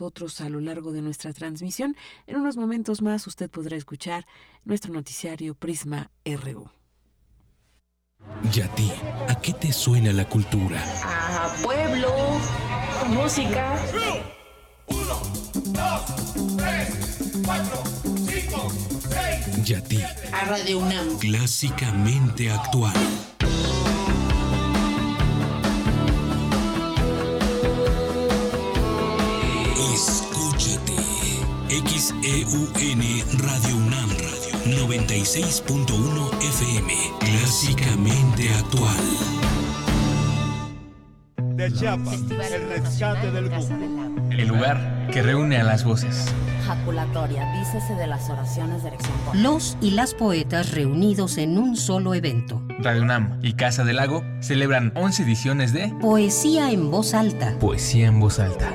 nosotros a lo largo de nuestra transmisión. En unos momentos más usted podrá escuchar nuestro noticiario Prisma RU. ¿Y a ti? ¿A qué te suena la cultura? A pueblo, música. Uno, dos, tres, cuatro, cinco, seis. ¿Y a ti? A Radio UNAM. Clásicamente actual. XEUN Radio UNAM Radio 96.1 FM. Clásicamente actual. De Chiapas, el rescate del búho. El lugar que reúne a las voces. Jaculatoria, dícese de las oraciones de elección. Los y las poetas reunidos en un solo evento. Radio UNAM y Casa del Lago celebran 11 ediciones de Poesía en voz alta. Poesía en voz alta.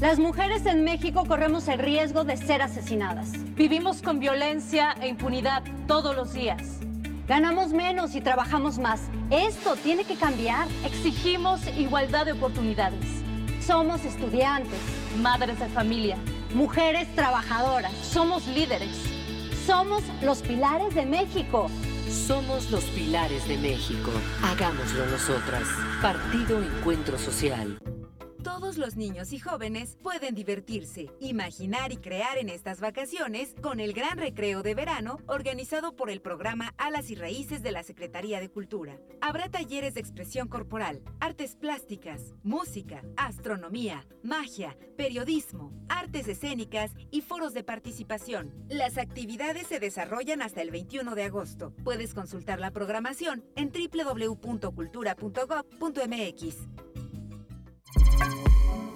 Las mujeres en México corremos el riesgo de ser asesinadas. Vivimos con violencia e impunidad todos los días. Ganamos menos y trabajamos más. Esto tiene que cambiar. Exigimos igualdad de oportunidades. Somos estudiantes, Madres de familia. mujeres trabajadoras. Somos líderes. Somos los pilares de México. Somos los pilares de México. Hagámoslo nosotras. Partido Encuentro Social. Todos los niños y jóvenes pueden divertirse, imaginar y crear en estas vacaciones con el gran recreo de verano organizado por el programa Alas y Raíces de la Secretaría de Cultura. Habrá talleres de expresión corporal, artes plásticas, música, astronomía, magia, periodismo, artes escénicas y foros de participación. Las actividades se desarrollan hasta el 21 de agosto. Puedes consultar la programación en www.cultura.gov.mx. Thank you.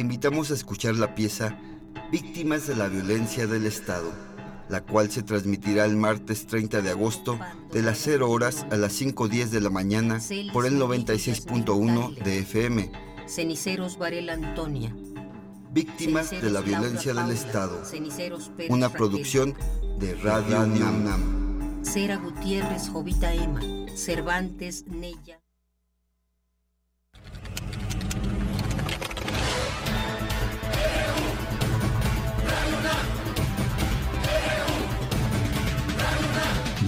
Le invitamos a escuchar la pieza Víctimas de la Violencia del Estado, la cual se transmitirá el martes 30 de agosto de las 0 horas a las 5.10 de la mañana por el 96.1 de FM. Ceniceros Varela Antonia. Víctimas de la Violencia del Estado, una producción de Radio UNAM. Cera Gutiérrez Jovita Emma. Cervantes Neya.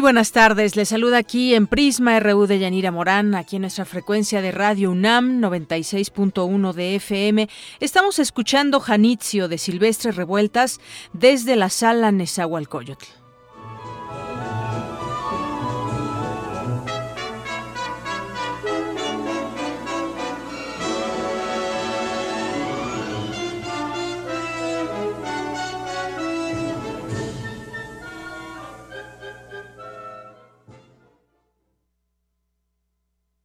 Muy buenas tardes, les saluda aquí en Prisma RU de Yanira Morán, aquí en nuestra frecuencia de Radio UNAM 96.1 de FM. Estamos escuchando Janitzio de Silvestre Revueltas desde la sala Nezahualcóyotl.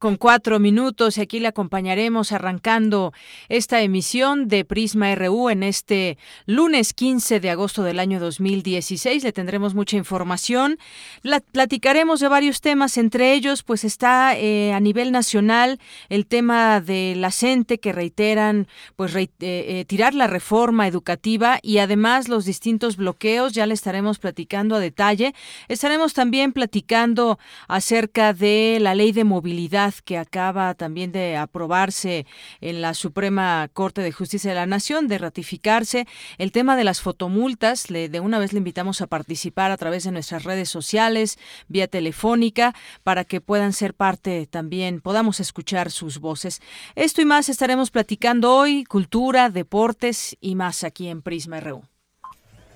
Con cuatro minutos y aquí le acompañaremos arrancando esta emisión de Prisma RU en este lunes 15 de agosto del año 2016. Le tendremos mucha información. La, platicaremos de varios temas, entre ellos pues está eh, a nivel nacional el tema de la CENTE que reiteran pues eh, eh, tirar la reforma educativa y además los distintos bloqueos. Ya le estaremos platicando a detalle. Estaremos también platicando acerca de la ley de movilidad que acaba también de aprobarse en la Suprema Corte de Justicia de la Nación, de ratificarse. El tema de las fotomultas, le, de una vez le invitamos a participar a través de nuestras redes sociales, vía telefónica, para que puedan ser parte también, podamos escuchar sus voces. Esto y más estaremos platicando hoy, cultura, deportes y más aquí en Prisma RU.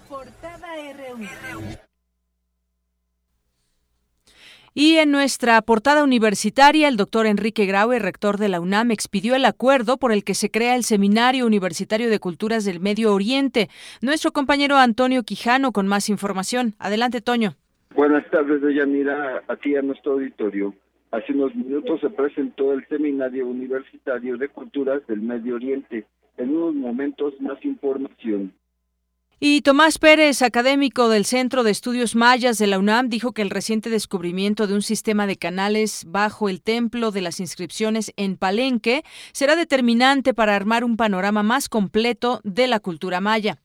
RU. Y en nuestra portada universitaria, el doctor Enrique Graue, rector de la UNAM, expidió el acuerdo por el que se crea el Seminario Universitario de Culturas del Medio Oriente. Nuestro compañero Antonio Quijano con más información. Adelante, Toño. Buenas tardes, Deyanira, aquí a nuestro auditorio. Hace unos minutos se presentó el Seminario Universitario de Culturas del Medio Oriente. En unos momentos más información. Y Tomás Pérez, académico del Centro de Estudios Mayas de la UNAM, dijo que el reciente descubrimiento de un sistema de canales bajo el templo de las inscripciones en Palenque será determinante para armar un panorama más completo de la cultura maya.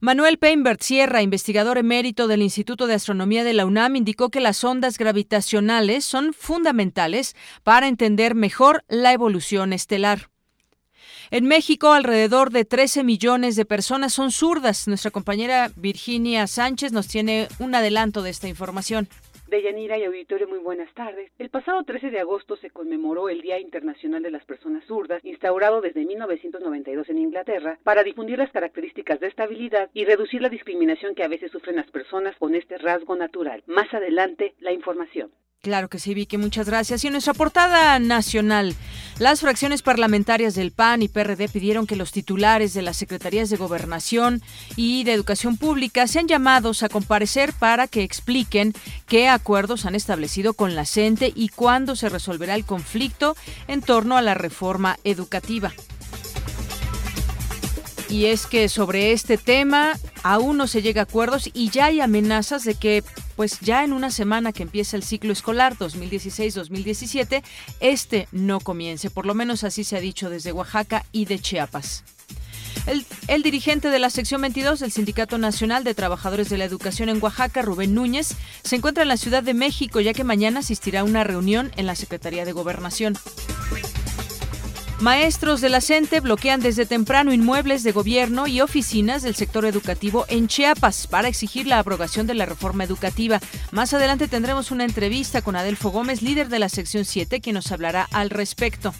Manuel Peinbert Sierra, investigador emérito del Instituto de Astronomía de la UNAM, indicó que las ondas gravitacionales son fundamentales para entender mejor la evolución estelar. En México, alrededor de 13 millones de personas son zurdas. Nuestra compañera Virginia Sánchez nos tiene un adelanto de esta información. Deyanira y auditorio, muy buenas tardes. El pasado 13 de agosto se conmemoró el Día Internacional de las Personas Zurdas, instaurado desde 1992 en Inglaterra, para difundir las características de estabilidad y reducir la discriminación que a veces sufren las personas con este rasgo natural. Más adelante, la información. Claro que sí, Vicky, muchas gracias. Y en nuestra portada nacional, las fracciones parlamentarias del PAN y PRD pidieron que los titulares de las secretarías de Gobernación y de Educación Pública sean llamados a comparecer para que expliquen qué acuerdos han establecido con la CENTE y cuándo se resolverá el conflicto en torno a la reforma educativa. Y es que sobre este tema aún no se llega a acuerdos y ya hay amenazas de que pues ya en una semana que empieza el ciclo escolar 2016-2017, este no comience. Por lo menos así se ha dicho desde Oaxaca y de Chiapas. El, el, dirigente de la sección 22 del Sindicato Nacional de Trabajadores de la Educación en Oaxaca, Rubén Núñez, se encuentra en la Ciudad de México ya que mañana asistirá a una reunión en la Secretaría de Gobernación. Maestros de la CENTE bloquean desde temprano inmuebles de gobierno y oficinas del sector educativo en Chiapas para exigir la abrogación de la reforma educativa. Más adelante tendremos una entrevista con Adelfo Gómez, líder de la sección 7, quien nos hablará al respecto.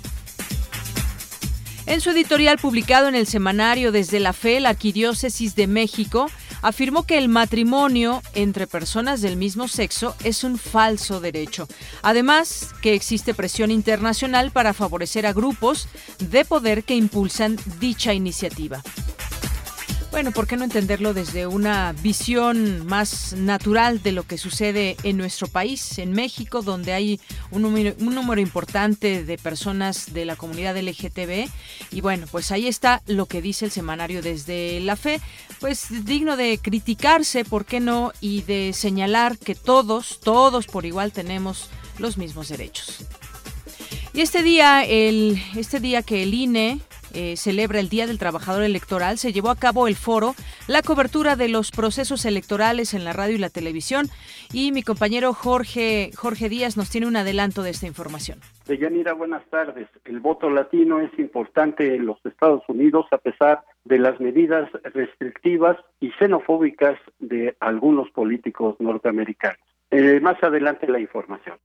En su editorial publicado en el semanario Desde la Fe, la Arquidiócesis de México afirmó que el matrimonio entre personas del mismo sexo es un falso derecho. Además, que existe presión internacional para favorecer a grupos de poder que impulsan dicha iniciativa. Bueno, ¿por qué no entenderlo desde una visión más natural de lo que sucede en nuestro país, en México, donde hay un número, importante de personas de la comunidad LGTB? Y bueno, pues ahí está lo que dice el semanario desde la fe, pues digno de criticarse, ¿por qué no? Y de señalar que todos, todos por igual tenemos los mismos derechos. Y este día, el, este día que el INE eh, celebra el Día del Trabajador Electoral, se llevó a cabo el foro, la cobertura de los procesos electorales en la radio y la televisión. Y mi compañero Jorge, Jorge Díaz nos tiene un adelanto de esta información. Deyanira, buenas tardes. El voto latino es importante en los Estados Unidos a pesar de las medidas restrictivas y xenofóbicas de algunos políticos norteamericanos. Eh, más adelante la información.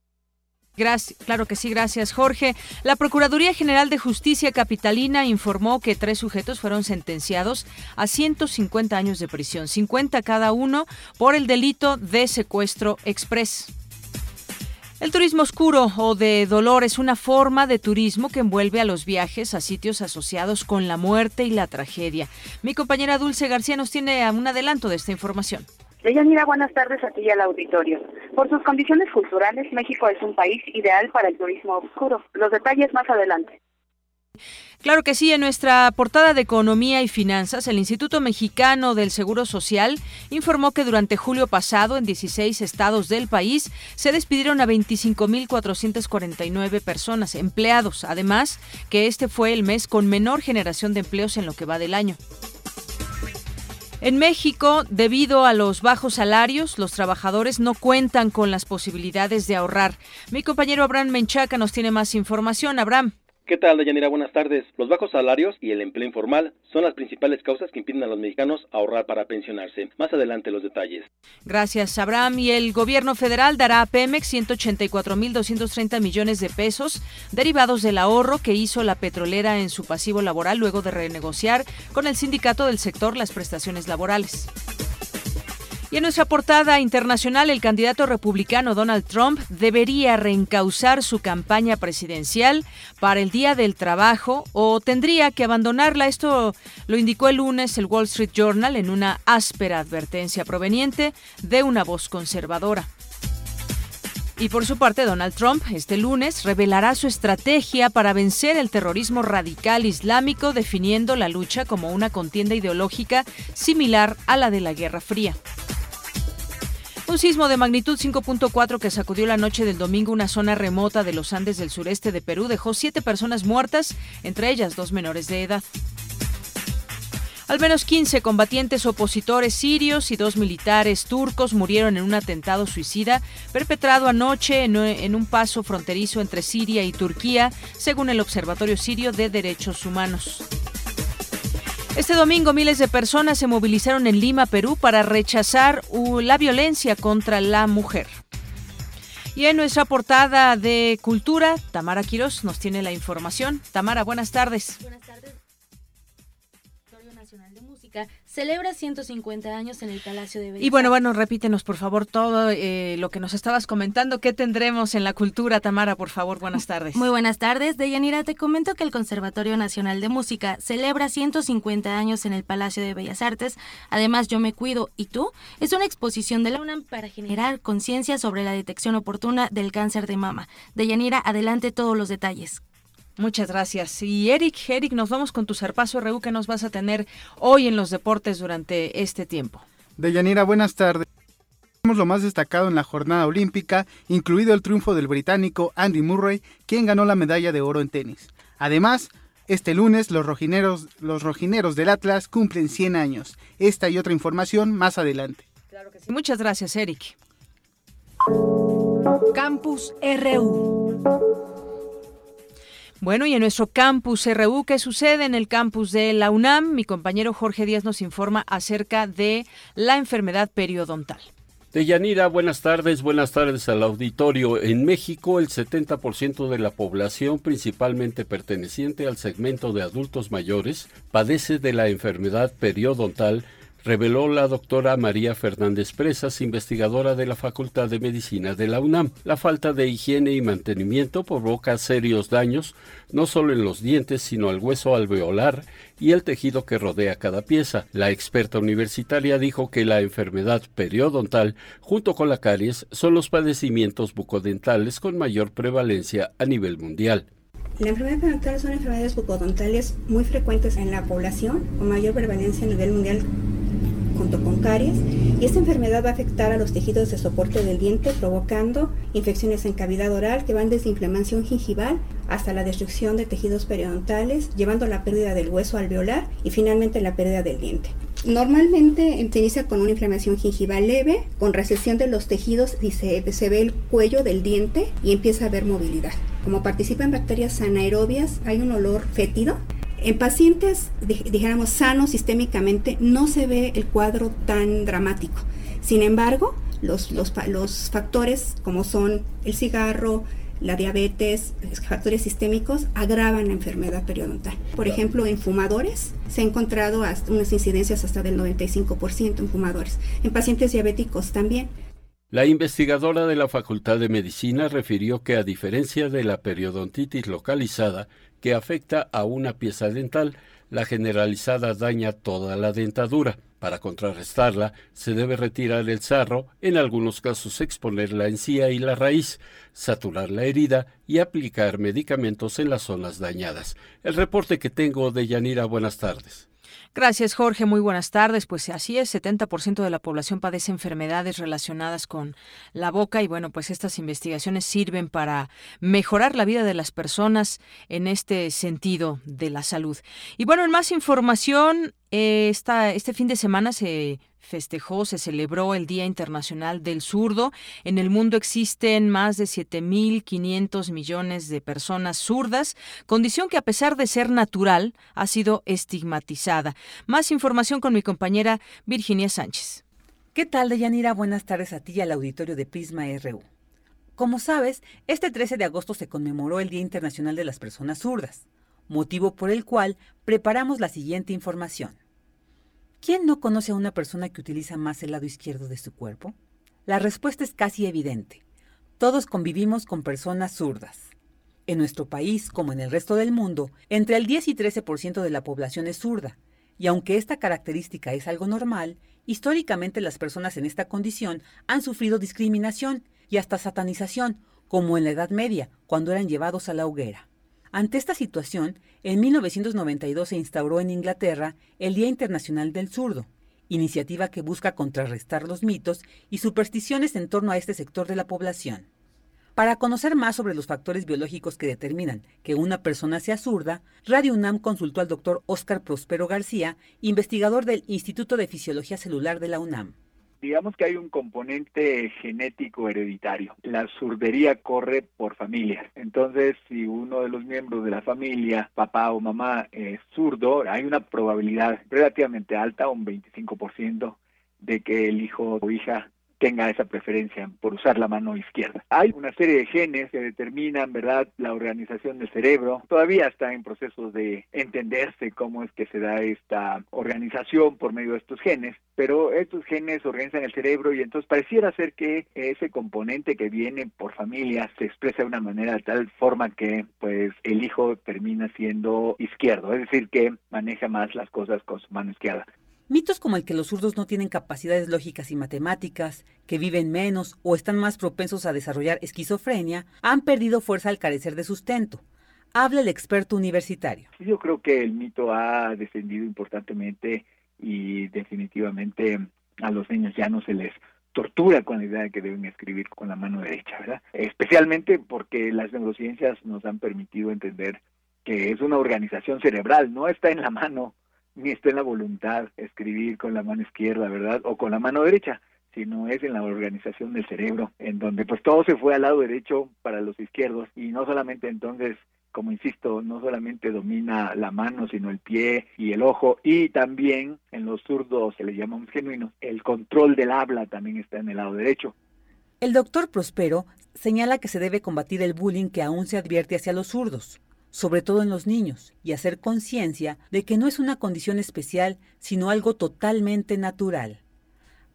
Claro que sí, gracias Jorge. La Procuraduría General de Justicia Capitalina informó que tres sujetos fueron sentenciados a 150 años de prisión, 50 cada uno por el delito de secuestro express. El turismo oscuro o de dolor es una forma de turismo que envuelve a los viajes a sitios asociados con la muerte y la tragedia. Mi compañera Dulce García nos tiene un adelanto de esta información. Deyanira, buenas tardes a ti y al auditorio. Por sus condiciones culturales, México es un país ideal para el turismo oscuro. Los detalles más adelante. Claro que sí, en nuestra portada de Economía y Finanzas, el Instituto Mexicano del Seguro Social informó que durante julio pasado, en 16 estados del país, se despidieron a 25.449 personas, empleados. Además, que este fue el mes con menor generación de empleos en lo que va del año. En México, debido a los bajos salarios, los trabajadores no cuentan con las posibilidades de ahorrar. Mi compañero Abraham Menchaca nos tiene más información. Abraham. ¿Qué tal, Dayanira? Buenas tardes. Los bajos salarios y el empleo informal son las principales causas que impiden a los mexicanos ahorrar para pensionarse. Más adelante los detalles. Gracias, Abraham. Y el gobierno federal dará a Pemex 184.230 millones de pesos derivados del ahorro que hizo la petrolera en su pasivo laboral luego de renegociar con el sindicato del sector las prestaciones laborales. Y en nuestra portada internacional, el candidato republicano Donald Trump debería reencauzar su campaña presidencial para el Día del Trabajo o tendría que abandonarla. Esto lo indicó el lunes el Wall Street Journal en una áspera advertencia proveniente de una voz conservadora. Y por su parte, Donald Trump este lunes revelará su estrategia para vencer el terrorismo radical islámico, definiendo la lucha como una contienda ideológica similar a la de la Guerra Fría. Un sismo de magnitud 5.4 que sacudió la noche del domingo una zona remota de los Andes del sureste de Perú dejó siete personas muertas, entre ellas dos menores de edad. Al menos 15 combatientes opositores sirios y dos militares turcos murieron en un atentado suicida perpetrado anoche en un paso fronterizo entre Siria y Turquía, según el Observatorio Sirio de Derechos Humanos. Este domingo miles de personas se movilizaron en Lima, Perú, para rechazar la violencia contra la mujer. Y en nuestra portada de Cultura, Tamara Quiroz nos tiene la información. Tamara, buenas tardes. Buenas tardes. Celebra 150 años en el Palacio de Bellas Y bueno, bueno, repítenos por favor todo eh, lo que nos estabas comentando. ¿Qué tendremos en la cultura, Tamara? Por favor, buenas tardes. Muy buenas tardes. Deyanira, te comento que el Conservatorio Nacional de Música celebra 150 años en el Palacio de Bellas Artes. Además, Yo me cuido y tú es una exposición de la UNAM para generar conciencia sobre la detección oportuna del cáncer de mama. Deyanira, adelante todos los detalles. Muchas gracias. Y Eric, Eric, nos vamos con tu zarpazo RU que nos vas a tener hoy en los deportes durante este tiempo. Deyanira, buenas tardes. Lo más destacado en la jornada olímpica, incluido el triunfo del británico Andy Murray, quien ganó la medalla de oro en tenis. Además, este lunes los rojineros, los rojineros del Atlas cumplen 100 años. Esta y otra información más adelante. Claro que sí. Muchas gracias, Eric. Campus RU. Bueno, y en nuestro campus RU, ¿qué sucede en el campus de la UNAM? Mi compañero Jorge Díaz nos informa acerca de la enfermedad periodontal. Deyanira, buenas tardes, buenas tardes al auditorio. En México, el 70% de la población, principalmente perteneciente al segmento de adultos mayores, padece de la enfermedad periodontal reveló la doctora María Fernández Presas, investigadora de la Facultad de Medicina de la UNAM. La falta de higiene y mantenimiento provoca serios daños, no solo en los dientes, sino al hueso alveolar y el tejido que rodea cada pieza. La experta universitaria dijo que la enfermedad periodontal, junto con la caries, son los padecimientos bucodentales con mayor prevalencia a nivel mundial. La enfermedad periodontal son enfermedades bucodontales muy frecuentes en la población, con mayor prevalencia a nivel mundial junto con caries y esta enfermedad va a afectar a los tejidos de soporte del diente provocando infecciones en cavidad oral que van desde inflamación gingival hasta la destrucción de tejidos periodontales, llevando a la pérdida del hueso alveolar y finalmente la pérdida del diente. Normalmente se inicia con una inflamación gingival leve, con recesión de los tejidos y se, ve el cuello del diente y empieza a haber movilidad. Como participan bacterias anaerobias, hay un olor fétido en pacientes, dijéramos, sanos sistémicamente, no se ve el cuadro tan dramático. Sin embargo, los, los, los factores como son el cigarro, la diabetes, factores sistémicos agravan la enfermedad periodontal. Por ejemplo, en fumadores se ha encontrado hasta unas incidencias hasta del 95% en fumadores. En pacientes diabéticos también. La investigadora de la Facultad de Medicina refirió que a diferencia de la periodontitis localizada, que afecta a una pieza dental, la generalizada daña toda la dentadura. Para contrarrestarla, se debe retirar el sarro, en algunos casos exponer la encía y la raíz, saturar la herida y aplicar medicamentos en las zonas dañadas. El reporte que tengo de Yanira, buenas tardes. Gracias, Jorge. Muy buenas tardes. Pues así es, 70% de la población padece enfermedades relacionadas con la boca y bueno, pues estas investigaciones sirven para mejorar la vida de las personas en este sentido de la salud. Y bueno, en más información, eh, este fin de semana se festejó, se celebró el Día Internacional del Zurdo. En el mundo existen más de 7.500 millones de personas zurdas, condición que a pesar de ser natural ha sido estigmatizada. Más información con mi compañera Virginia Sánchez. ¿Qué tal, Deyanira? Buenas tardes a ti y al auditorio de Prisma RU. Como sabes, este 13 de agosto se conmemoró el Día Internacional de las Personas Zurdas, motivo por el cual preparamos la siguiente información. ¿Quién no conoce a una persona que utiliza más el lado izquierdo de su cuerpo? La respuesta es casi evidente. Todos convivimos con personas zurdas. En nuestro país, como en el resto del mundo, entre el 10 y 13% de la población es zurda, y aunque esta característica es algo normal, históricamente las personas en esta condición han sufrido discriminación y hasta satanización, como en la Edad Media, cuando eran llevados a la hoguera. Ante esta situación, en 1992 se instauró en Inglaterra el Día Internacional del Zurdo, iniciativa que busca contrarrestar los mitos y supersticiones en torno a este sector de la población. Para conocer más sobre los factores biológicos que determinan que una persona sea zurda, Radio UNAM consultó al doctor Óscar Prospero García, investigador del Instituto de Fisiología Celular de la UNAM digamos que hay un componente genético hereditario. La zurdería corre por familia. Entonces, si uno de los miembros de la familia, papá o mamá, es zurdo, hay una probabilidad relativamente alta, un 25%, de que el hijo o hija tenga esa preferencia por usar la mano izquierda. Hay una serie de genes que determinan, ¿verdad?, la organización del cerebro. Todavía está en proceso de entenderse cómo es que se da esta organización por medio de estos genes, pero estos genes organizan el cerebro y entonces pareciera ser que ese componente que viene por familia se expresa de una manera de tal forma que pues el hijo termina siendo izquierdo, es decir, que maneja más las cosas con su mano izquierda. Mitos como el que los zurdos no tienen capacidades lógicas y matemáticas, que viven menos o están más propensos a desarrollar esquizofrenia, han perdido fuerza al carecer de sustento. Habla el experto universitario. Yo creo que el mito ha descendido importantemente y definitivamente a los niños ya no se les tortura con la idea de que deben escribir con la mano derecha, ¿verdad? Especialmente porque las neurociencias nos han permitido entender que es una organización cerebral, no está en la mano ni está en la voluntad escribir con la mano izquierda, ¿verdad? O con la mano derecha, sino es en la organización del cerebro, en donde pues todo se fue al lado derecho para los izquierdos y no solamente entonces como insisto, no solamente domina la mano, sino el pie y el ojo, y también en los zurdos, que le llamamos genuinos, el control del habla también está en el lado derecho. El doctor Prospero señala que se debe combatir el bullying que aún se advierte hacia los zurdos sobre todo en los niños, y hacer conciencia de que no es una condición especial, sino algo totalmente natural.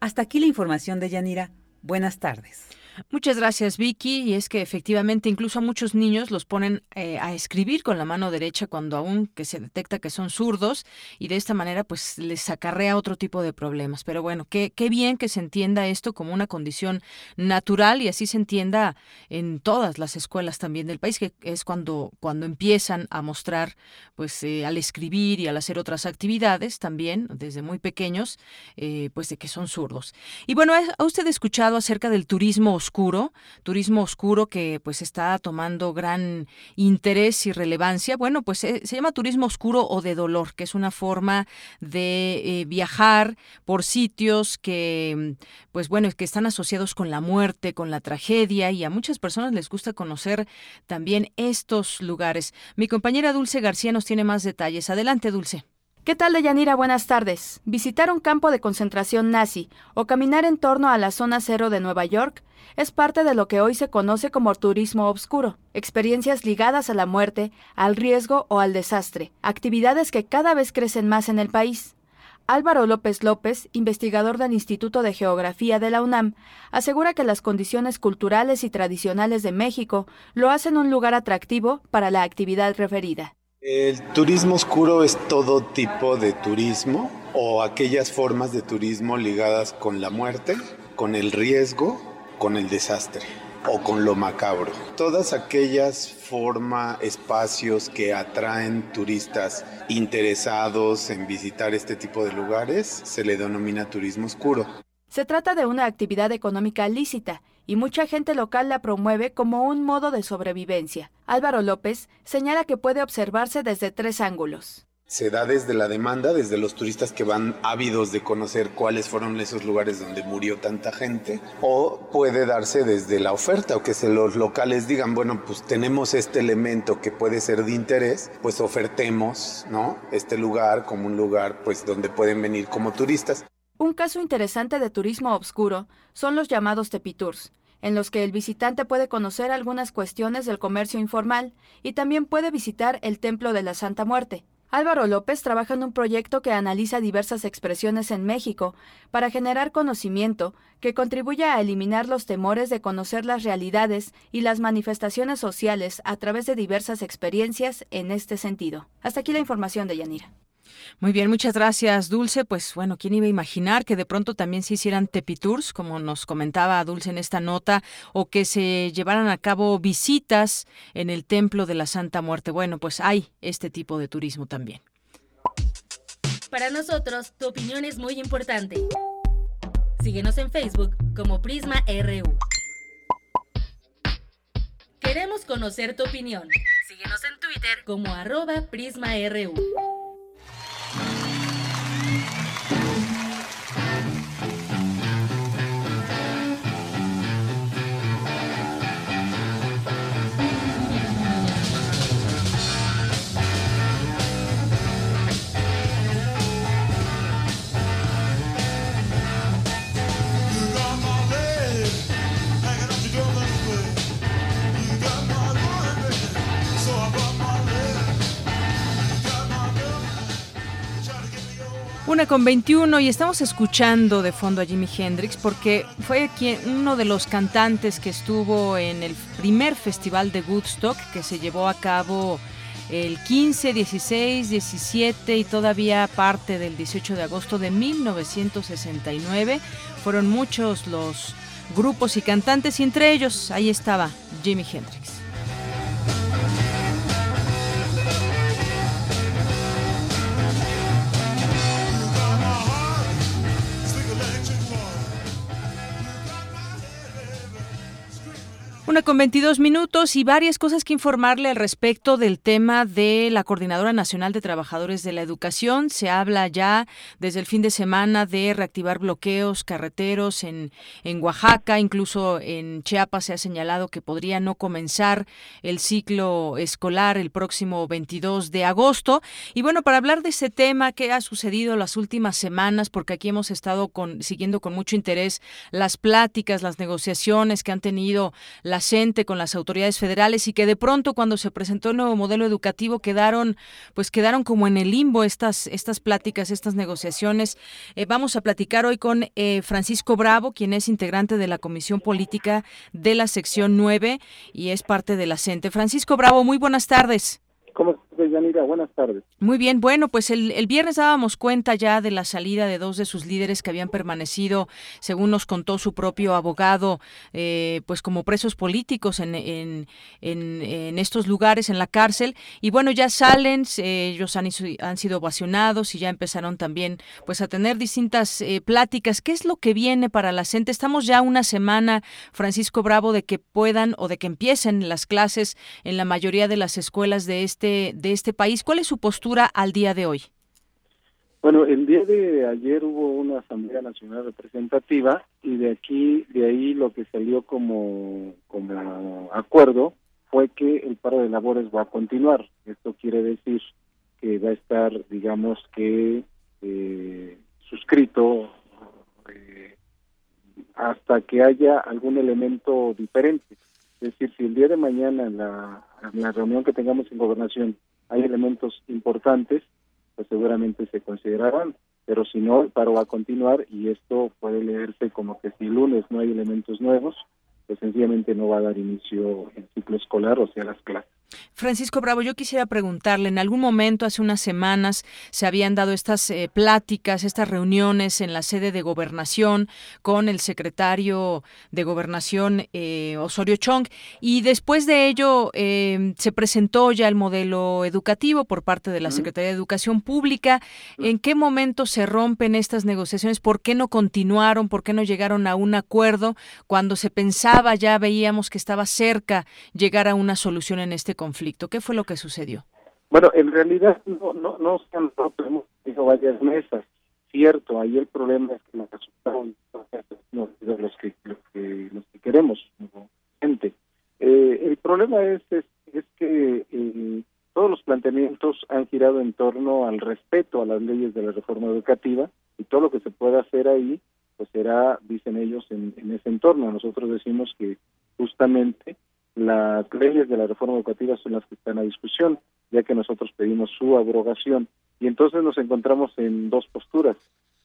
Hasta aquí la información de Yanira. Buenas tardes. Muchas gracias, Vicky. Y es que efectivamente incluso a muchos niños los ponen eh, a escribir con la mano derecha cuando aún que se detecta que son zurdos y de esta manera pues les acarrea otro tipo de problemas. Pero bueno, qué, qué bien que se entienda esto como una condición natural y así se entienda en todas las escuelas también del país, que es cuando, cuando empiezan a mostrar pues eh, al escribir y al hacer otras actividades también desde muy pequeños eh, pues de que son zurdos. Y bueno, ¿ha usted escuchado acerca del turismo oscuro, turismo oscuro que pues está tomando gran interés y relevancia. Bueno, pues eh, se, llama turismo oscuro o de dolor, que es una forma de eh, viajar por sitios que pues bueno, que están asociados con la muerte, con la tragedia y a muchas personas les gusta conocer también estos lugares. Mi compañera Dulce García nos tiene más detalles. Adelante, Dulce. ¿Qué tal, Deyanira? Buenas tardes. Visitar un campo de concentración nazi o caminar en torno a la zona cero de Nueva York es parte de lo que hoy se conoce como turismo obscuro, experiencias ligadas a la muerte, al riesgo o al desastre, actividades que cada vez crecen más en el país. Álvaro López López, investigador del Instituto de Geografía de la UNAM, asegura que las condiciones culturales y tradicionales de México lo hacen un lugar atractivo para la actividad referida El turismo oscuro es todo tipo de turismo o aquellas formas de turismo ligadas con la muerte, con el riesgo, con el desastre o con lo macabro. Todas aquellas formas, espacios que atraen turistas interesados en visitar este tipo de lugares se le denomina turismo oscuro. Se trata de una actividad económica lícita y mucha gente local la promueve como un modo de sobrevivencia. Álvaro López señala que puede observarse desde tres ángulos. Se da desde la demanda, desde los turistas que van ávidos de conocer cuáles fueron esos lugares donde murió tanta gente, o puede darse desde la oferta, o que los locales digan, bueno, pues tenemos este elemento que puede ser de interés, pues ofertemos, ¿no? Este lugar como un lugar, pues donde pueden venir como turistas. Un caso interesante de turismo obscuro son los llamados tepitours, en los que el visitante puede conocer algunas cuestiones del comercio informal y también puede visitar el Templo de la Santa Muerte. Álvaro López trabaja en un proyecto que analiza diversas expresiones en México para generar conocimiento que contribuya a eliminar los temores de conocer las realidades y las manifestaciones sociales a través de diversas experiencias en este sentido. Hasta aquí la información de Yanira. Muy bien, muchas gracias, Dulce. Pues bueno, ¿quién iba a imaginar que de pronto también se hicieran tepitours, como nos comentaba Dulce en esta nota, o que se llevaran a cabo visitas en el Templo de la Santa Muerte? Bueno, pues hay este tipo de turismo también. Para nosotros, tu opinión es muy importante. Síguenos en Facebook como Prisma RU. Queremos conocer tu opinión. Síguenos en Twitter como arroba PrismaRU. Una con 21 y estamos escuchando de fondo a Jimi Hendrix porque fue quien, uno de los cantantes que estuvo en el primer festival de Woodstock que se llevó a cabo el 15, 16, 17 y todavía parte del 18 de agosto de 1969. Fueron muchos los grupos y cantantes y entre ellos ahí estaba Jimi Hendrix. Una con 22 minutos y varias cosas que informarle al respecto del tema de la Coordinadora Nacional de Trabajadores de la Educación. Se habla ya desde el fin de semana de reactivar bloqueos carreteros en, en Oaxaca, incluso en Chiapas se ha señalado que podría no comenzar el ciclo escolar el próximo 22 de agosto. Y bueno, para hablar de ese tema que ha sucedido las últimas semanas, porque aquí hemos estado con, siguiendo con mucho interés las pláticas, las negociaciones que han tenido las con las autoridades federales y que de pronto cuando se presentó el nuevo modelo educativo quedaron pues quedaron como en el limbo estas estas pláticas, estas negociaciones. Eh, vamos a platicar hoy con eh, Francisco Bravo, quien es integrante de la Comisión Política de la sección 9 y es parte de la CENTE. Francisco Bravo, muy buenas tardes. ¿Cómo estás, Yanira? Buenas tardes. Muy bien, bueno, pues el, el, viernes dábamos cuenta ya de la salida de dos de sus líderes que habían permanecido, según nos contó su propio abogado, eh, pues como presos políticos en, en, en, estos lugares, en la cárcel. Y bueno, ya salen, ellos han, han, sido ovacionados y ya empezaron también pues a tener distintas eh, pláticas. ¿Qué es lo que viene para la gente? Estamos ya una semana, Francisco Bravo, de que puedan o de que empiecen las clases en la mayoría de las escuelas de este este, de este país. ¿Cuál es su postura al día de hoy? Bueno, el día de ayer hubo una Asamblea Nacional Representativa y de aquí, de ahí lo que salió como, como acuerdo fue que el paro de labores va a continuar. Esto quiere decir que va a estar, digamos que, eh, suscrito eh, hasta que haya algún elemento diferente. Es decir, si el día de mañana la, la reunión que tengamos en gobernación hay elementos importantes, pues seguramente se considerarán, pero si no, el paro va a continuar y esto puede leerse como que si el lunes no hay elementos nuevos, pues sencillamente no va a dar inicio el ciclo escolar, o sea, las clases. Francisco Bravo, yo quisiera preguntarle, en algún momento, hace unas semanas, se habían dado estas eh, pláticas, estas reuniones en la sede de gobernación con el secretario de gobernación eh, Osorio Chong, y después de ello eh, se presentó ya el modelo educativo por parte de la Secretaría de Educación Pública. ¿En qué momento se rompen estas negociaciones? ¿Por qué no continuaron? ¿Por qué no llegaron a un acuerdo cuando se pensaba, ya veíamos que estaba cerca llegar a una solución en este conflicto? ¿Qué fue lo que sucedió? Bueno, en realidad no, no, no se han roto, hemos tenido varias mesas. Cierto, ahí el problema es que los resultados no son los que, los que, los que queremos, gente. Eh, el problema es, es, es que eh, todos los planteamientos han girado en torno al respeto a las leyes de la reforma educativa y todo lo que se pueda hacer ahí, pues será, dicen ellos, en, en ese entorno. Nosotros decimos que justamente las leyes de la reforma educativa son las que están a discusión, ya que nosotros pedimos su abrogación. Y entonces nos encontramos en dos posturas.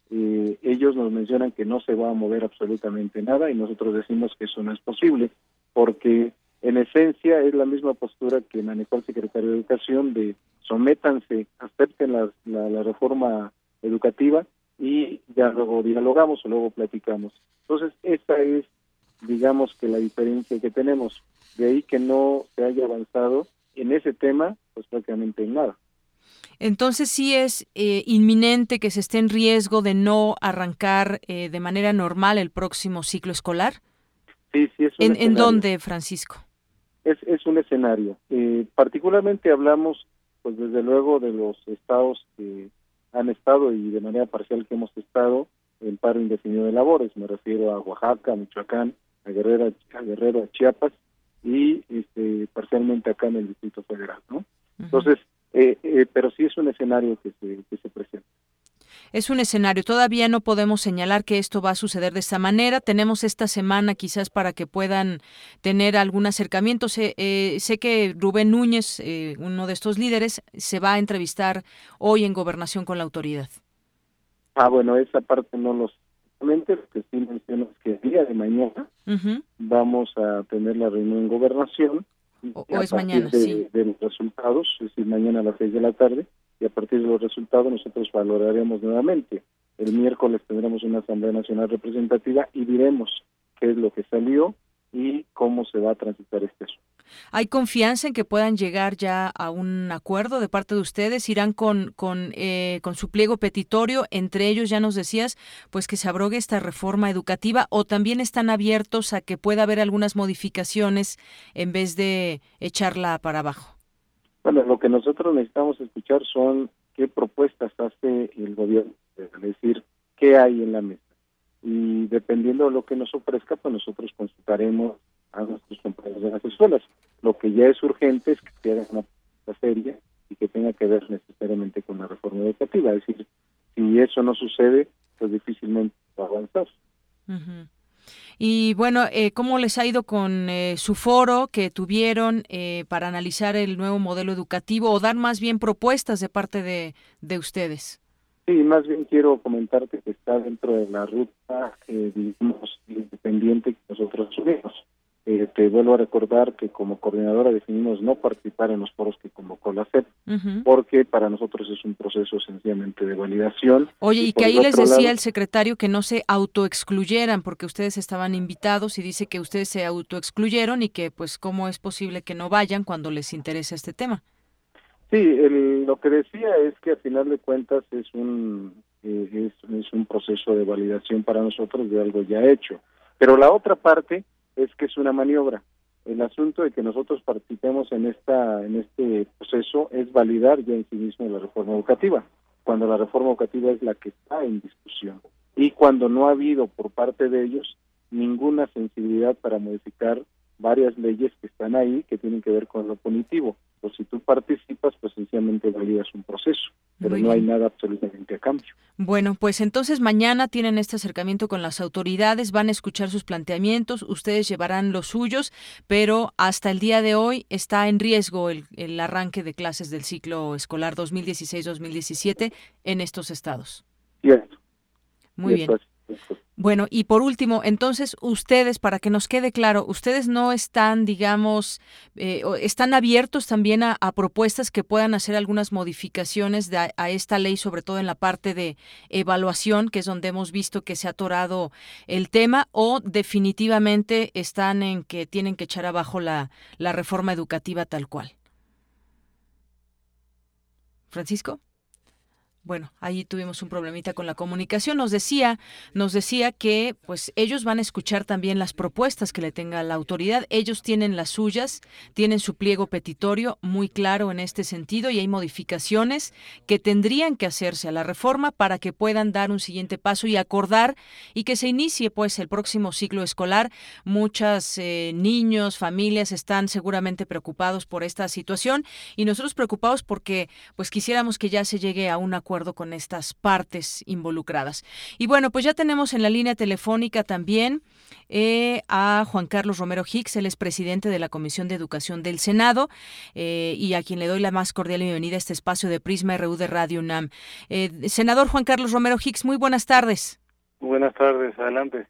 Eh, ellos nos mencionan que no se va a mover absolutamente nada y nosotros decimos que eso no es posible, porque en esencia es la misma postura que manejó el secretario de Educación de sométanse, acepten la, la, la reforma educativa y ya luego dialogamos o luego platicamos. Entonces, esa es, digamos que la diferencia que tenemos. De ahí que no se haya avanzado en ese tema, pues prácticamente en nada. Entonces sí es eh, inminente que se esté en riesgo de no arrancar eh, de manera normal el próximo ciclo escolar. Sí, sí es un ¿En, ¿En escenario. dónde, Francisco? Es, es un escenario. Eh, particularmente hablamos, pues desde luego, de los estados que han estado y de manera parcial que hemos estado en paro indefinido de labores. Me refiero a Oaxaca, Michoacán, a Guerrero, a Guerrero, a Chiapas y este, parcialmente acá en el Distrito Federal, ¿no? Entonces, eh, eh, pero sí es un escenario que se, que se presenta. Es un escenario. Todavía no podemos señalar que esto va a suceder de esta manera. Tenemos esta semana quizás para que puedan tener algún acercamiento. Sé, eh, sé que Rubén Núñez, eh, uno de estos líderes, se va a entrevistar hoy en gobernación con la autoridad. Ah, bueno, esa parte no lo sé. Solamente Lo que sí menciono es que el día de mañana vamos a tener la reunión en gobernación. O- o es mañana, de, sí. de los resultados, es decir, mañana a las seis de la tarde, y a partir de los resultados nosotros valoraremos nuevamente. El miércoles tendremos una Asamblea Nacional Representativa y diremos qué es lo que salió y cómo se va a transitar este asunto. ¿Hay confianza en que puedan llegar ya a un acuerdo de parte de ustedes? ¿Irán con, con, eh, con su pliego petitorio? Entre ellos, ya nos decías, pues que se abrogue esta reforma educativa o también están abiertos a que pueda haber algunas modificaciones en vez de echarla para abajo. Bueno, lo que nosotros necesitamos escuchar son qué propuestas hace el gobierno, es decir, qué hay en la mesa. Y dependiendo de lo que nos ofrezca, pues nosotros consultaremos a nuestros compañeros de las escuelas. Lo que ya es urgente es que se haga una seria y que tenga que ver necesariamente con la reforma educativa. Es decir, si eso no sucede, pues difícilmente va a avanzar. Y bueno, eh, ¿cómo les ha ido con eh, su foro que tuvieron eh, para analizar el nuevo modelo educativo o dar más bien propuestas de parte de, de ustedes? Sí, más bien quiero comentarte que está dentro de la ruta, eh, digamos, independiente que nosotros asumimos. Eh, te vuelvo a recordar que como coordinadora definimos no participar en los foros que convocó la SEP, porque para nosotros es un proceso sencillamente de validación. Oye, y que ahí les decía lado- el secretario que no se autoexcluyeran porque ustedes estaban invitados y dice que ustedes se autoexcluyeron y que pues cómo es posible que no vayan cuando les interesa este tema. Sí, el- lo que decía es que al final de cuentas es un eh, es, es un proceso de validación para nosotros de algo ya hecho. Pero la otra parte es que es una maniobra. El asunto de que nosotros participemos en esta en este proceso es validar ya en sí mismo la reforma educativa, cuando la reforma educativa es la que está en discusión y cuando no ha habido por parte de ellos ninguna sensibilidad para modificar varias leyes que están ahí que tienen que ver con lo punitivo. O si tú participas, pues sencillamente validas un proceso, pero Muy no hay nada absolutamente a cambio. Bueno, pues entonces mañana tienen este acercamiento con las autoridades, van a escuchar sus planteamientos, ustedes llevarán los suyos, pero hasta el día de hoy está en riesgo el, el arranque de clases del ciclo escolar 2016-2017 en estos estados. Cierto. Muy bien. eso es- eso es. Bueno, y por último, entonces ustedes, para que nos quede claro, ustedes no están, digamos, eh, están abiertos también a, propuestas que puedan hacer algunas modificaciones a esta ley, sobre todo en la parte de evaluación, que es donde hemos visto que se ha atorado el tema, o definitivamente están en que tienen que echar abajo la, la reforma educativa tal cual. Francisco. Bueno, ahí tuvimos un problemita con la comunicación. Nos decía, nos decía que pues ellos van a escuchar también las propuestas que le tenga la autoridad. Ellos tienen las suyas, tienen su pliego petitorio muy claro en este sentido y hay modificaciones que tendrían que hacerse a la reforma para que puedan dar un siguiente paso y acordar y que se inicie pues el próximo ciclo escolar. Muchos eh, niños, familias están seguramente preocupados por esta situación y nosotros preocupados porque pues quisiéramos que ya se llegue a un acuerdo con estas partes involucradas. Y bueno, pues ya tenemos en la línea telefónica también eh, a Juan Carlos Romero Hicks, él es presidente de la Comisión de Educación del Senado eh, y a quien le doy la más cordial bienvenida a este espacio de Prisma RU de Radio UNAM. Eh, senador Juan Carlos Romero Hicks, muy buenas tardes. Buenas tardes, adelante.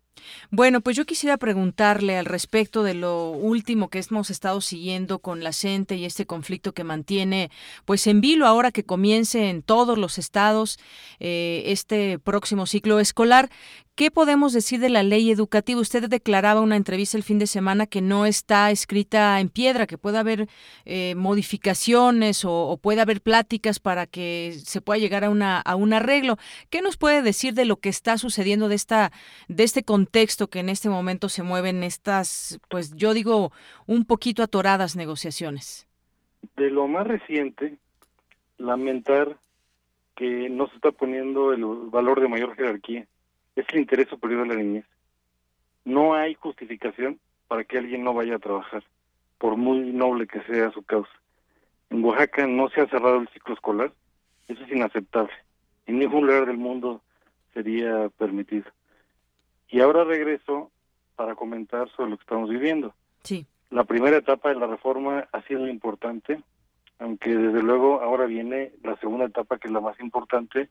Bueno, pues yo quisiera preguntarle al respecto de lo último que hemos estado siguiendo con la CENTE y este conflicto que mantiene, pues en vilo ahora que comience en todos los estados eh, este próximo ciclo escolar. ¿Qué podemos decir de la ley educativa? Usted declaraba una entrevista el fin de semana que no está escrita en piedra, que puede haber eh, modificaciones o, puede haber pláticas para que se pueda llegar a, una, un arreglo. ¿Qué nos puede decir de lo que está sucediendo de, esta, de este contexto que en este momento se mueven estas, pues yo digo, un poquito atoradas negociaciones? De lo más reciente, lamentar que no se está poniendo el valor de mayor jerarquía es el interés superior de la niñez. No hay justificación para que alguien no vaya a trabajar, por muy noble que sea su causa. En Oaxaca no se ha cerrado el ciclo escolar, eso es inaceptable. En ningún lugar del mundo sería permitido. Y ahora regreso para comentar sobre lo que estamos viviendo. Sí. La primera etapa de la reforma ha sido importante, aunque desde luego ahora viene la segunda etapa que es la más importante,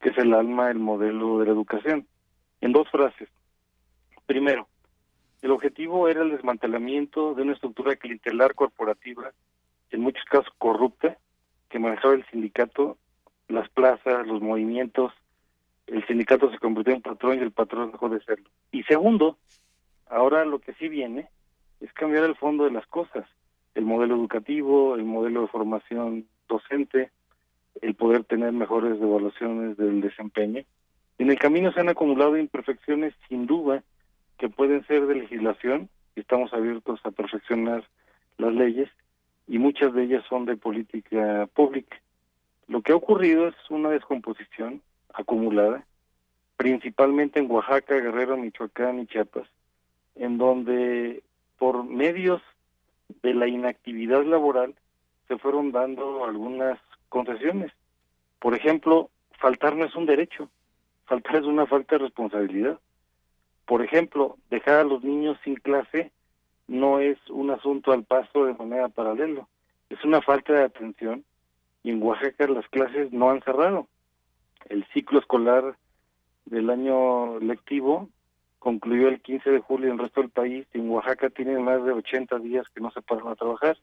que es el alma del modelo de la educación en dos frases. Primero, el objetivo era el desmantelamiento de una estructura clientelar corporativa, en muchos casos corrupta, que manejaba el sindicato, las plazas, los movimientos. El sindicato se convirtió en patrón y el patrón dejó de serlo. Y segundo, ahora lo que sí viene es cambiar el fondo de las cosas, el modelo educativo, el modelo de formación docente, el poder tener mejores evaluaciones del desempeño en el camino se han acumulado imperfecciones sin duda que pueden ser de legislación, estamos abiertos a perfeccionar las leyes, y muchas de ellas son de política pública. Lo que ha ocurrido es una descomposición acumulada, principalmente en Oaxaca, Guerrero, Michoacán y Chiapas, en donde por medios de la inactividad laboral se fueron dando algunas concesiones. Por ejemplo, faltar no es un derecho, faltar es una falta de responsabilidad. Por ejemplo, dejar a los niños sin clase no es un asunto al paso de manera paralela, es una falta de atención y en Oaxaca las clases no han cerrado. El ciclo escolar del año lectivo concluyó el 15 de julio en el resto del país en Oaxaca tienen más de 80 días que no se paran a trabajar.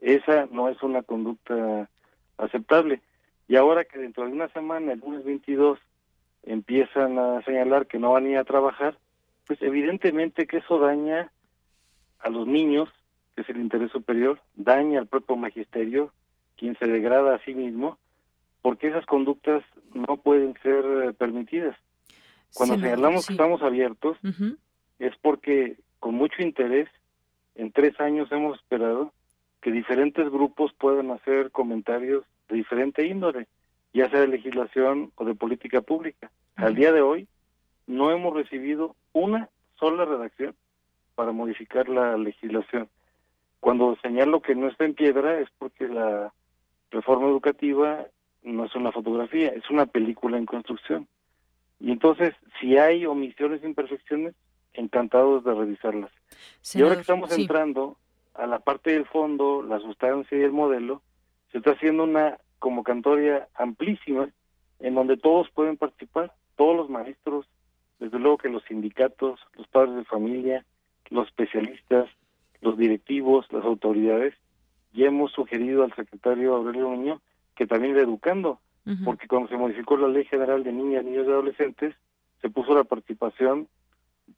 Esa no es una conducta aceptable. Y ahora que dentro de una semana, el lunes 22, empiezan a señalar que no van a ir a trabajar, pues evidentemente que eso daña a los niños, que es el interés superior, daña al propio magisterio, quien se degrada a sí mismo, porque esas conductas no pueden ser eh, permitidas. Cuando señalamos que estamos abiertos, es porque con mucho interés, en tres años hemos esperado que diferentes grupos puedan hacer comentarios de diferente índole ya sea de legislación o de política pública. Al día de hoy no hemos recibido una sola redacción para modificar la legislación. Cuando señalo que no está en piedra es porque la reforma educativa no es una fotografía, es una película en construcción. Y entonces, si hay omisiones e imperfecciones, encantados de revisarlas. y ahora que estamos entrando a la parte del fondo, la sustancia y el modelo, se está haciendo una convocatoria amplísima en donde todos pueden participar, todos los maestros, desde luego que los sindicatos, los padres de familia, los especialistas, los directivos, las autoridades, ya hemos sugerido al secretario Aurelio Niño que también ir educando, porque cuando se modificó la Ley General de Niñas, Niños y Adolescentes, se puso la participación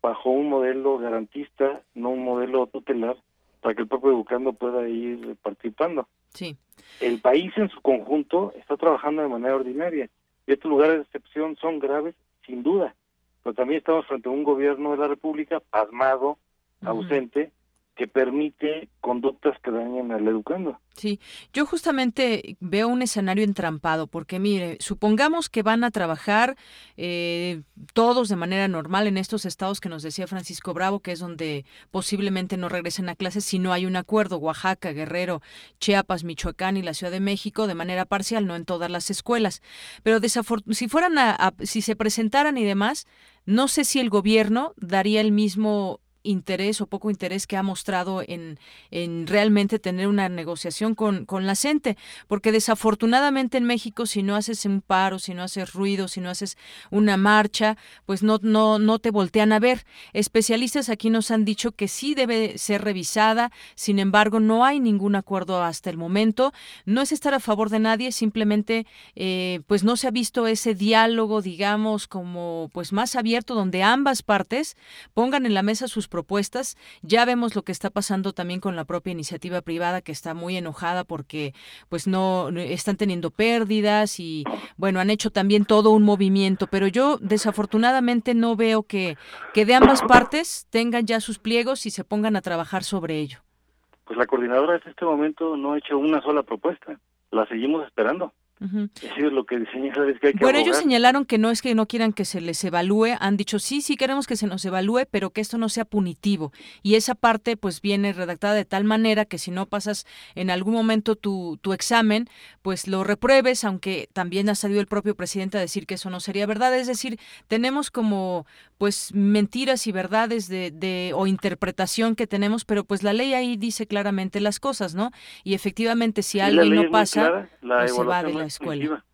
bajo un modelo garantista, no un modelo tutelar, para que el propio educando pueda ir participando. Sí. El país en su conjunto está trabajando de manera ordinaria y estos lugares de excepción son graves, sin duda, pero también estamos frente a un gobierno de la República pasmado, ausente, que permite conductas que dañen al educando. Sí, yo justamente veo un escenario entrampado, porque mire, supongamos que van a trabajar eh, todos de manera normal en estos estados que nos decía Francisco Bravo, que es donde posiblemente no regresen a clases si no hay un acuerdo, Oaxaca, Guerrero, Chiapas, Michoacán y la Ciudad de México de manera parcial, no en todas las escuelas. Pero si fueran a, si se presentaran y demás, no sé si el gobierno daría el mismo interés o poco interés que ha mostrado en, en realmente tener una negociación con, con la gente, porque desafortunadamente en México si no haces un paro, si no haces ruido, si no haces una marcha, pues no, no, no te voltean a ver. Especialistas aquí nos han dicho que sí debe ser revisada, sin embargo no hay ningún acuerdo hasta el momento. No es estar a favor de nadie, simplemente eh, pues no se ha visto ese diálogo, digamos, como pues más abierto, donde ambas partes pongan en la mesa sus propuestas. Ya vemos lo que está pasando también con la propia iniciativa privada que está muy enojada porque pues no están teniendo pérdidas y bueno, han hecho también todo un movimiento, pero yo desafortunadamente no veo que que de ambas partes tengan ya sus pliegos y se pongan a trabajar sobre ello. Pues la coordinadora en este momento no ha hecho una sola propuesta. La seguimos esperando lo que, bueno, ellos señalaron que no es que no quieran que se les evalúe, han dicho sí, sí queremos que se nos evalúe, pero que esto no sea punitivo. Y esa parte pues viene redactada de tal manera que si no pasas en algún momento tu, tu examen, pues lo repruebes, aunque también ha salido el propio presidente a decir que eso no sería verdad. Es decir, tenemos como pues mentiras y verdades de, de o interpretación que tenemos, pero pues la ley ahí dice claramente las cosas, ¿no? Y efectivamente si alguien no pasa, pues se va de la escuela.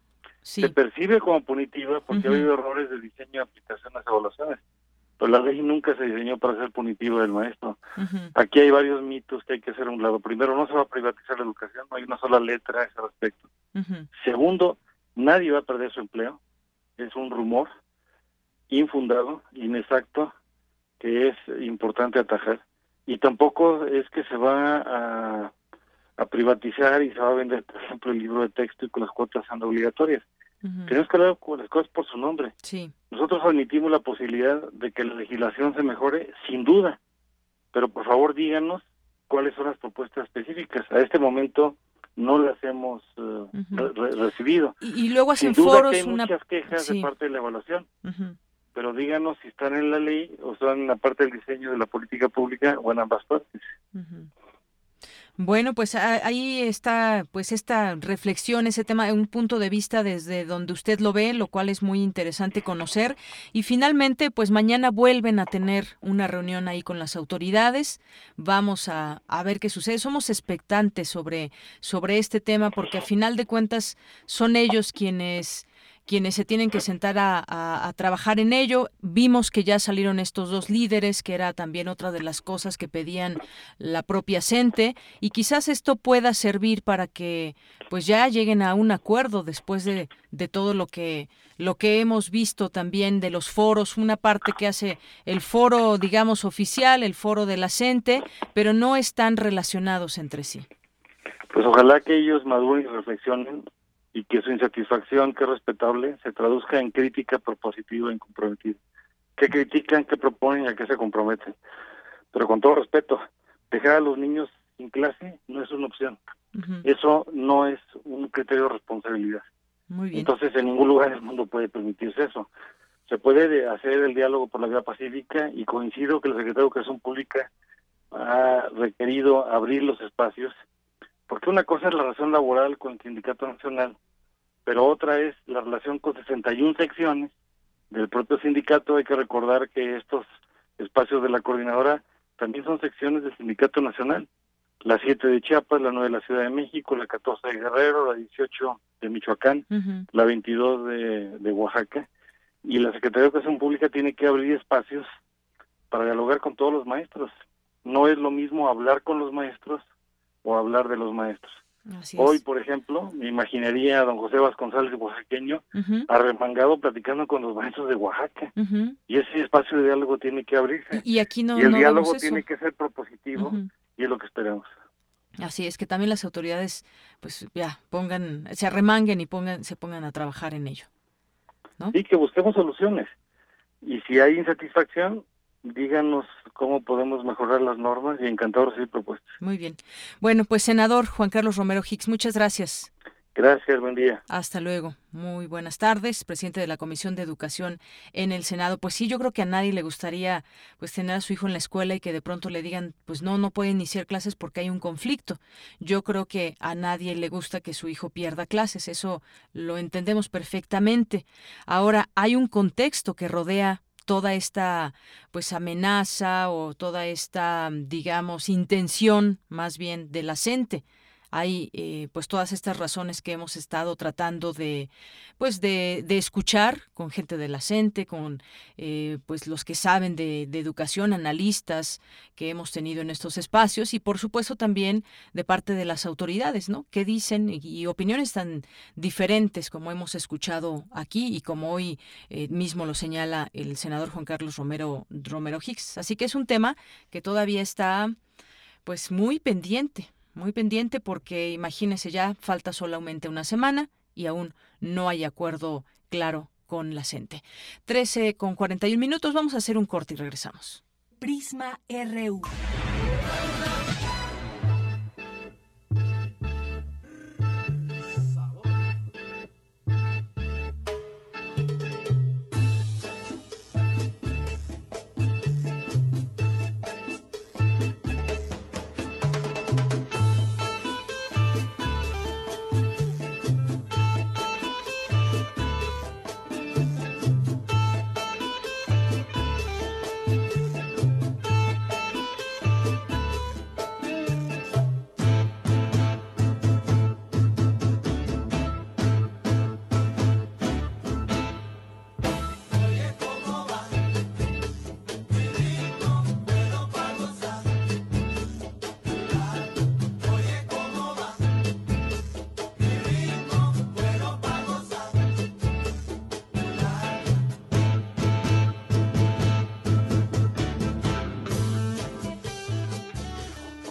Se percibe como punitiva porque ha habido errores de diseño y aplicación de las evaluaciones. Pero la ley nunca se diseñó para ser punitiva del maestro. Aquí hay varios mitos que hay que hacer a un lado. Primero, no se va a privatizar la educación, no hay una sola letra a ese respecto. Segundo, nadie va a perder su empleo. Es un rumor infundado, inexacto, que es importante atajar. Y tampoco es que se va a a privatizar y se va a vender, por ejemplo, el libro de texto y con las cuotas son obligatorias. Tenemos que hablar con las cosas por su nombre. Sí. Nosotros admitimos la posibilidad de que la legislación se mejore, sin duda, pero por favor díganos cuáles son las propuestas específicas. A este momento no las hemos eh, recibido. Y, luego hacen sin foros. que hay muchas quejas de parte de la evaluación. Pero díganos si están en la ley o están en la parte del diseño de la política pública o en ambas partes. Bueno, pues ahí está pues esta reflexión, ese tema, un punto de vista desde donde usted lo ve, lo cual es muy interesante conocer. Y finalmente, pues mañana vuelven a tener una reunión ahí con las autoridades. Vamos a, a ver qué sucede. Somos expectantes sobre, sobre este tema porque a final de cuentas son ellos quienes quienes se tienen que sentar a, trabajar en ello. Vimos que ya salieron estos dos líderes, que era también otra de las cosas que pedían la propia CENTE, y quizás esto pueda servir para que pues ya lleguen a un acuerdo después de, de todo lo que lo que hemos visto también de los foros, una parte que hace el foro, digamos, oficial, el foro de la CENTE, pero no están relacionados entre sí. Pues ojalá que ellos maduren y reflexionen y que su insatisfacción, que es respetable, se traduzca en crítica propositiva e incomprometida. Que critican, que proponen y a qué se comprometen. Pero con todo respeto, dejar a los niños sin clase no es una opción. Eso no es un criterio de responsabilidad. Entonces, en ningún lugar del mundo puede permitirse eso. Se puede hacer el diálogo por la vía pacífica y coincido que el secretario de Educación Pública ha requerido abrir los espacios porque una cosa es la relación laboral con el Sindicato Nacional, pero otra es la relación con 61 secciones del propio sindicato. Hay que recordar que estos espacios de la coordinadora también son secciones del Sindicato Nacional. La 7 de Chiapas, la 9 de la Ciudad de México, la 14 de Guerrero, la 18 de Michoacán, la 22 de, de Oaxaca. y la Secretaría de Educación Pública tiene que abrir espacios para dialogar con todos los maestros. No es lo mismo hablar con los maestros o hablar de los maestros. Hoy, por ejemplo, me imaginaría a don José Vasconcelos, oaxaqueño, arremangado platicando con los maestros de Oaxaca. Y ese espacio de diálogo tiene que abrirse. Y, aquí no. Y el diálogo tiene que ser propositivo y es lo que esperamos. Así es que también las autoridades, pues ya pongan, se arremanguen y pongan, se pongan a trabajar en ello. ¿no? Y que busquemos soluciones. Y si hay insatisfacción, díganos cómo podemos mejorar las normas y encantado recibir propuestas. Muy bien. Bueno, pues senador Juan Carlos Romero Hicks, muchas gracias. Gracias, buen día. Hasta luego. Muy buenas tardes, presidente de la Comisión de Educación en el Senado. Pues sí, yo creo que a nadie le gustaría pues tener a su hijo en la escuela y que de pronto le digan, pues no, no puede iniciar clases porque hay un conflicto. Yo creo que a nadie le gusta que su hijo pierda clases, eso lo entendemos perfectamente. Ahora, hay un contexto que rodea toda esta pues amenaza o toda esta digamos intención más bien de la CENTE hay eh, pues todas estas razones que hemos estado tratando de pues de, escuchar con gente de la CENTE, con eh, pues los que saben de, educación, analistas que hemos tenido en estos espacios y por supuesto también de parte de las autoridades, ¿no? ¿Qué dicen? Y, opiniones tan diferentes como hemos escuchado aquí y como hoy eh, mismo lo señala el senador Juan Carlos Romero, Romero Hicks. Así que es un tema que todavía está pues muy pendiente muy pendiente porque imagínese ya falta solamente una semana y aún no hay acuerdo claro con la CENTE. 13 con 41 minutos, vamos a hacer un corte y regresamos. Prisma RU.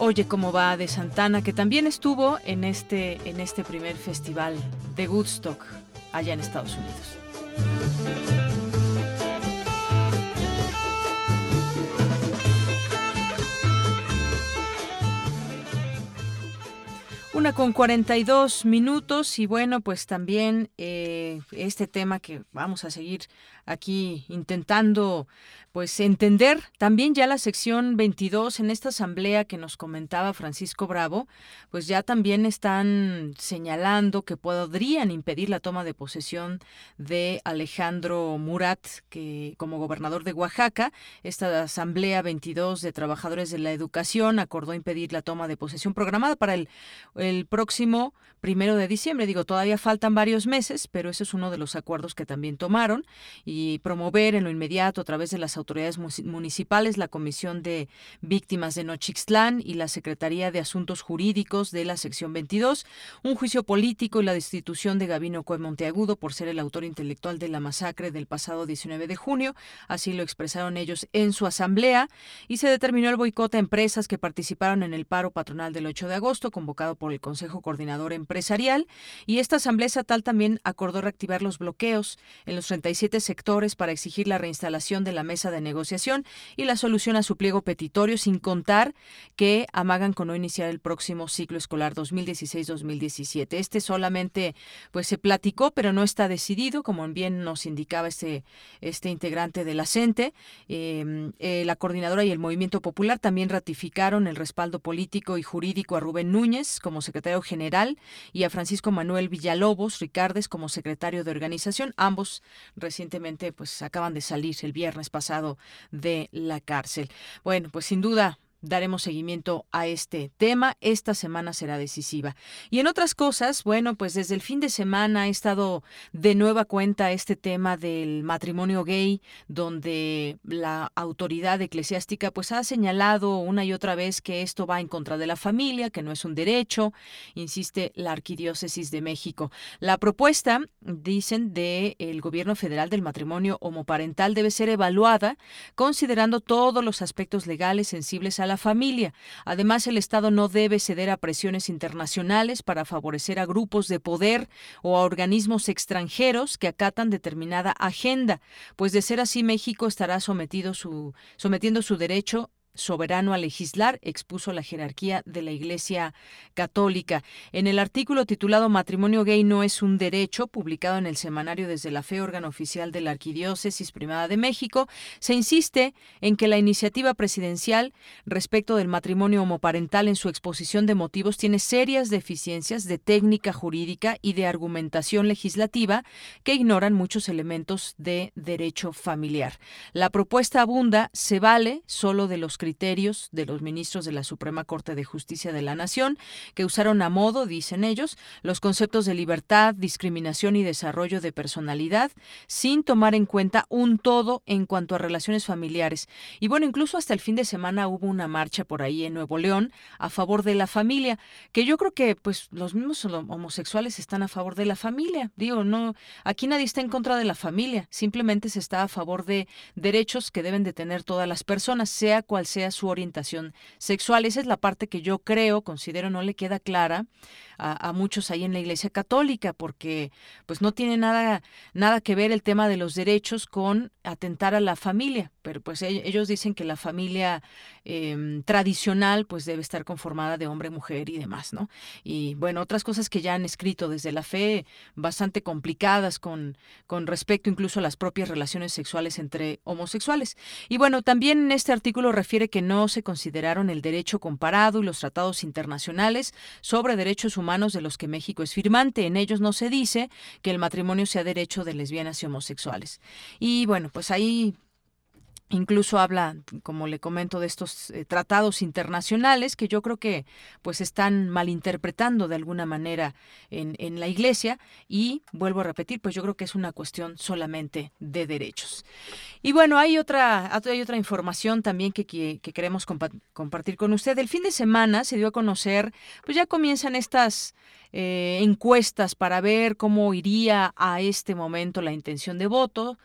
Oye cómo va de Santana, que también estuvo en este, en este primer festival de Woodstock allá en Estados Unidos. Una con 42 minutos y bueno, pues también eh, este tema que vamos a seguir aquí intentando pues entender también ya la sección 22 en esta asamblea que nos comentaba Francisco Bravo, pues ya también están señalando que podrían impedir la toma de posesión de Alejandro Murat que como gobernador de Oaxaca, esta asamblea 22 de trabajadores de la educación acordó impedir la toma de posesión programada para el, el próximo primero de diciembre. Digo, todavía faltan varios meses, pero ese es uno de los acuerdos que también tomaron y promover en lo inmediato a través de las autoridades municipales la Comisión de Víctimas de Nochixtlán y la Secretaría de Asuntos Jurídicos de la sección 22 un juicio político y la destitución de Gabino Cue Monteagudo por ser el autor intelectual de la masacre del pasado 19 de junio. Así lo expresaron ellos en su asamblea y se determinó el boicot a empresas que participaron en el paro patronal del 8 de agosto convocado por el Consejo Coordinador Empresarial y esta asamblea estatal también acordó reactivar los bloqueos en los 37 sectores para exigir la reinstalación de la mesa de negociación y la solución a su pliego petitorio, sin contar que amagan con no iniciar el próximo ciclo escolar 2016-2017. Este solamente pues se platicó, pero no está decidido, como bien nos indicaba este, este integrante de la CENTE. Em, eh, la coordinadora y el Movimiento Popular también ratificaron el respaldo político y jurídico a Rubén Núñez como secretario general y a Francisco Manuel Villalobos Ricardes como secretario de organización. Ambos recientemente pues acaban de salir el viernes pasado de la cárcel. Bueno, pues sin duda daremos seguimiento a este tema. Esta semana será decisiva. Y en otras cosas, bueno, pues desde el fin de semana ha estado de nueva cuenta este tema del matrimonio gay, donde la autoridad eclesiástica pues ha señalado una y otra vez que esto va en contra de la familia, que no es un derecho, insiste la Arquidiócesis de México. La propuesta, dicen, del el gobierno federal del matrimonio homoparental debe ser evaluada considerando todos los aspectos legales sensibles a la familia. Además, el Estado no debe ceder a presiones internacionales para favorecer a grupos de poder o a organismos extranjeros que acatan determinada agenda, pues de ser así México estará sometido su, sometiendo su derecho soberano a legislar, expuso la jerarquía de la Iglesia Católica. En el artículo titulado Matrimonio gay no es un derecho, publicado en el semanario desde la fe, órgano oficial de la Arquidiócesis Primada de México, se insiste en que la iniciativa presidencial respecto del matrimonio homoparental en su exposición de motivos tiene serias deficiencias de técnica jurídica y de argumentación legislativa que ignoran muchos elementos de derecho familiar. La propuesta abunda se vale solo de los criterios de los ministros de la Suprema Corte de Justicia de la Nación, que usaron a modo, dicen ellos, los conceptos de libertad, discriminación y desarrollo de personalidad, sin tomar en cuenta un todo en cuanto a relaciones familiares. Y bueno, incluso hasta el fin de semana hubo una marcha por ahí en Nuevo León a favor de la familia, que yo creo que pues los mismos homosexuales están a favor de la familia. Digo, no, aquí nadie está en contra de la familia, simplemente se está a favor de derechos que deben de tener todas las personas, sea cual sea sea su orientación sexual. Esa es la parte que yo creo, considero no le queda clara a, muchos ahí en la Iglesia Católica, porque pues no tiene nada, nada que ver el tema de los derechos con atentar a la familia, pero pues ellos dicen que la familia em, tradicional pues debe estar conformada de hombre, mujer y demás, ¿no? Y bueno, otras cosas que ya han escrito desde la fe, bastante complicadas con, con respecto incluso a las propias relaciones sexuales entre homosexuales. Y bueno, también en este artículo refiere que no se consideraron el derecho comparado y los tratados internacionales sobre derechos humanos Humanos de los que México es firmante. En ellos no se dice que el matrimonio sea derecho de lesbianas y homosexuales. Y bueno, pues ahí Incluso habla, como le comento, de estos eh, tratados internacionales que yo creo que pues están malinterpretando de alguna manera en, la Iglesia y vuelvo a repetir, pues yo creo que es una cuestión solamente de derechos. Y bueno, hay otra, hay otra información también que, que, queremos compartir con usted. El fin de semana se dio a conocer, pues ya comienzan estas eh, encuestas para ver cómo iría a este momento la intención de voto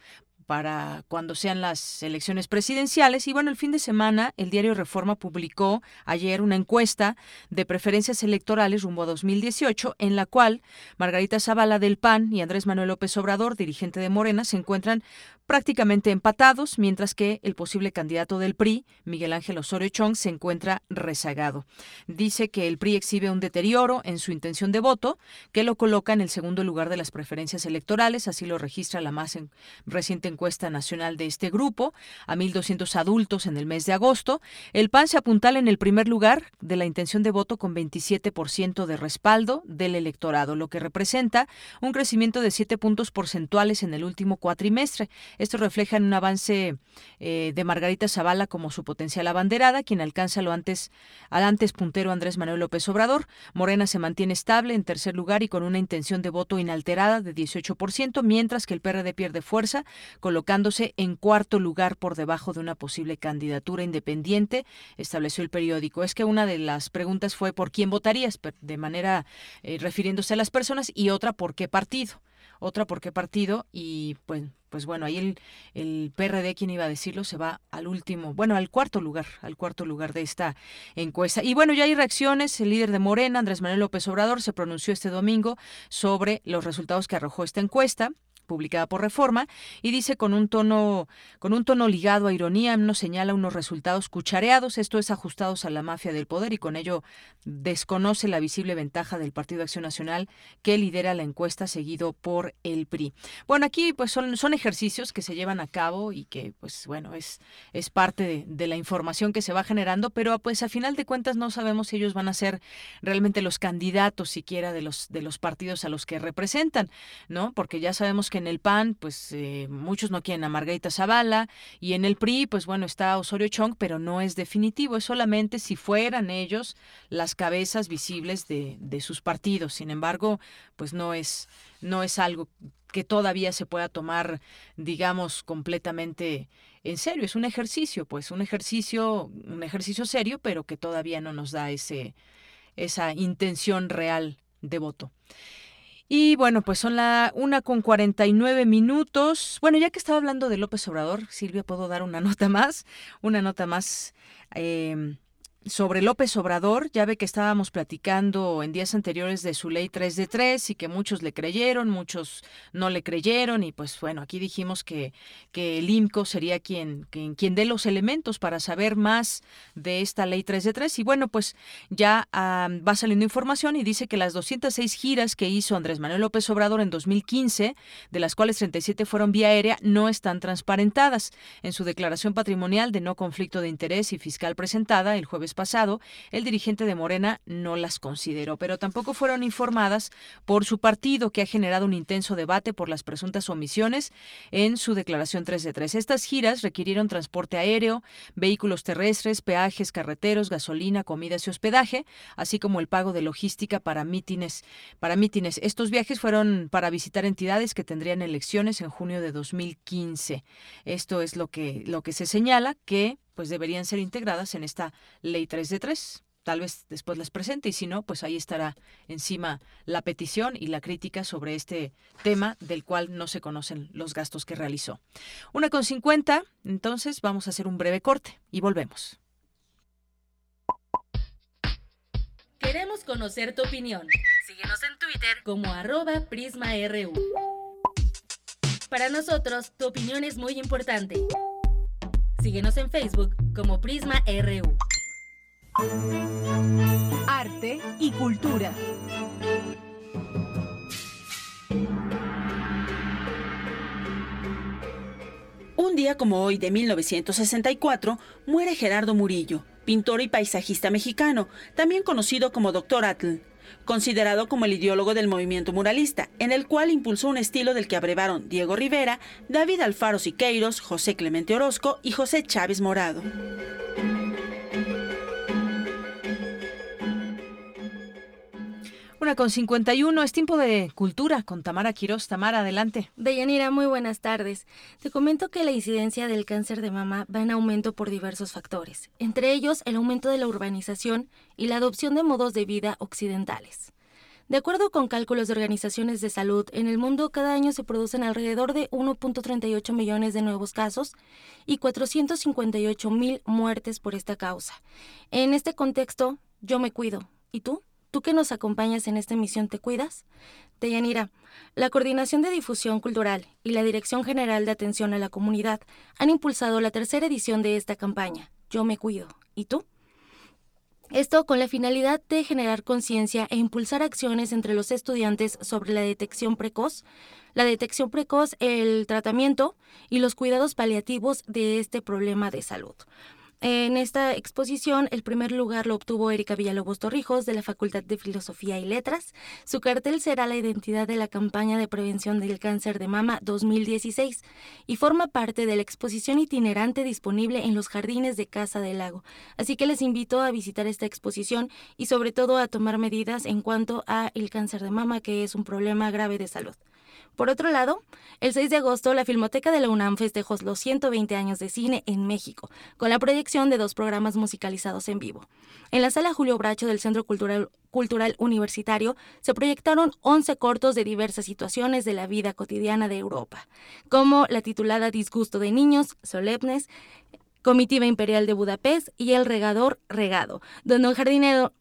para cuando sean las elecciones presidenciales. Y bueno, el fin de semana el diario Reforma publicó ayer una encuesta de preferencias electorales rumbo a 2018 en la cual Margarita Zavala del PAN y Andrés Manuel López Obrador, dirigente de Morena, se encuentran prácticamente empatados, mientras que el posible candidato del PRI, Miguel Ángel Osorio Chong, se encuentra rezagado. Dice que el PRI exhibe un deterioro en su intención de voto, que lo coloca en el segundo lugar de las preferencias electorales, así lo registra la más reciente encuesta nacional de este grupo, a 1.200 adultos en el mes de agosto. El PAN se apuntala en el primer lugar de la intención de voto con 27% de respaldo del electorado, lo que representa un crecimiento de 7 puntos porcentuales en el último cuatrimestre. Esto refleja en un avance eh, de Margarita Zavala como su potencial abanderada, quien alcanza lo antes, al antes puntero Andrés Manuel López Obrador. Morena se mantiene estable en tercer lugar y con una intención de voto inalterada de 18%, mientras que el PRD pierde fuerza, colocándose en cuarto lugar por debajo de una posible candidatura independiente, estableció el periódico. Es que una de las preguntas fue por quién votarías, de manera eh, refiriéndose a las personas, y otra por qué partido otra por qué partido y pues, pues bueno, ahí el, el PRD, quien iba a decirlo, se va al último, bueno, al cuarto lugar, al cuarto lugar de esta encuesta. Y bueno, ya hay reacciones, el líder de Morena, Andrés Manuel López Obrador, se pronunció este domingo sobre los resultados que arrojó esta encuesta publicada por Reforma, y dice con un tono, con un tono ligado a ironía, nos señala unos resultados cuchareados, esto es ajustados a la mafia del poder, y con ello desconoce la visible ventaja del Partido Acción Nacional que lidera la encuesta seguido por el PRI. Bueno, aquí pues son, son ejercicios que se llevan a cabo y que pues bueno, es, es parte de, de la información que se va generando, pero pues a final de cuentas no sabemos si ellos van a ser realmente los candidatos siquiera de los, de los partidos a los que representan, ¿no? Porque ya sabemos que en el PAN, pues eh, muchos no quieren a Margarita Zavala y en el PRI, pues bueno, está Osorio Chong, pero no es definitivo, es solamente si fueran ellos las cabezas visibles de, de sus partidos. Sin embargo, pues no es, no es algo que todavía se pueda tomar, digamos, completamente en serio. Es un ejercicio, pues, un ejercicio, un ejercicio serio, pero que todavía no nos da ese, esa intención real de voto. Y bueno, pues son la una con 49 minutos. Bueno, ya que estaba hablando de López Obrador, Silvia, puedo dar una nota más, una nota más. Eh, sobre López Obrador, ya ve que estábamos platicando en días anteriores de su ley 3 de 3 y que muchos le creyeron, muchos no le creyeron y pues bueno, aquí dijimos que, que el IMCO sería quien, quien, dé los elementos para saber más de esta ley 3 de 3 y bueno, pues ya va saliendo información y dice que las 206 giras que hizo Andrés Manuel López Obrador en 2015, de las cuales 37 fueron vía aérea, no están transparentadas. En su declaración patrimonial de no conflicto de interés y fiscal presentada el jueves pasado, el dirigente de Morena no las consideró, pero tampoco fueron informadas por su partido, que ha generado un intenso debate por las presuntas omisiones en su declaración 3 de 3. Estas giras requirieron transporte aéreo, vehículos terrestres, peajes, carreteros, gasolina, comidas y hospedaje, así como el pago de logística para mítines. Para mítines. Estos viajes fueron para visitar entidades que tendrían elecciones en junio de 2015. Esto es lo que, lo que se señala que pues deberían ser integradas en esta ley 3 de 3. Tal vez después las presente y si no, pues ahí estará encima la petición y la crítica sobre este tema del cual no se conocen los gastos que realizó. Una con 50, entonces vamos a hacer un breve corte y volvemos. Queremos conocer tu opinión. Síguenos en Twitter como arroba PrismaRU. Para nosotros, tu opinión es muy importante. Síguenos en Facebook como Prisma RU. Arte y cultura. Un día como hoy de 1964 muere Gerardo Murillo, pintor y paisajista mexicano, también conocido como Dr. Atl, considerado como el ideólogo del movimiento muralista, en el cual impulsó un estilo del que abrevaron Diego Rivera, David Alfaro Siqueiros, José Clemente Orozco y José Chávez Morado. Una con 51, es tiempo de cultura con Tamara Quiroz. Tamara, adelante. Deyanira, muy buenas tardes. Te comento que la incidencia del cáncer de mama va en aumento por diversos factores, entre ellos el aumento de la urbanización y la adopción de modos de vida occidentales. De acuerdo con cálculos de organizaciones de salud, en el mundo cada año se producen alrededor de 1.38 millones de nuevos casos y 458 mil muertes por esta causa. En este contexto, yo me cuido. ¿Y tú? ¿Tú que nos acompañas en esta emisión te cuidas? Deyanira, la Coordinación de Difusión Cultural y la Dirección General de Atención a la Comunidad han impulsado la tercera edición de esta campaña, Yo me cuido. ¿Y tú? Esto con la finalidad de generar conciencia e impulsar acciones entre los estudiantes sobre la detección precoz, la detección precoz, el tratamiento y los cuidados paliativos de este problema de salud. En esta exposición, el primer lugar lo obtuvo Erika Villalobos Torrijos de la Facultad de Filosofía y Letras. Su cartel será la identidad de la campaña de prevención del cáncer de mama 2016 y forma parte de la exposición itinerante disponible en los jardines de Casa del Lago. Así que les invito a visitar esta exposición y sobre todo a tomar medidas en cuanto a el cáncer de mama, que es un problema grave de salud. Por otro lado, el 6 de agosto la Filmoteca de la UNAM festejó los 120 años de cine en México, con la proyección de dos programas musicalizados en vivo. En la sala Julio Bracho del Centro Cultural, Universitario se proyectaron 11 cortos de diversas situaciones de la vida cotidiana de Europa, como la titulada Disgusto de Niños, Solemnes, Comitiva Imperial de Budapest y El Regador Regado, donde un jardinero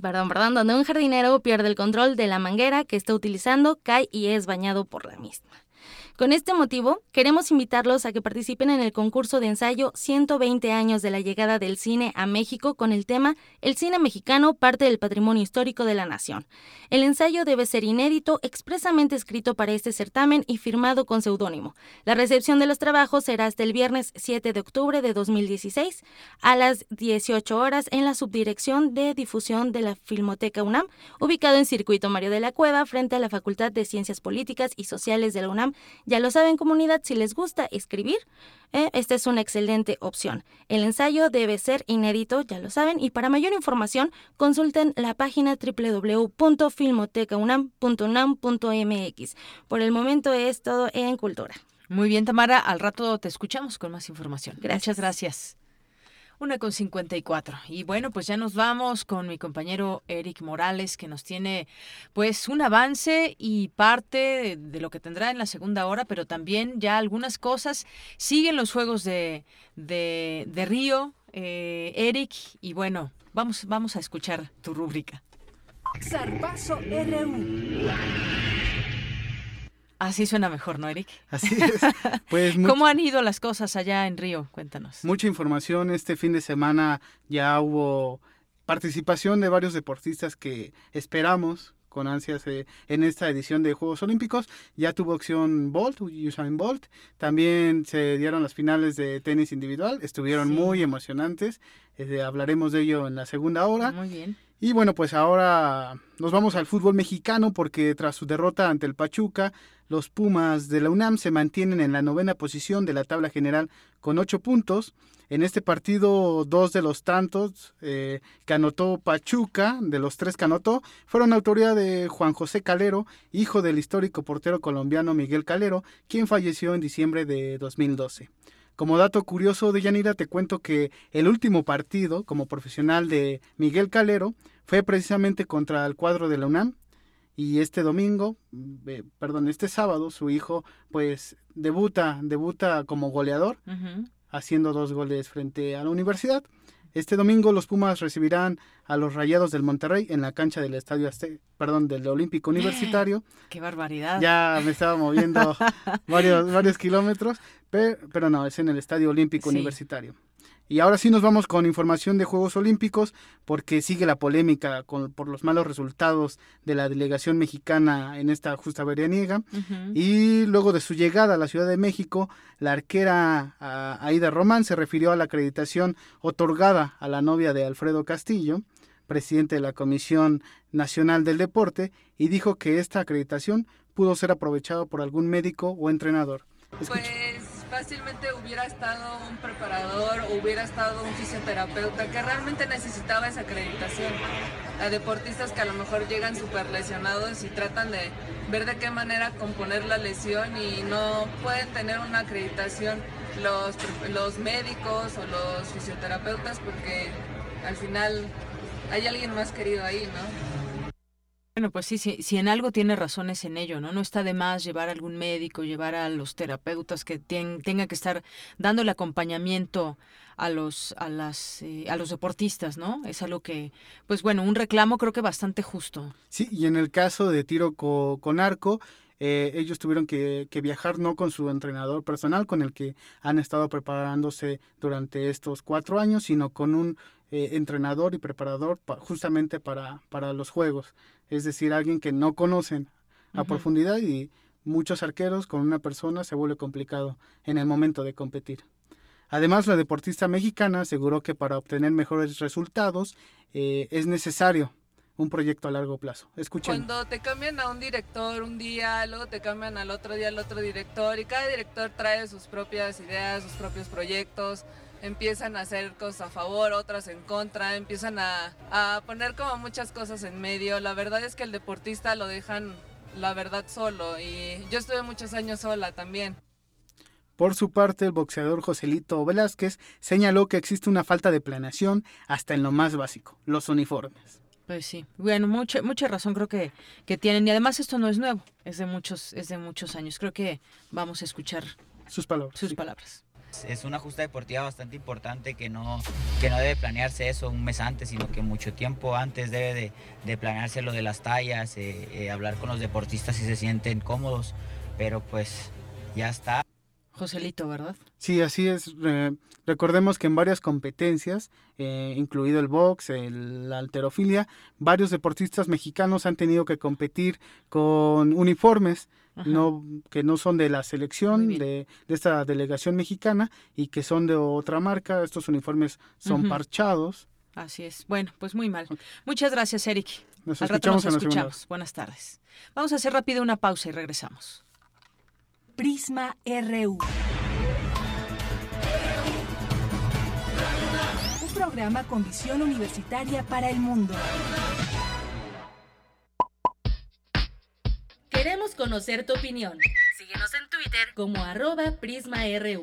perdón, perdón, donde un jardinero pierde el control de la manguera que está utilizando, cae y es bañado por la misma. Con este motivo, queremos invitarlos a que participen en el concurso de ensayo 120 años de la llegada del cine a México con el tema El cine mexicano, parte del patrimonio histórico de la nación. El ensayo debe ser inédito, expresamente escrito para este certamen y firmado con seudónimo. La recepción de los trabajos será hasta el viernes 7 de octubre de 2016 a las 18 horas en la subdirección de difusión de la Filmoteca UNAM, ubicado en Circuito Mario de la Cueva, frente a la Facultad de Ciencias Políticas y Sociales de la UNAM. Ya lo saben, comunidad, si les gusta escribir, eh, esta es una excelente opción. El ensayo debe ser inédito, ya lo saben, y para mayor información consulten la página www.filmotecaunam.unam.mx. Por el momento es todo en cultura. Muy bien, Tamara, al rato te escuchamos con más información. Gracias, gracias. Una con 54. Y bueno, pues ya nos vamos con mi compañero Eric Morales, que nos tiene pues un avance y parte de, lo que tendrá en la segunda hora, pero también ya algunas cosas. Siguen los Juegos de, de, Río, eh, Eric, y bueno, vamos, vamos a escuchar tu rúbrica. RU. Así suena mejor, ¿no, Eric? Así es. Pues ¿Cómo han ido las cosas allá en Río? Cuéntanos. Mucha información. Este fin de semana ya hubo participación de varios deportistas que esperamos con ansias eh, en esta edición de Juegos Olímpicos. Ya tuvo opción Bolt, Usain Bolt. También se dieron las finales de tenis individual. Estuvieron muy emocionantes. Eh, hablaremos de ello en la segunda hora. Muy bien. Y bueno, pues ahora nos vamos al fútbol mexicano porque tras su derrota ante el Pachuca, los Pumas de la UNAM se mantienen en la novena posición de la tabla general con ocho puntos. En este partido, dos de los tantos eh, que anotó Pachuca, de los tres que anotó, fueron autoría de Juan José Calero, hijo del histórico portero colombiano Miguel Calero, quien falleció en diciembre de 2012. Como dato curioso de Yanira, te cuento que el último partido como profesional de Miguel Calero fue precisamente contra el cuadro de la UNAM y este domingo, eh, perdón, este sábado su hijo pues debuta, debuta como goleador, haciendo dos goles frente a la universidad. Este domingo los Pumas recibirán a los Rayados del Monterrey en la cancha del Estadio Azte perdón, del Olímpico Universitario. ¡Qué barbaridad! Ya me estaba moviendo varios, varios kilómetros, pero, pero, no, es en el Estadio Olímpico Universitario. Y ahora sí nos vamos con información de Juegos Olímpicos, porque sigue la polémica con, por los malos resultados de la delegación mexicana en esta justa veraniega. Y luego de su llegada a la Ciudad de México, la arquera Aida Román se refirió a la acreditación otorgada a la novia de Alfredo Castillo, presidente de la Comisión Nacional del Deporte, y dijo que esta acreditación pudo ser aprovechada por algún médico o entrenador. Pues fácilmente hubiera estado un preparador, hubiera estado un fisioterapeuta que realmente necesitaba esa acreditación. A deportistas que a lo mejor llegan súper lesionados y tratan de ver de qué manera componer la lesión y no pueden tener una acreditación los, los médicos o los fisioterapeutas porque al final hay alguien más querido ahí, ¿no? Bueno, pues sí, sí, si en algo tiene razones en ello, ¿no? No está de más llevar a algún médico, llevar a los terapeutas que tengan que estar dando el acompañamiento a los, a las, eh, a los deportistas, ¿no? Es algo que, pues bueno, un reclamo creo que bastante justo. Sí, y en el caso de tiro con arco, eh, ellos tuvieron que, que, viajar no con su entrenador personal, con el que han estado preparándose durante estos cuatro años, sino con un eh, entrenador y preparador justamente para, para los juegos es decir, alguien que no conocen a profundidad y muchos arqueros con una persona se vuelve complicado en el momento de competir. Además, la deportista mexicana aseguró que para obtener mejores resultados eh, es necesario un proyecto a largo plazo. Escuchen. Cuando te cambian a un director un día, luego te cambian al otro día al otro director y cada director trae sus propias ideas, sus propios proyectos, empiezan a hacer cosas a favor, otras en contra, empiezan a, poner como muchas cosas en medio. La verdad es que el deportista lo dejan, la verdad, solo y yo estuve muchos años sola también. Por su parte, el boxeador Joselito Velázquez señaló que existe una falta de planeación hasta en lo más básico, los uniformes. Pues sí, bueno, mucha, mucha razón creo que, que tienen y además esto no es nuevo, es de muchos, es de muchos años. Creo que vamos a escuchar sus palabras. Sus palabras. Es una justa deportiva bastante importante que no, que no debe planearse eso un mes antes, sino que mucho tiempo antes debe de, planearse lo de las tallas, eh, eh, hablar con los deportistas si se sienten cómodos, pero pues ya está. Joselito, ¿verdad? Sí, así es. recordemos que en varias competencias, eh, incluido el box, el, la alterofilia, varios deportistas mexicanos han tenido que competir con uniformes no que no son de la selección de, de, esta delegación mexicana y que son de otra marca. Estos uniformes son parchados. Así es. Bueno, pues muy mal. Muchas gracias, Eric. Nos Al escuchamos rato nos escuchamos. Buenas tardes. Vamos a hacer rápido una pausa y regresamos. Prisma RU. Un programa con visión universitaria para el mundo. Queremos conocer tu opinión. Síguenos en Twitter como arroba PrismaRU.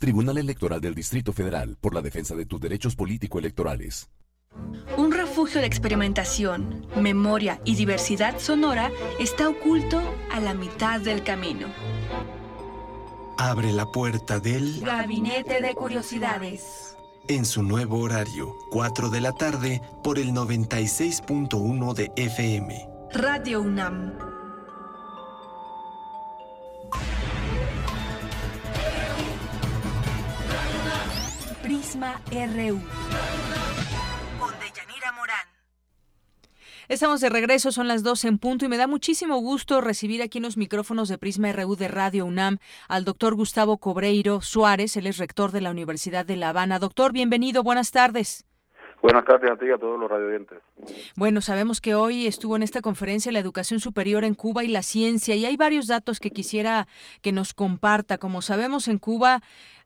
Tribunal Electoral del Distrito Federal por la defensa de tus derechos político-electorales. Un refugio de experimentación, memoria y diversidad sonora está oculto a la mitad del camino. Abre la puerta del Gabinete de Curiosidades. En su nuevo horario, 4 de la tarde, por el 96.1 de FM. Radio UNAM. Prisma RU. Con Deyanira Morán. Estamos de regreso, son las 12 en punto y me da muchísimo gusto recibir aquí en los micrófonos de Prisma RU de Radio UNAM al doctor Gustavo Cobreiro Suárez, él es rector de la Universidad de La Habana. Doctor, bienvenido, buenas tardes. Buenas tardes a ti y a todos los radiodientes. Bueno, sabemos que hoy estuvo en esta conferencia la educación superior en Cuba y la ciencia y hay varios datos que quisiera que nos comparta. Como sabemos, en Cuba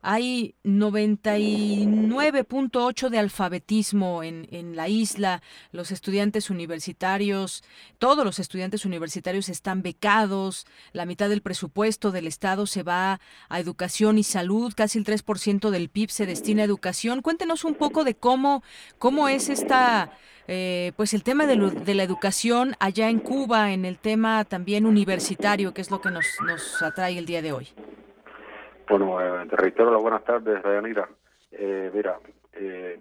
hay 99.8 de alfabetismo en, en la isla. Los estudiantes universitarios, todos los estudiantes universitarios están becados. La mitad del presupuesto del Estado se va a educación y salud. Casi el 3% del PIB se destina a educación. Cuéntenos un poco de cómo, cómo es esta... Eh, pues el tema de, de, la educación allá en Cuba, en el tema también universitario, que es lo que nos, nos atrae el día de hoy. Bueno, eh, te reitero las buenas tardes, Rayanira. Eh, mira, eh,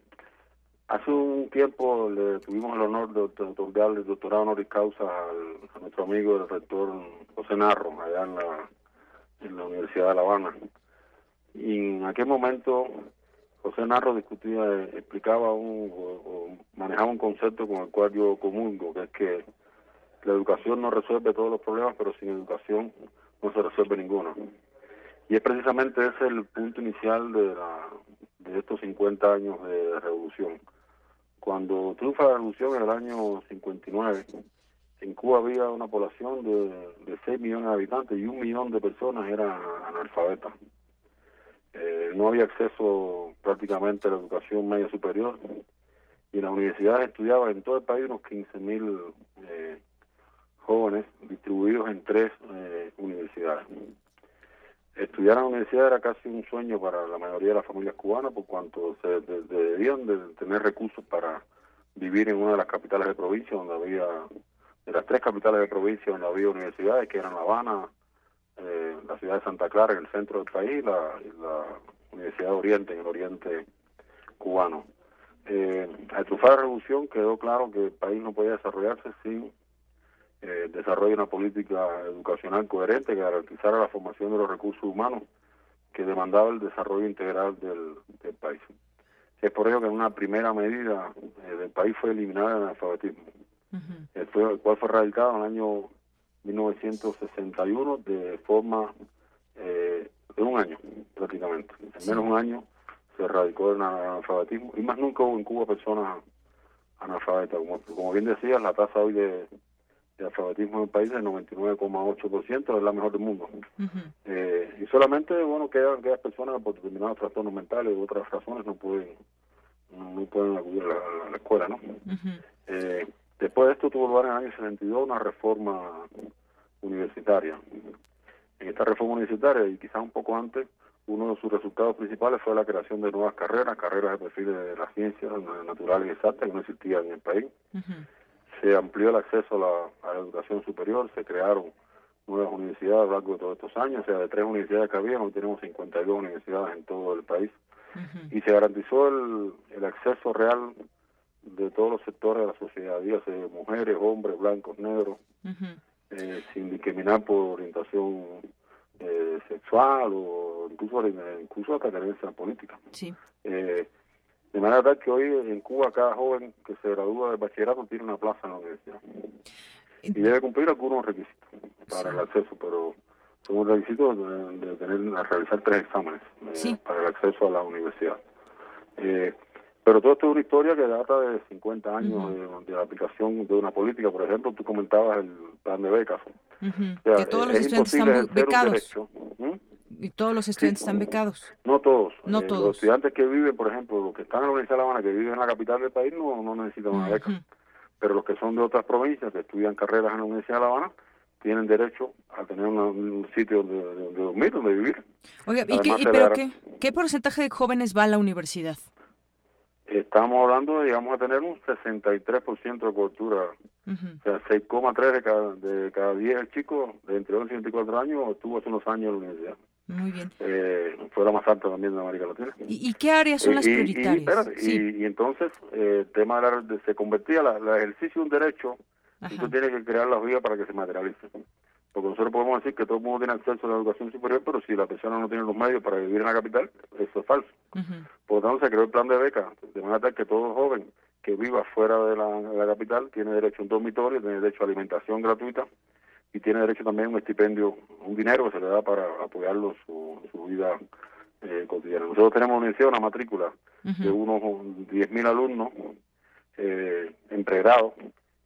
hace un tiempo le tuvimos el honor de otorgarle el doctorado honoris causa a nuestro amigo el rector José Narro, allá en la, en la Universidad de La Habana. Y en aquel momento José Narro discutía, explicaba un, o, manejaba un concepto con el cual yo comulgo, que es que la educación no resuelve todos los problemas, pero sin educación no se resuelve ninguno. Y es precisamente ese el punto inicial de, la, de estos 50 años de revolución. Cuando triunfa la revolución en el año 59, en Cuba había una población de, de 6 millones de habitantes y un millón de personas eran analfabetas. Eh, no había acceso prácticamente a la educación media superior y en las universidades estudiaban en todo el país unos 15.000 eh, jóvenes distribuidos en tres eh, universidades. Estudiar en la universidad era casi un sueño para la mayoría de las familias cubanas, por cuanto se debían de tener recursos para vivir en una de las capitales de provincia, donde había, de las tres capitales de provincia donde había universidades, que eran La Habana, eh, la ciudad de Santa Clara en el centro del país, la, la Universidad de Oriente en el oriente cubano. Eh, al triunfar la revolución quedó claro que el país no podía desarrollarse sin eh, desarrolle una política educacional coherente que garantizara la formación de los recursos humanos que demandaba el desarrollo integral del, país. Es por ello que en una primera medida eh, del país fue eliminar el analfabetismo, el, cual fue radicado en el año 1961 de forma eh, de un año prácticamente. En menos de un año se erradicó el analfabetismo y más nunca hubo en Cuba personas analfabetas. Como, como bien decías, la tasa hoy de de alfabetismo en el país del 99,8%, es la mejor del mundo. eh, y solamente, bueno, quedan aquellas personas por determinados trastornos mentales u otras razones no pueden no pueden acudir a la, escuela, ¿no? eh, después de esto tuvo lugar en el año 62 una reforma universitaria. En esta reforma universitaria, y quizás un poco antes, uno de sus resultados principales fue la creación de nuevas carreras, carreras de perfiles de las ciencias naturales y exactas que no existían en el país. Se amplió el acceso a la, a la educación superior, se crearon nuevas universidades a lo largo de todos estos años, o sea, de tres universidades que había, hoy tenemos 52 universidades en todo el país. Y se garantizó el, el acceso real de todos los sectores de la sociedad, dígase mujeres, hombres, blancos, negros, eh, sin discriminar por orientación eh, sexual o incluso incluso hasta creencia política. Sí. Eh, de manera tal que hoy en Cuba cada joven que se gradúa de bachillerato tiene una plaza en la universidad. Y debe cumplir algunos requisitos para el acceso, pero son requisitos de, de tener a realizar tres exámenes eh, para el acceso a la universidad. Eh, pero todo esto es una historia que data de 50 años de, de, la aplicación de una política. Por ejemplo, tú comentabas el plan de becas. que todos los estudiantes están becados. Y todos los estudiantes están becados. No todos. No Eh, todos. Los estudiantes que viven, por ejemplo, los que están en la Universidad de La Habana, que viven en la capital del país, no, no necesitan una beca. Pero los que son de otras provincias, que estudian carreras en la Universidad de La Habana, tienen derecho a tener una- un sitio donde, donde dormir, donde vivir. Oiga, ¿y, qué, y pero gar- qué, qué porcentaje de jóvenes va a la universidad? Estamos hablando de, digamos, a tener un 63% de cobertura. O sea, 6,3 de cada, de cada 10 chicos de entre 11 y 24 años estuvo hace unos años en la universidad. Muy bien. Eh, fue la más alta también de América Latina. ¿Y, y qué áreas son Eh, las y- y, prioritarias? espérate, Sí. y, entonces eh, el tema de la, se convertía la, la ejercicio de un derecho y tú tienes que crear las vías para que se materialice. Porque nosotros podemos decir que todo el mundo tiene acceso a la educación superior, pero si la persona no tiene los medios para vivir en la capital, eso es falso. Por lo tanto, se creó el plan de beca, de manera tal que todo joven que viva fuera de la, de la capital tiene derecho a un dormitorio, tiene derecho a alimentación gratuita y tiene derecho también a un estipendio, un dinero que se le da para apoyarlo en su, su vida eh, cotidiana. Nosotros tenemos una universidad, una matrícula de unos 10.000 alumnos eh, en pregrado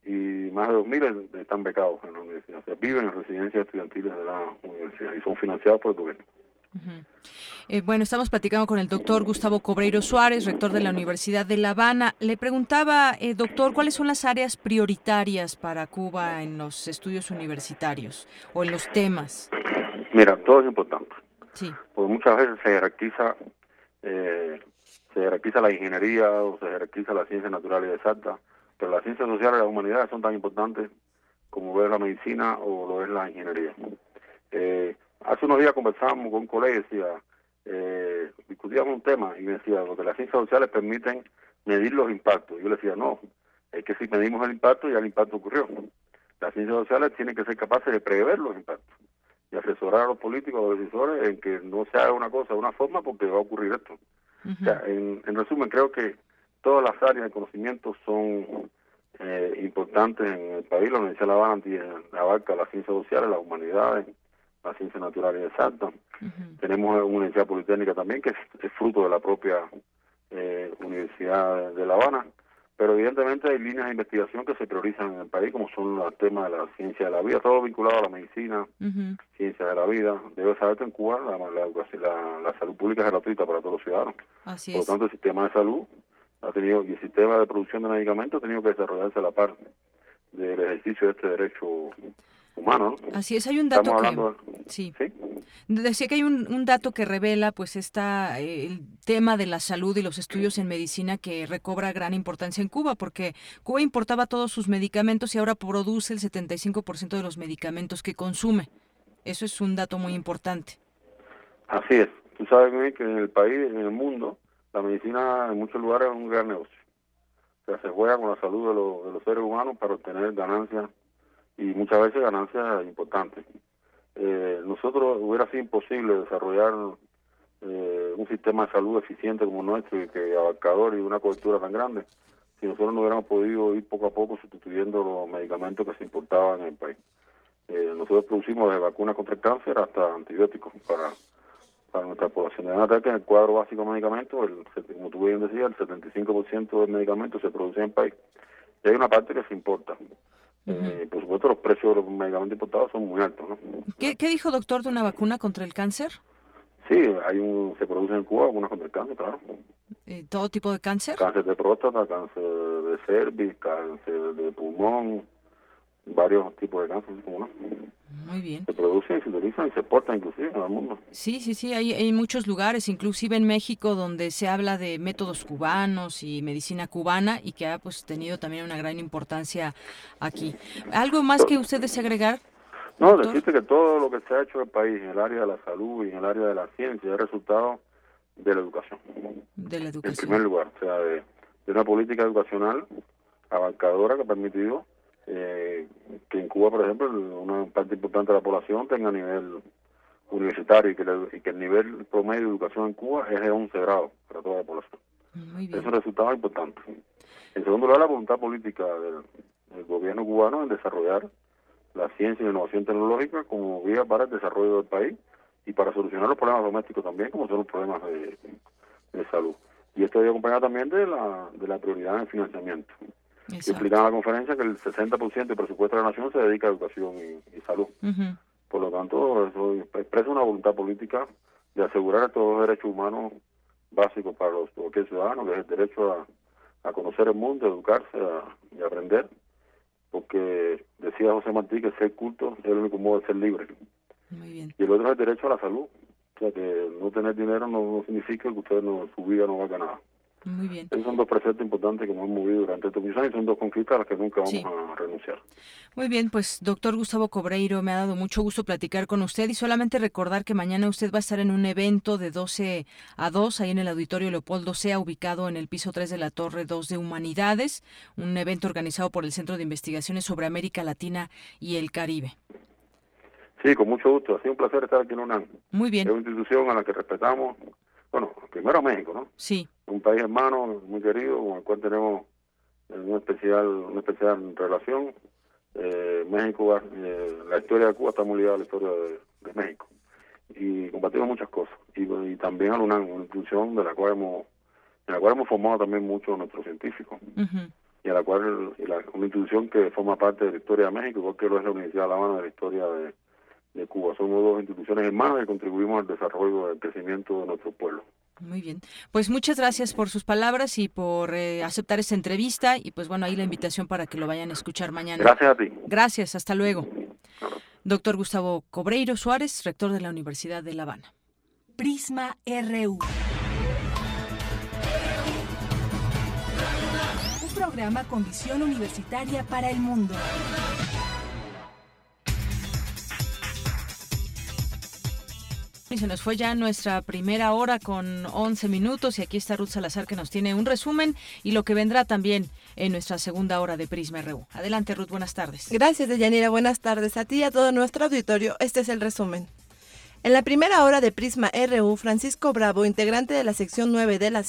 y más de 2.000 están becados en la universidad. O sea, viven en residencias estudiantiles de la universidad y son financiados por el gobierno. Eh, bueno, estamos platicando con el doctor Gustavo Cobreiro Suárez, rector de la Universidad de La Habana. Le preguntaba, eh, doctor, ¿cuáles son las áreas prioritarias para Cuba en los estudios universitarios o en los temas? Mira, todo es importante. Sí. Porque muchas veces se jerarquiza, eh, se jerarquiza la ingeniería o se jerarquiza la ciencia natural y exacta, pero las ciencias sociales y las humanidades son tan importantes como lo es la medicina o lo es la ingeniería. Eh, hace unos días conversábamos con un colega y decía, eh, discutíamos un tema y me decía, porque las ciencias sociales permiten medir los impactos. Yo le decía, no, es que si medimos el impacto, ya el impacto ocurrió. Las ciencias sociales tienen que ser capaces de prever los impactos y asesorar a los políticos, a los decisores, en que no se haga una cosa de una forma porque va a ocurrir esto. O sea, en, en resumen, creo que todas las áreas de conocimiento son eh, importantes en el país. La Universidad de La Habana abarca las ciencias sociales, las humanidades, las ciencias naturales y exactas. Tenemos una universidad politécnica también, que es, es fruto de la propia eh, Universidad de, La Habana. Pero evidentemente hay líneas de investigación que se priorizan en el país, como son los temas de la ciencia de la vida, todo vinculado a la medicina, ciencia de la vida. Debes saber que en Cuba la, la, la- la salud pública es gratuita para todos los ciudadanos. Así Por lo tanto, el sistema de salud ha tenido y el sistema de producción de medicamentos ha tenido que desarrollarse a la par del ejercicio de este derecho humano. ¿no? Así es, hay un dato Estamos que... hablando Sí. Decía que hay un, un dato que revela pues esta, eh, el tema de la salud y los estudios en medicina que recobra gran importancia en Cuba, porque Cuba importaba todos sus medicamentos y ahora produce el 75% de los medicamentos que consume. Eso es un dato muy importante. Así es. Tú sabes bien que en el país, en el mundo, la medicina en muchos lugares es un gran negocio. O sea, se juega con la salud de, los- de los seres humanos para obtener ganancias y muchas veces ganancias importantes. Eh, nosotros hubiera sido imposible desarrollar eh, un sistema de salud eficiente como nuestro y que abarcador y una cobertura tan grande si nosotros no hubiéramos podido ir poco a poco sustituyendo los medicamentos que se importaban en el país. Eh, nosotros producimos desde vacunas contra el cáncer hasta antibióticos para, para nuestra población. De manera tal que en el cuadro básico de medicamentos, el, como tú bien decías, el 75% del medicamento se produce en el país. Y hay una parte que se importa. Eh, por supuesto, los precios de los medicamentos importados son muy altos. ¿no? ¿Qué, qué dijo doctor de una vacuna contra el cáncer? Sí, hay un, se produce en Cuba vacunas contra el cáncer, claro. Eh, ¿Todo tipo de cáncer? Cáncer de próstata, cáncer de cervix, cáncer de pulmón, varios tipos de cáncer, ¿cómo no? Muy bien. Se producen, se utilizan y se exportan inclusive en el mundo. Sí, sí, sí, hay, hay muchos lugares, inclusive en México, donde se habla de métodos cubanos y medicina cubana y que ha pues tenido también una gran importancia aquí. ¿Algo más que usted desea agregar? No, decirte que todo lo que se ha hecho en el país, en el área de la salud y en el área de la ciencia, es resultado de la educación. De la En educación. primer lugar, o sea, de, de una política educacional abarcadora que ha permitido eh, que en Cuba, por ejemplo, una parte importante de la población tenga nivel universitario y que, la- y que el nivel promedio de educación en Cuba es de 11 grados para toda la población. Es un resultado importante. En segundo lugar, la voluntad política del, del gobierno cubano en desarrollar la ciencia y la innovación tecnológica como vía para el desarrollo del país y para solucionar los problemas domésticos también, como son los problemas de, de salud. Y esto debe acompañado también de la, de la prioridad en el financiamiento. Exacto. Explicaba en la conferencia que el 60% del presupuesto de la nación se dedica a educación y, y salud. Por lo tanto, eso expresa una voluntad política de asegurar estos dos derechos humanos básicos para los cualquier ciudadano, que es el derecho a, a conocer el mundo, a educarse a- y a aprender, porque decía José Martí que ser culto es el único modo de ser libre. Muy bien. Y el otro es el derecho a la salud. O sea, que no tener dinero no, no significa que usted no, su vida no valga nada. Muy bien. Esos son dos preceptos importantes que hemos movido durante estos años y son dos conquistas a las que nunca vamos Sí. a renunciar. Muy bien, pues doctor Gustavo Cobreiro, me ha dado mucho gusto platicar con usted y solamente recordar que mañana usted va a estar en un evento de 12 a 2 ahí en el Auditorio Leopoldo Sea, ubicado en el piso 3 de la Torre 2 de Humanidades, un evento organizado por el Centro de Investigaciones sobre América Latina y el Caribe. Sí, con mucho gusto. Ha sido un placer estar aquí en UNAM. Muy bien. Es una institución a la que respetamos, bueno, primero a México, ¿no? Sí. Un país hermano, muy querido, con el cual tenemos una especial, una especial relación. Eh, México, eh, la historia de Cuba está muy ligada a la historia de, de México. Y compartimos muchas cosas. Y, y también a la UNAM, una institución de la cual hemos, en la cual hemos formado también muchos nuestros científicos. Y a la cual, y la- una institución que forma parte de la historia de México, igual que lo es la Universidad de La Habana de la historia de, de Cuba. Somos dos instituciones hermanas que contribuimos al desarrollo, al crecimiento de nuestro pueblo. Muy bien. Pues muchas gracias por sus palabras y por eh, aceptar esta entrevista y pues bueno, ahí la invitación para que lo vayan a escuchar mañana. Gracias a ti. Gracias, hasta luego. Doctor Gustavo Cobreiro Suárez, rector de la Universidad de La Habana. Prisma RU. Un programa con visión universitaria para el mundo. Y se nos fue ya nuestra primera hora con 11 minutos y aquí está Ruth Salazar que nos tiene un resumen y lo que vendrá también en nuestra segunda hora de Prisma RU. Adelante Ruth, buenas tardes. Gracias, Deyanira. Buenas tardes a ti y a todo nuestro auditorio. Este es el resumen. En la primera hora de Prisma RU, Francisco Bravo, integrante de la sección 9 de la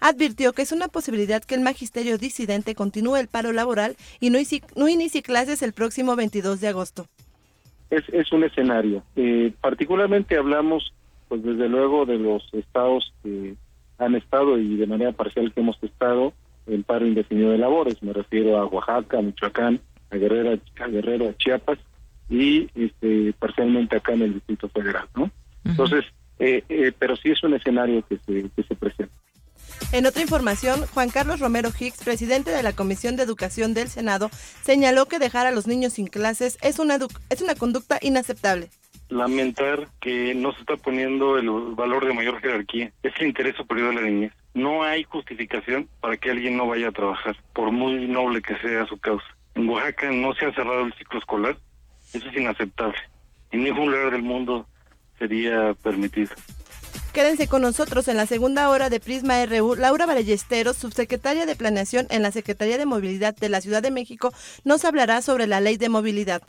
advirtió que es una posibilidad que el magisterio disidente continúe el paro laboral y no no inicie clases el próximo 22 de agosto. Es, es un escenario. Eh, particularmente hablamos, pues desde luego, de los estados que han estado y de manera parcial que hemos estado en paro indefinido de labores. Me refiero a Oaxaca, a Michoacán, a Guerrero, a Guerrero, a Chiapas y este, parcialmente acá en el Distrito Federal, ¿no? Entonces, eh, eh, pero sí es un escenario que se, que se presenta. En otra información, Juan Carlos Romero Hicks, presidente de la Comisión de Educación del Senado, señaló que dejar a los niños sin clases es una, es una conducta inaceptable. lamentar que no se está poniendo el valor de mayor jerarquía. Es el interés superior de la niñez. No hay justificación para que alguien no vaya a trabajar, por muy noble que sea su causa. En Oaxaca no se ha cerrado el ciclo escolar. Eso es inaceptable. En ningún lugar del mundo sería permitido. Quédense con nosotros en la segunda hora de Prisma RU. Laura Ballesteros, subsecretaria de Planeación en la Secretaría de Movilidad de la Ciudad de México, nos hablará sobre la ley de movilidad.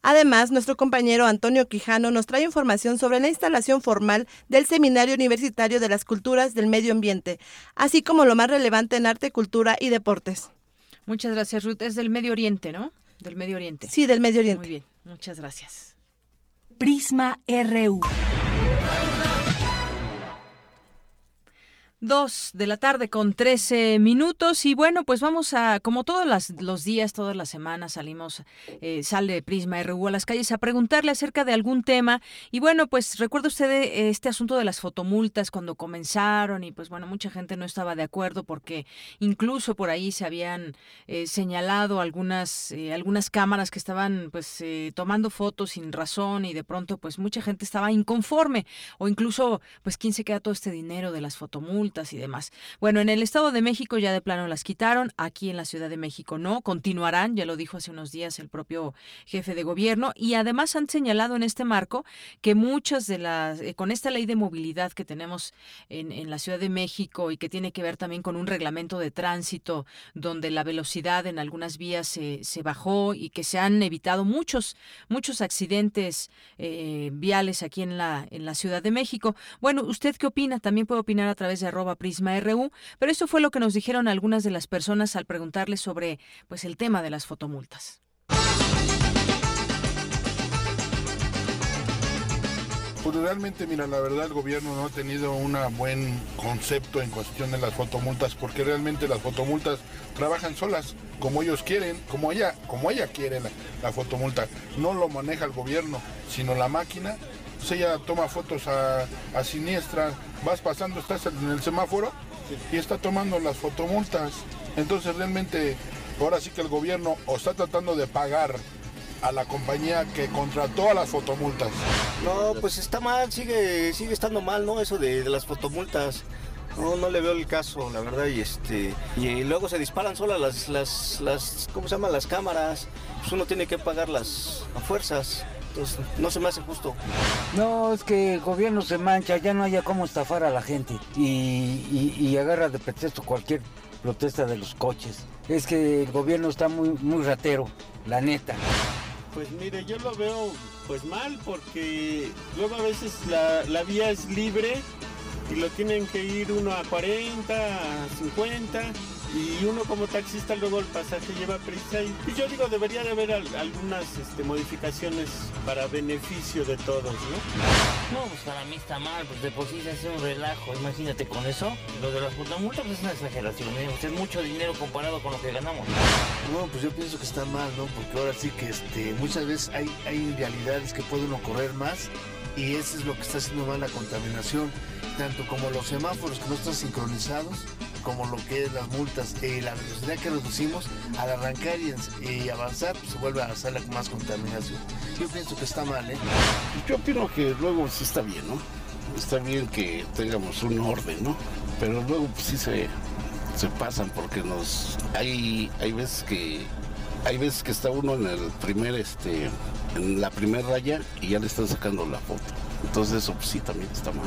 Además, nuestro compañero Antonio Quijano nos trae información sobre la instalación formal del Seminario Universitario de las Culturas del Medio Ambiente, así como lo más relevante en arte, cultura y deportes. Muchas gracias Ruth. Es del Medio Oriente, ¿no? Del Medio Oriente. Sí, del Medio Oriente. Muy bien, muchas gracias. Prisma RU. Dos de la tarde con 13 minutos. Y bueno, pues vamos a, como todos los días, todas las semanas salimos, eh, sale Prisma RU a las calles a preguntarle acerca de algún tema. Y bueno, pues recuerda usted eh, este asunto de las fotomultas cuando comenzaron y pues bueno, mucha gente no estaba de acuerdo porque incluso por ahí se habían eh, señalado algunas, algunas cámaras que estaban pues tomando fotos sin razón y de pronto pues mucha gente estaba inconforme. O incluso pues quién se queda todo este dinero de las fotomultas y demás. Bueno, en el Estado de México ya de plano las quitaron, aquí en la Ciudad de México no, continuarán, ya lo dijo hace unos días el propio jefe de gobierno, y además han señalado en este marco que muchas de las, eh, con esta ley de movilidad que tenemos en, en la Ciudad de México y que tiene que ver también con un reglamento de tránsito donde la velocidad en algunas vías se, se bajó y que se han evitado muchos, muchos accidentes eh, viales aquí en la, en la Ciudad de México. Bueno, ¿usted qué opina? También puede opinar a través de Prisma RU, pero eso fue lo que nos dijeron algunas de las personas al preguntarles sobre pues el tema de las fotomultas. Pues realmente, mira, la verdad el gobierno no ha tenido un buen concepto en cuestión de las fotomultas, porque realmente las fotomultas trabajan solas, como ellos quieren, como ella, como ella quiere la fotomulta. No lo maneja el gobierno, sino la máquina pues ella toma fotos a, siniestra, vas pasando, estás en el semáforo y está tomando las fotomultas. Entonces realmente ahora sí que el gobierno o está tratando de pagar a la compañía que contrató a las fotomultas. No, pues está mal, sigue, sigue estando mal, ¿no? Eso de, las fotomultas. No, no le veo el caso, la verdad, y este. Y luego se disparan solas las, las, las, ¿cómo se llaman? Las cámaras. Pues uno tiene que pagarlas a fuerzas. Entonces, no se me hace justo. No, es que el gobierno se mancha, ya no haya cómo estafar a la gente y, y, agarra de pretexto cualquier protesta de los coches. Es que el gobierno está muy, muy ratero, la neta. Pues mire, yo lo veo pues mal porque luego a veces la, la vía es libre y lo tienen que ir uno a 40, a 50 y uno como taxista luego el pasaje lleva prisa y, yo digo debería de haber algunas este, modificaciones para beneficio de todos, ¿no? No, pues para mí está mal, pues de por sí se hace un relajo, imagínate con eso, lo de las multas pues es una exageración, ¿eh? es mucho dinero comparado con lo que ganamos. No, pues yo pienso que está mal, ¿no? Porque ahora sí que este, muchas veces hay, hay realidades que pueden ocurrir más y eso es lo que está haciendo mal la contaminación, tanto como los semáforos que no están sincronizados, como lo que es las multas, y la velocidad que reducimos, al arrancar y, avanzar, pues se vuelve a hacer más contaminación. Yo pienso que está mal, ¿eh? Yo opino que luego sí está bien, ¿no? Está bien que tengamos un orden, ¿no? Pero luego pues, sí se, se pasan porque nos hay, hay veces que hay veces que está uno en el primer este en la primera raya y ya le están sacando la foto. Entonces eso pues, sí también está mal.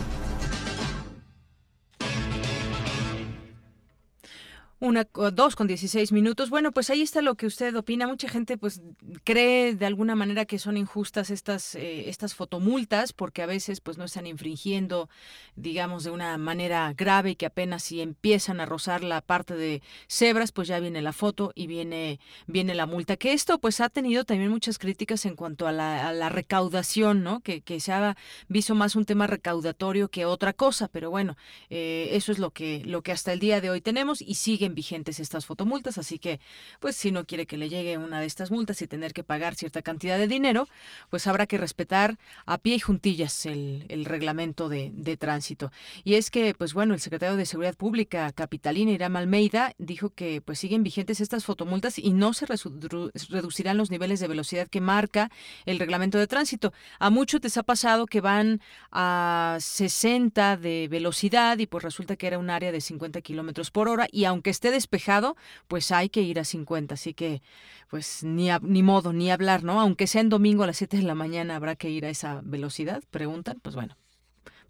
Una, dos con dieciséis minutos. Bueno, pues ahí está lo que usted opina. Mucha gente pues cree de alguna manera que son injustas estas, eh, estas fotomultas porque a veces pues no están infringiendo, digamos, de una manera grave y que apenas si empiezan a rozar la parte de cebras, pues ya viene la foto y viene, viene la multa. Que esto pues ha tenido también muchas críticas en cuanto a la, recaudación, ¿no? Que, se ha visto más un tema recaudatorio que otra cosa, pero bueno, eh, eso es lo que, lo que hasta el día de hoy tenemos y vigentes estas fotomultas, así que pues si no quiere que le llegue una de estas multas y tener que pagar cierta cantidad de dinero, pues habrá que respetar a pie y juntillas el, reglamento de, tránsito. Y es que, pues bueno, el secretario de Seguridad Pública capitalina, Irán Almeida, dijo que pues siguen vigentes estas fotomultas y no se reducirán los niveles de velocidad que marca el reglamento de tránsito. A muchos les ha pasado que van a 60 de velocidad y pues resulta que era un área de 50 kilómetros por hora y aunque esté despejado, pues hay que ir a 50. Así que, pues ni, ni modo, ni hablar, ¿no? Aunque sea en domingo a las 7 de la mañana, habrá que ir a esa velocidad, preguntan. Pues bueno,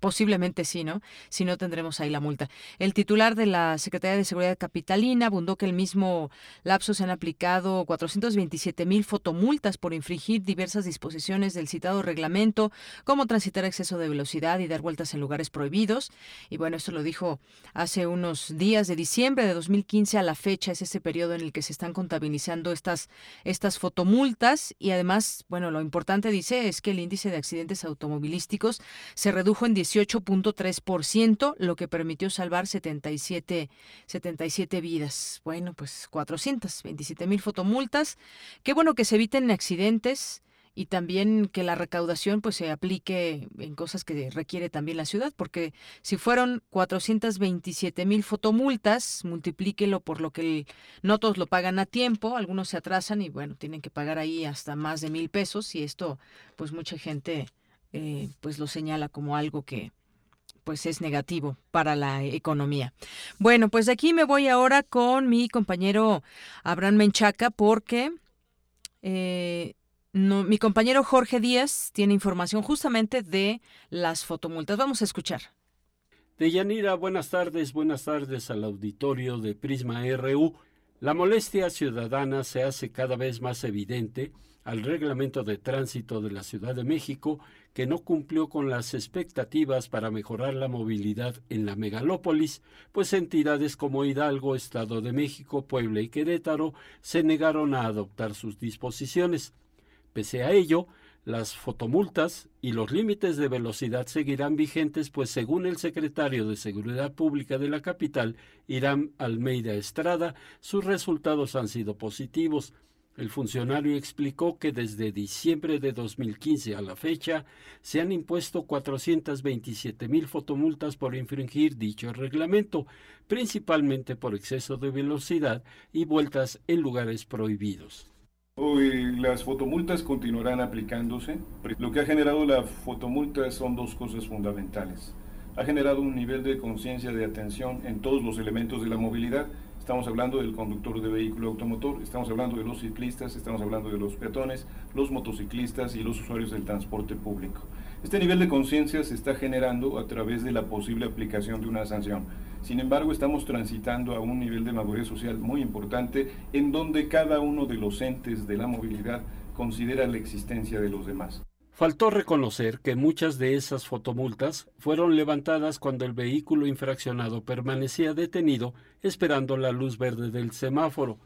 Posiblemente sí, ¿no? Si no, tendremos ahí la multa. El titular de la Secretaría de Seguridad Capitalina abundó que el mismo lapso se han aplicado 427 mil fotomultas por infringir diversas disposiciones del citado reglamento, como transitar exceso de velocidad y dar vueltas en lugares prohibidos. Y bueno, esto lo dijo hace unos días de diciembre de 2015 a la fecha, es ese periodo en el que se están contabilizando estas, estas fotomultas. Y además, bueno, lo importante dice es que el índice de accidentes automovilísticos se redujo en 18 18.3%, lo que permitió salvar 77, 77 vidas. Bueno, pues 427 mil fotomultas. Qué bueno que se eviten accidentes y también que la recaudación pues se aplique en cosas que requiere también la ciudad, porque si fueron 427 mil fotomultas, multiplíquelo por lo que no todos lo pagan a tiempo, algunos se atrasan y bueno, tienen que pagar ahí hasta más de mil pesos y esto pues mucha gente eh, pues lo señala como algo que pues es negativo para la economía. Bueno, pues de aquí me voy ahora con mi compañero Abraham Menchaca porque eh, no, mi compañero Jorge Díaz tiene información justamente de las fotomultas. Vamos a escuchar. Deyanira, buenas tardes, buenas tardes al auditorio de Prisma RU. La molestia ciudadana se hace cada vez más evidente al reglamento de tránsito de la Ciudad de México, que no cumplió con las expectativas para mejorar la movilidad en la megalópolis, pues entidades como Hidalgo, Estado de México, Puebla y Querétaro se negaron a adoptar sus disposiciones. Pese a ello, las fotomultas y los límites de velocidad seguirán vigentes, pues según el secretario de Seguridad Pública de la capital, Irán Almeida Estrada, sus resultados han sido positivos. El funcionario explicó que desde diciembre de 2015 a la fecha se han impuesto 427 mil fotomultas por infringir dicho reglamento, principalmente por exceso de velocidad y vueltas en lugares prohibidos. Hoy las fotomultas continuarán aplicándose. Lo que ha generado la fotomulta son dos cosas fundamentales. Ha generado un nivel de conciencia de atención en todos los elementos de la movilidad. Estamos hablando del conductor de vehículo automotor, estamos hablando de los ciclistas, estamos hablando de los peatones, los motociclistas y los usuarios del transporte público. Este nivel de conciencia se está generando a través de la posible aplicación de una sanción. Sin embargo, estamos transitando a un nivel de madurez social muy importante en donde cada uno de los entes de la movilidad considera la existencia de los demás. Faltó reconocer que muchas de esas fotomultas fueron levantadas cuando el vehículo infraccionado permanecía detenido esperando la luz verde del semáforo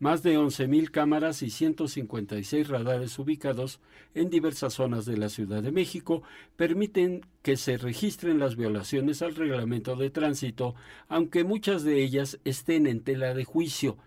más de 11.000 cámaras y 156 radares ubicados en diversas zonas de la Ciudad de México permiten que se registren las violaciones al reglamento de tránsito, aunque muchas de ellas estén en tela de juicio.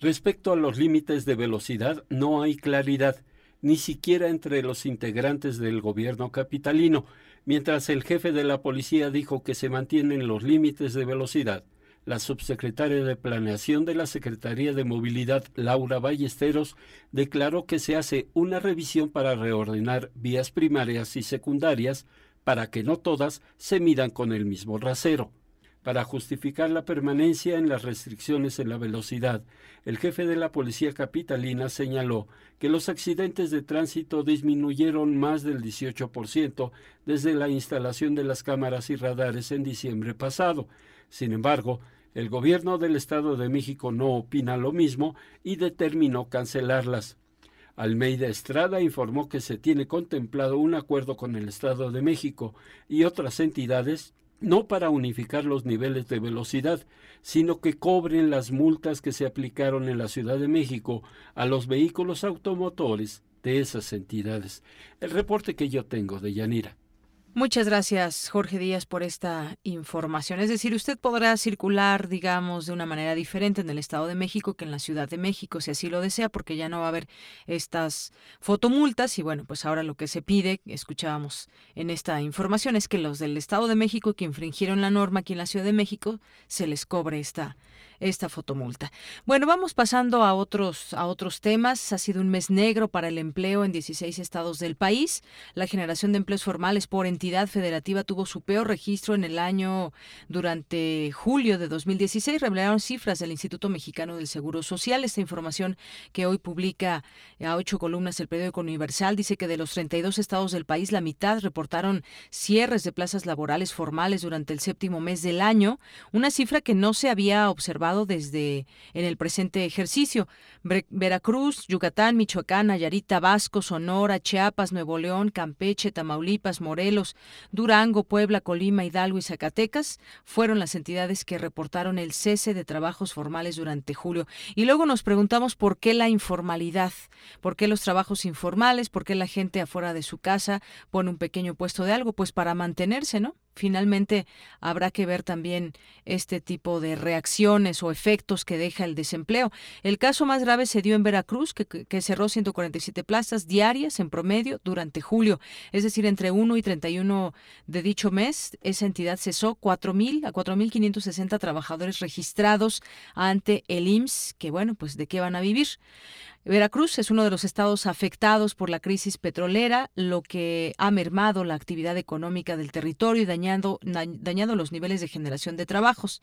Respecto a los límites de velocidad, no hay claridad, ni siquiera entre los integrantes del gobierno capitalino, mientras el jefe de la policía dijo que se mantienen los límites de velocidad la subsecretaria de Planeación de la Secretaría de Movilidad, Laura Ballesteros, declaró que se hace una revisión para reordenar vías primarias y secundarias para que no todas se midan con el mismo rasero. Para justificar la permanencia en las restricciones en la velocidad, el jefe de la Policía Capitalina señaló que los accidentes de tránsito disminuyeron más del 18% desde la instalación de las cámaras y radares en diciembre pasado. Sin embargo, el gobierno del Estado de México no opina lo mismo y determinó cancelarlas. Almeida Estrada informó que se tiene contemplado un acuerdo con el Estado de México y otras entidades no para unificar los niveles de velocidad, sino que cobren las multas que se aplicaron en la Ciudad de México a los vehículos automotores de esas entidades. El reporte que yo tengo de Yanira. Muchas gracias, Jorge Díaz, por esta información. Es decir, usted podrá circular, digamos, de una manera diferente en el Estado de México que en la Ciudad de México, si así lo desea, porque ya no va a haber estas fotomultas. Y bueno, pues ahora lo que se pide, escuchábamos en esta información, es que los del Estado de México que infringieron la norma aquí en la Ciudad de México se les cobre esta esta fotomulta. Bueno, vamos pasando a otros, a otros temas. Ha sido un mes negro para el empleo en 16 estados del país. La generación de empleos formales por entidad federativa tuvo su peor registro en el año durante julio de 2016. Revelaron cifras del Instituto Mexicano del Seguro Social. Esta información que hoy publica a ocho columnas el periódico Universal dice que de los 32 estados del país, la mitad reportaron cierres de plazas laborales formales durante el séptimo mes del año, una cifra que no se había observado desde en el presente ejercicio. Veracruz, Yucatán, Michoacán, Nayarit, Tabasco, Sonora, Chiapas, Nuevo León, Campeche, Tamaulipas, Morelos, Durango, Puebla, Colima, Hidalgo y Zacatecas fueron las entidades que reportaron el cese de trabajos formales durante julio. Y luego nos preguntamos por qué la informalidad, por qué los trabajos informales, por qué la gente afuera de su casa pone un pequeño puesto de algo, pues para mantenerse, ¿no? Finalmente habrá que ver también este tipo de reacciones o efectos que deja el desempleo. El caso más grave se dio en Veracruz, que, cerró 147 plazas diarias en promedio durante julio, es decir, entre 1 y 31 de dicho mes, esa entidad cesó 4.000 a 4.560 trabajadores registrados ante el IMSS, que bueno, pues de qué van a vivir. Veracruz es uno de los estados afectados por la crisis petrolera, lo que ha mermado la actividad económica del territorio y dañando, los niveles de generación de trabajos.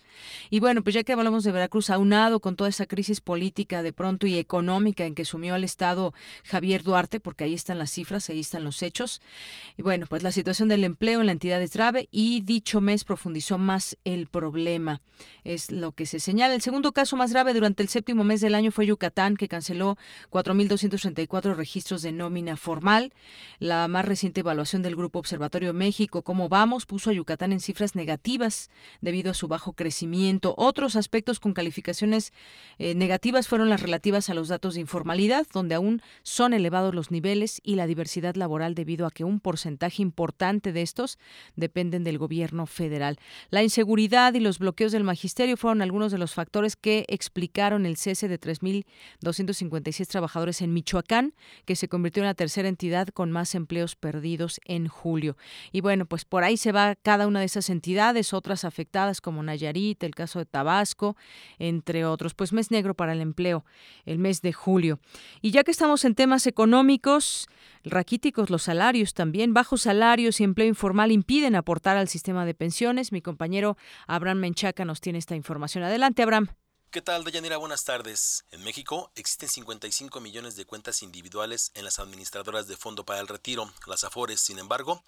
Y bueno, pues ya que hablamos de Veracruz, aunado con toda esa crisis política de pronto y económica en que sumió al estado Javier Duarte, porque ahí están las cifras, ahí están los hechos. Y bueno, pues la situación del empleo en la entidad es grave y dicho mes profundizó más el problema. Es lo que se señala. El segundo caso más grave durante el séptimo mes del año fue Yucatán, que canceló 4.234 registros de nómina formal. La más reciente evaluación del Grupo Observatorio México, ¿Cómo vamos?, puso a Yucatán en cifras negativas debido a su bajo crecimiento. Otros aspectos con calificaciones eh, negativas fueron las relativas a los datos de informalidad, donde aún son elevados los niveles y la diversidad laboral debido a que un porcentaje importante de estos dependen del gobierno federal. La inseguridad y los bloqueos del magisterio fueron algunos de los factores que explicaron el cese de 3.257 trabajadores en Michoacán, que se convirtió en la tercera entidad con más empleos perdidos en julio. Y bueno, pues por ahí se va cada una de esas entidades, otras afectadas como Nayarit, el caso de Tabasco, entre otros. Pues mes negro para el empleo, el mes de julio. Y ya que estamos en temas económicos, raquíticos los salarios también, bajos salarios y empleo informal impiden aportar al sistema de pensiones. Mi compañero Abraham Menchaca nos tiene esta información. Adelante, Abraham. ¿Qué tal, Deyanira? Buenas tardes. En México existen 55 millones de cuentas individuales en las administradoras de fondo para el retiro, las AFORES. Sin embargo,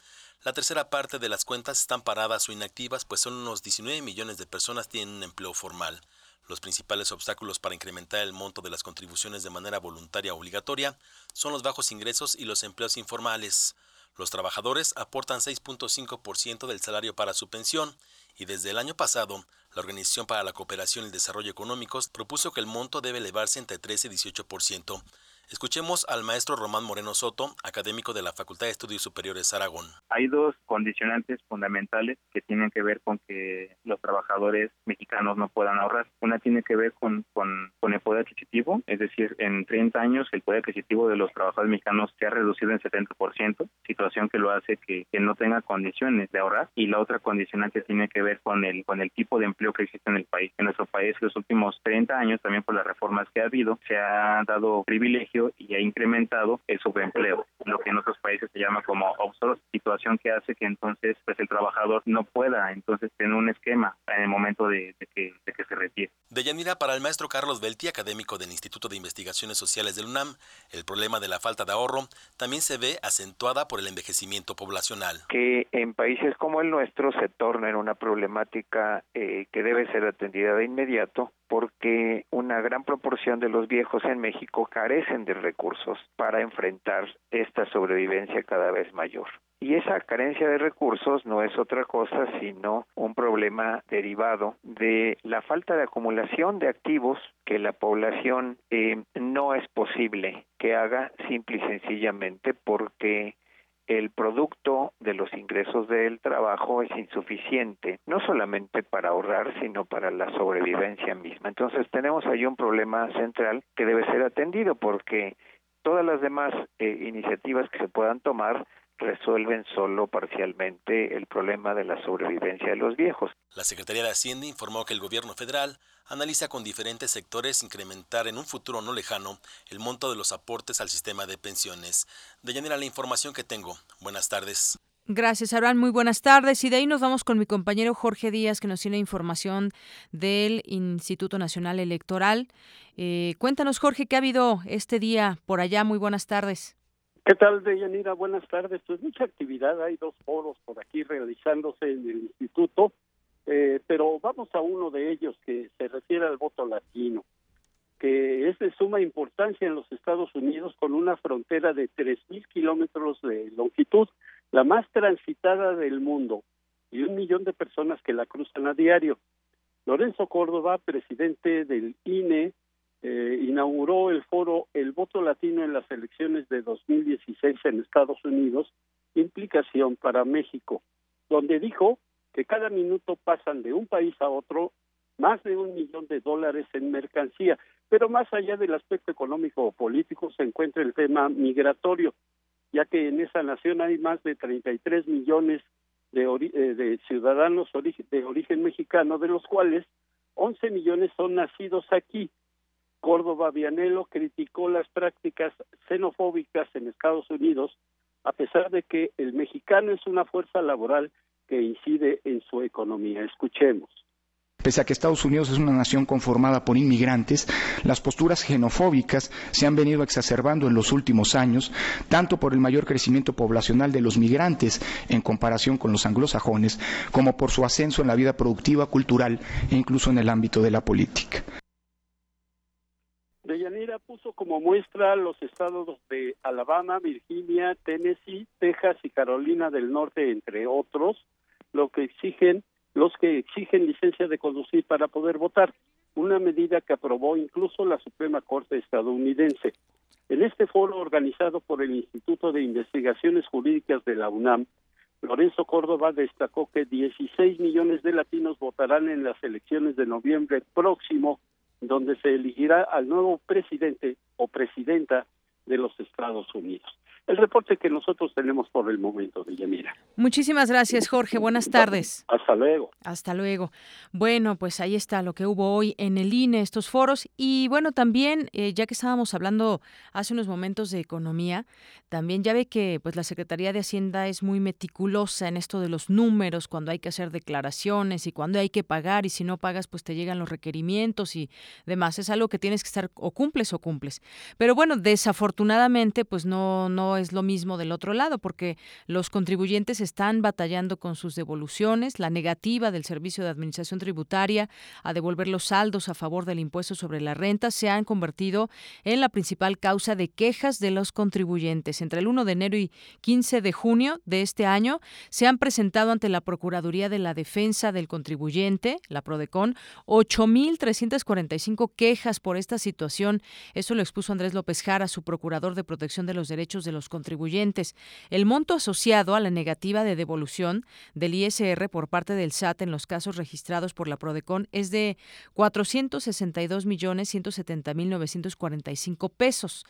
la tercera parte de las cuentas están paradas o inactivas, pues son unos 19 millones de personas tienen un empleo formal. Los principales obstáculos para incrementar el monto de las contribuciones de manera voluntaria o obligatoria son los bajos ingresos y los empleos informales. Los trabajadores aportan 6.5% del salario para su pensión y desde el año pasado la Organización para la Cooperación y el Desarrollo Económicos propuso que el monto debe elevarse entre 13 y 18%. Escuchemos al maestro Román Moreno Soto, académico de la Facultad de Estudios Superiores Aragón. Hay dos condicionantes fundamentales que tienen que ver con que los trabajadores mexicanos no puedan ahorrar. Una tiene que ver con, con, el poder adquisitivo, es decir, en 30 años el poder adquisitivo de los trabajadores mexicanos se ha reducido en 70%, situación que lo hace que, que no tenga condiciones de ahorrar. Y la otra condicionante tiene que ver con el, con el tipo de empleo que existe en el país. En nuestro país, los últimos 30 años, también por las reformas que ha habido, se ha dado privilegio y ha incrementado el subempleo, lo que en otros países se llama como outsourcing, situación que hace que entonces pues el trabajador no pueda entonces tener un esquema en el momento de, que, de que se retire. De Yanira, para el maestro Carlos Belti, académico del Instituto de Investigaciones Sociales del UNAM, el problema de la falta de ahorro también se ve acentuada por el envejecimiento poblacional. Que en países como el nuestro se torna en una problemática eh, que debe ser atendida de inmediato porque una gran proporción de los viejos en México carecen de recursos para enfrentar esta sobrevivencia cada vez mayor. Y esa carencia de recursos no es otra cosa sino un problema derivado de la falta de acumulación de activos que la población eh, no es posible que haga simple y sencillamente porque el producto de los ingresos del trabajo es insuficiente, no solamente para ahorrar, sino para la sobrevivencia misma. Entonces tenemos ahí un problema central que debe ser atendido porque todas las demás eh, iniciativas que se puedan tomar resuelven solo parcialmente el problema de la sobrevivencia de los viejos. La Secretaría de Hacienda informó que el gobierno federal analiza con diferentes sectores incrementar en un futuro no lejano el monto de los aportes al sistema de pensiones. De llenera la información que tengo. Buenas tardes. Gracias, Abraham. Muy buenas tardes. Y de ahí nos vamos con mi compañero Jorge Díaz, que nos tiene información del Instituto Nacional Electoral. Eh, cuéntanos, Jorge, ¿qué ha habido este día por allá? Muy buenas tardes. ¿Qué tal, Deyanira? Buenas tardes. Pues mucha actividad, hay dos foros por aquí realizándose en el instituto, eh, pero vamos a uno de ellos que se refiere al voto latino, que es de suma importancia en los Estados Unidos con una frontera de 3.000 kilómetros de longitud, la más transitada del mundo, y un millón de personas que la cruzan a diario. Lorenzo Córdoba, presidente del INE, eh, inauguró el foro El voto latino en las elecciones de 2016 en Estados Unidos, implicación para México, donde dijo que cada minuto pasan de un país a otro más de un millón de dólares en mercancía. Pero más allá del aspecto económico o político se encuentra el tema migratorio, ya que en esa nación hay más de 33 millones de, eh, de ciudadanos de origen mexicano, de los cuales 11 millones son nacidos aquí. Córdoba Vianelo criticó las prácticas xenofóbicas en Estados Unidos, a pesar de que el mexicano es una fuerza laboral que incide en su economía. Escuchemos. Pese a que Estados Unidos es una nación conformada por inmigrantes, las posturas xenofóbicas se han venido exacerbando en los últimos años, tanto por el mayor crecimiento poblacional de los migrantes en comparación con los anglosajones, como por su ascenso en la vida productiva, cultural e incluso en el ámbito de la política. Deyanira puso como muestra los estados de Alabama, Virginia, Tennessee, Texas y Carolina del Norte, entre otros, lo que exigen los que exigen licencia de conducir para poder votar, una medida que aprobó incluso la Suprema Corte estadounidense. En este foro organizado por el Instituto de Investigaciones Jurídicas de la UNAM, Lorenzo Córdoba destacó que 16 millones de latinos votarán en las elecciones de noviembre próximo, donde se elegirá al nuevo presidente o presidenta de los Estados Unidos el reporte que nosotros tenemos por el momento, Villamira. Muchísimas gracias, Jorge. Buenas tardes. Hasta luego. Hasta luego. Bueno, pues ahí está lo que hubo hoy en el INE, estos foros. Y bueno, también, eh, ya que estábamos hablando hace unos momentos de economía, también ya ve que pues la Secretaría de Hacienda es muy meticulosa en esto de los números, cuando hay que hacer declaraciones y cuando hay que pagar, y si no pagas, pues te llegan los requerimientos y demás. Es algo que tienes que estar o cumples o cumples. Pero bueno, desafortunadamente, pues no, no es lo mismo del otro lado, porque los contribuyentes están batallando con sus devoluciones, la negativa del Servicio de Administración Tributaria a devolver los saldos a favor del impuesto sobre la renta se han convertido en la principal causa de quejas de los contribuyentes. Entre el 1 de enero y 15 de junio de este año se han presentado ante la Procuraduría de la Defensa del Contribuyente, la PRODECON, 8.345 quejas por esta situación. Eso lo expuso Andrés López Jara, su procurador de protección de los derechos de los contribuyentes. El monto asociado a la negativa de devolución del ISR por parte del SAT en los casos registrados por la Prodecon es de 462 millones 170 mil 945 pesos.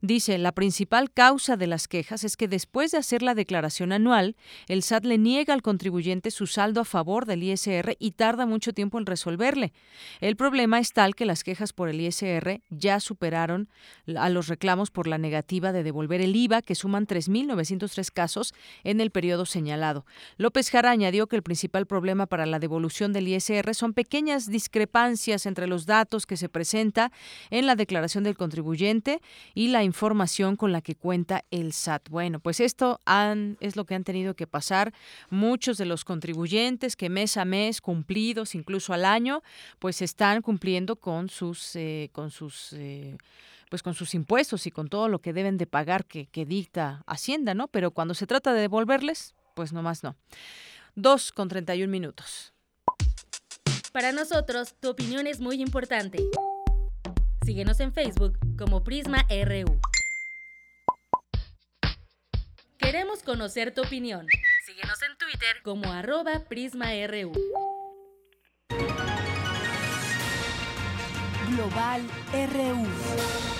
Dice, la principal causa de las quejas es que después de hacer la declaración anual, el SAT le niega al contribuyente su saldo a favor del ISR y tarda mucho tiempo en resolverle. El problema es tal que las quejas por el ISR ya superaron a los reclamos por la negativa de devolver el IVA que suman 3.903 casos en el periodo señalado. López Jara añadió que el principal problema para la devolución del ISR son pequeñas discrepancias entre los datos que se presenta en la declaración del contribuyente y la información con la que cuenta el SAT. Bueno, pues esto es lo que han tenido que pasar muchos de los contribuyentes que mes a mes, cumplidos incluso al año, pues están cumpliendo con sus, eh, con sus eh, pues con sus impuestos y con todo lo que deben de pagar que dicta Hacienda, ¿no? Pero cuando se trata de devolverles, pues nomás no. Dos con treinta y un minutos. Para nosotros, tu opinión es muy importante. Síguenos en Facebook como Prisma RU. Queremos conocer tu opinión. Síguenos en Twitter como arroba PrismaRU. Global RU.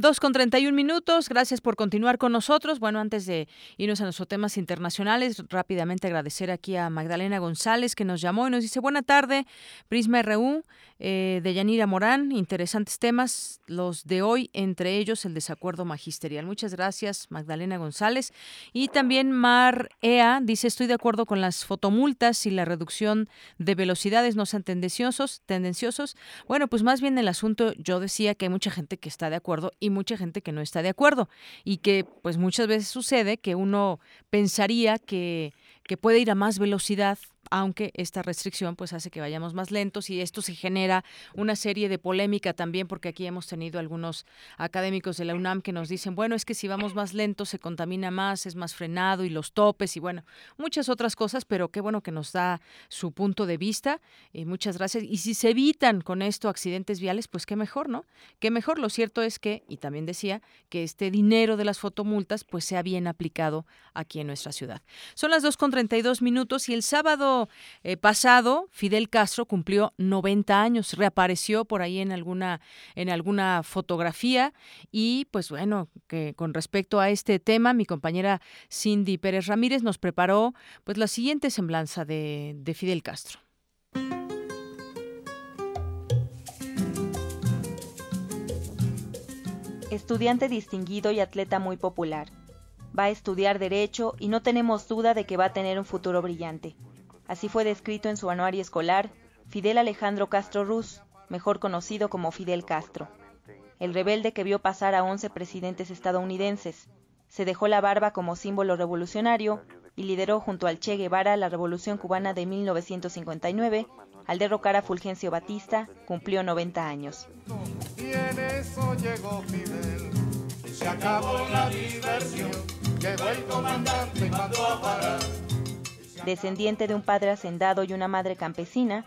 Dos con treinta y un minutos. Gracias por continuar con nosotros. Bueno, antes de irnos a nuestros temas internacionales, rápidamente agradecer aquí a Magdalena González que nos llamó y nos dice buena tarde, Prisma RU, eh, de Yanira Morán. Interesantes temas, los de hoy, entre ellos el desacuerdo magisterial. Muchas gracias, Magdalena González. Y también Mar Ea dice, estoy de acuerdo con las fotomultas y la reducción de velocidades no sean tendenciosos. tendenciosos. Bueno, pues más bien el asunto, yo decía que hay mucha gente que está de acuerdo y mucha gente que no está de acuerdo y que pues muchas veces sucede que uno pensaría que, que puede ir a más velocidad aunque esta restricción pues hace que vayamos más lentos y esto se genera una serie de polémica también porque aquí hemos tenido algunos académicos de la UNAM que nos dicen, bueno, es que si vamos más lentos se contamina más, es más frenado y los topes y bueno, muchas otras cosas, pero qué bueno que nos da su punto de vista. y muchas gracias. Y si se evitan con esto accidentes viales, pues qué mejor, ¿no? Qué mejor. Lo cierto es que, y también decía, que este dinero de las fotomultas pues sea bien aplicado aquí en nuestra ciudad. Son las 2.32 minutos y el sábado eh, pasado Fidel Castro cumplió 90 años, reapareció por ahí en alguna, en alguna fotografía y pues bueno, que con respecto a este tema, mi compañera Cindy Pérez Ramírez nos preparó pues la siguiente semblanza de, de Fidel Castro. Estudiante distinguido y atleta muy popular. Va a estudiar derecho y no tenemos duda de que va a tener un futuro brillante. Así fue descrito en su anuario escolar Fidel Alejandro Castro Ruz, mejor conocido como Fidel Castro. El rebelde que vio pasar a 11 presidentes estadounidenses, se dejó la barba como símbolo revolucionario y lideró junto al Che Guevara la Revolución Cubana de 1959. Al derrocar a Fulgencio Batista, cumplió 90 años. Y en eso llegó Fidel, se acabó la diversión, llegó el comandante mandó a parar. Descendiente de un padre hacendado y una madre campesina,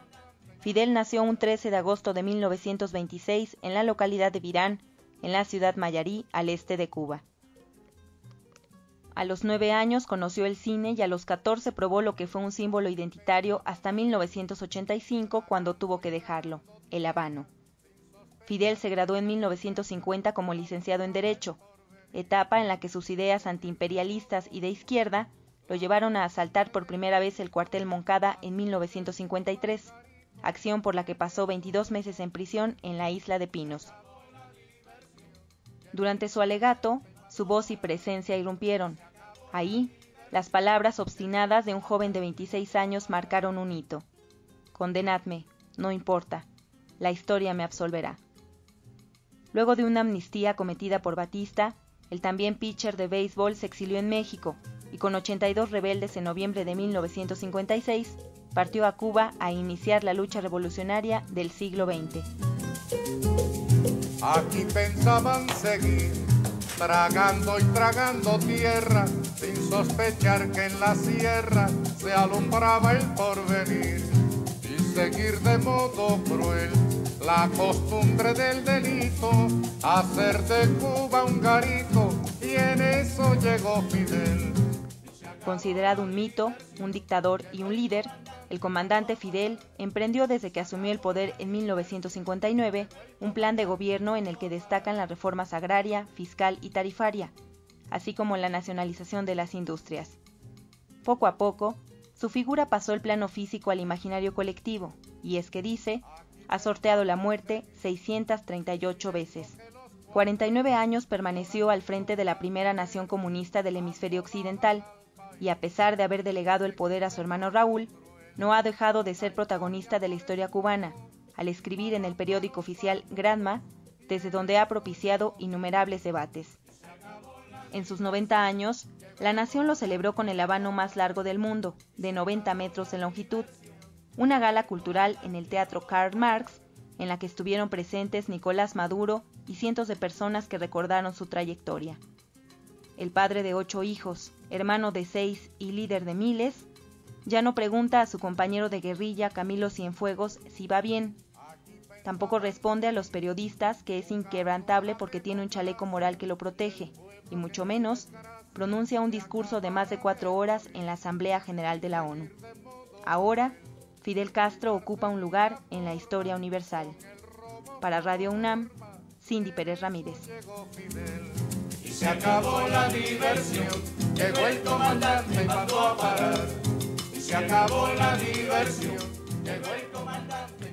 Fidel nació un 13 de agosto de 1926 en la localidad de Virán, en la ciudad Mayarí, al este de Cuba. A los nueve años conoció el cine y a los 14 probó lo que fue un símbolo identitario hasta 1985 cuando tuvo que dejarlo, el habano. Fidel se graduó en 1950 como licenciado en Derecho, etapa en la que sus ideas antiimperialistas y de izquierda lo llevaron a asaltar por primera vez el cuartel Moncada en 1953, acción por la que pasó 22 meses en prisión en la isla de Pinos. Durante su alegato, su voz y presencia irrumpieron. Ahí, las palabras obstinadas de un joven de 26 años marcaron un hito. Condenadme, no importa, la historia me absolverá. Luego de una amnistía cometida por Batista, el también pitcher de béisbol se exilió en México y con 82 rebeldes en noviembre de 1956 partió a Cuba a iniciar la lucha revolucionaria del siglo XX. Aquí pensaban seguir tragando y tragando tierra, sin sospechar que en la sierra se alumbraba el porvenir, y seguir de modo cruel la costumbre del delito, hacer de Cuba un garito, y en eso llegó Fidel. Considerado un mito, un dictador y un líder, el comandante Fidel emprendió desde que asumió el poder en 1959 un plan de gobierno en el que destacan las reformas agraria, fiscal y tarifaria, así como la nacionalización de las industrias. Poco a poco, su figura pasó el plano físico al imaginario colectivo, y es que dice, ha sorteado la muerte 638 veces. 49 años permaneció al frente de la primera nación comunista del hemisferio occidental, y a pesar de haber delegado el poder a su hermano Raúl, no ha dejado de ser protagonista de la historia cubana, al escribir en el periódico oficial Granma, desde donde ha propiciado innumerables debates. En sus 90 años, la nación lo celebró con el habano más largo del mundo, de 90 metros en longitud, una gala cultural en el Teatro Karl Marx, en la que estuvieron presentes Nicolás Maduro y cientos de personas que recordaron su trayectoria. El padre de ocho hijos, hermano de seis y líder de miles, ya no pregunta a su compañero de guerrilla Camilo Cienfuegos si va bien. Tampoco responde a los periodistas que es inquebrantable porque tiene un chaleco moral que lo protege, y mucho menos pronuncia un discurso de más de cuatro horas en la Asamblea General de la ONU. Ahora, Fidel Castro ocupa un lugar en la historia universal. Para Radio UNAM, Cindy Pérez Ramírez. Y se acabó la diversión, llegó el comandante y mandó a parar se acabó la diversión.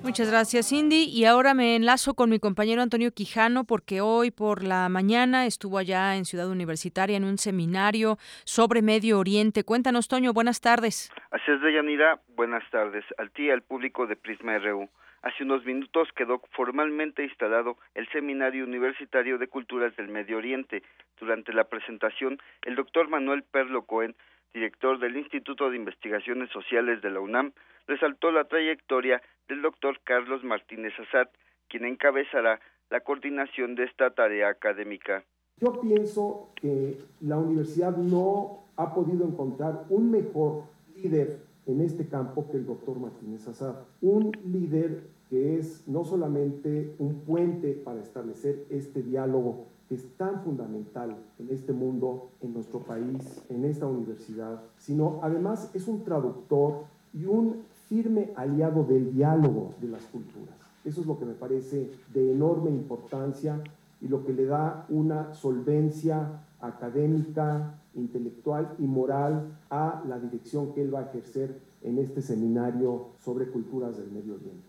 Muchas gracias, Cindy. Y ahora me enlazo con mi compañero Antonio Quijano porque hoy por la mañana estuvo allá en Ciudad Universitaria en un seminario sobre Medio Oriente. Cuéntanos, Toño, buenas tardes. Así es, Deyanira. Buenas tardes. Al ti al público de Prisma RU. Hace unos minutos quedó formalmente instalado el Seminario Universitario de Culturas del Medio Oriente. Durante la presentación, el doctor Manuel Perlo Cohen director del Instituto de Investigaciones Sociales de la UNAM, resaltó la trayectoria del doctor Carlos Martínez Azad, quien encabezará la coordinación de esta tarea académica. Yo pienso que la universidad no ha podido encontrar un mejor líder en este campo que el doctor Martínez Azad. Un líder que es no solamente un puente para establecer este diálogo que es tan fundamental en este mundo, en nuestro país, en esta universidad, sino además es un traductor y un firme aliado del diálogo de las culturas. Eso es lo que me parece de enorme importancia y lo que le da una solvencia académica, intelectual y moral a la dirección que él va a ejercer en este seminario sobre culturas del Medio Oriente.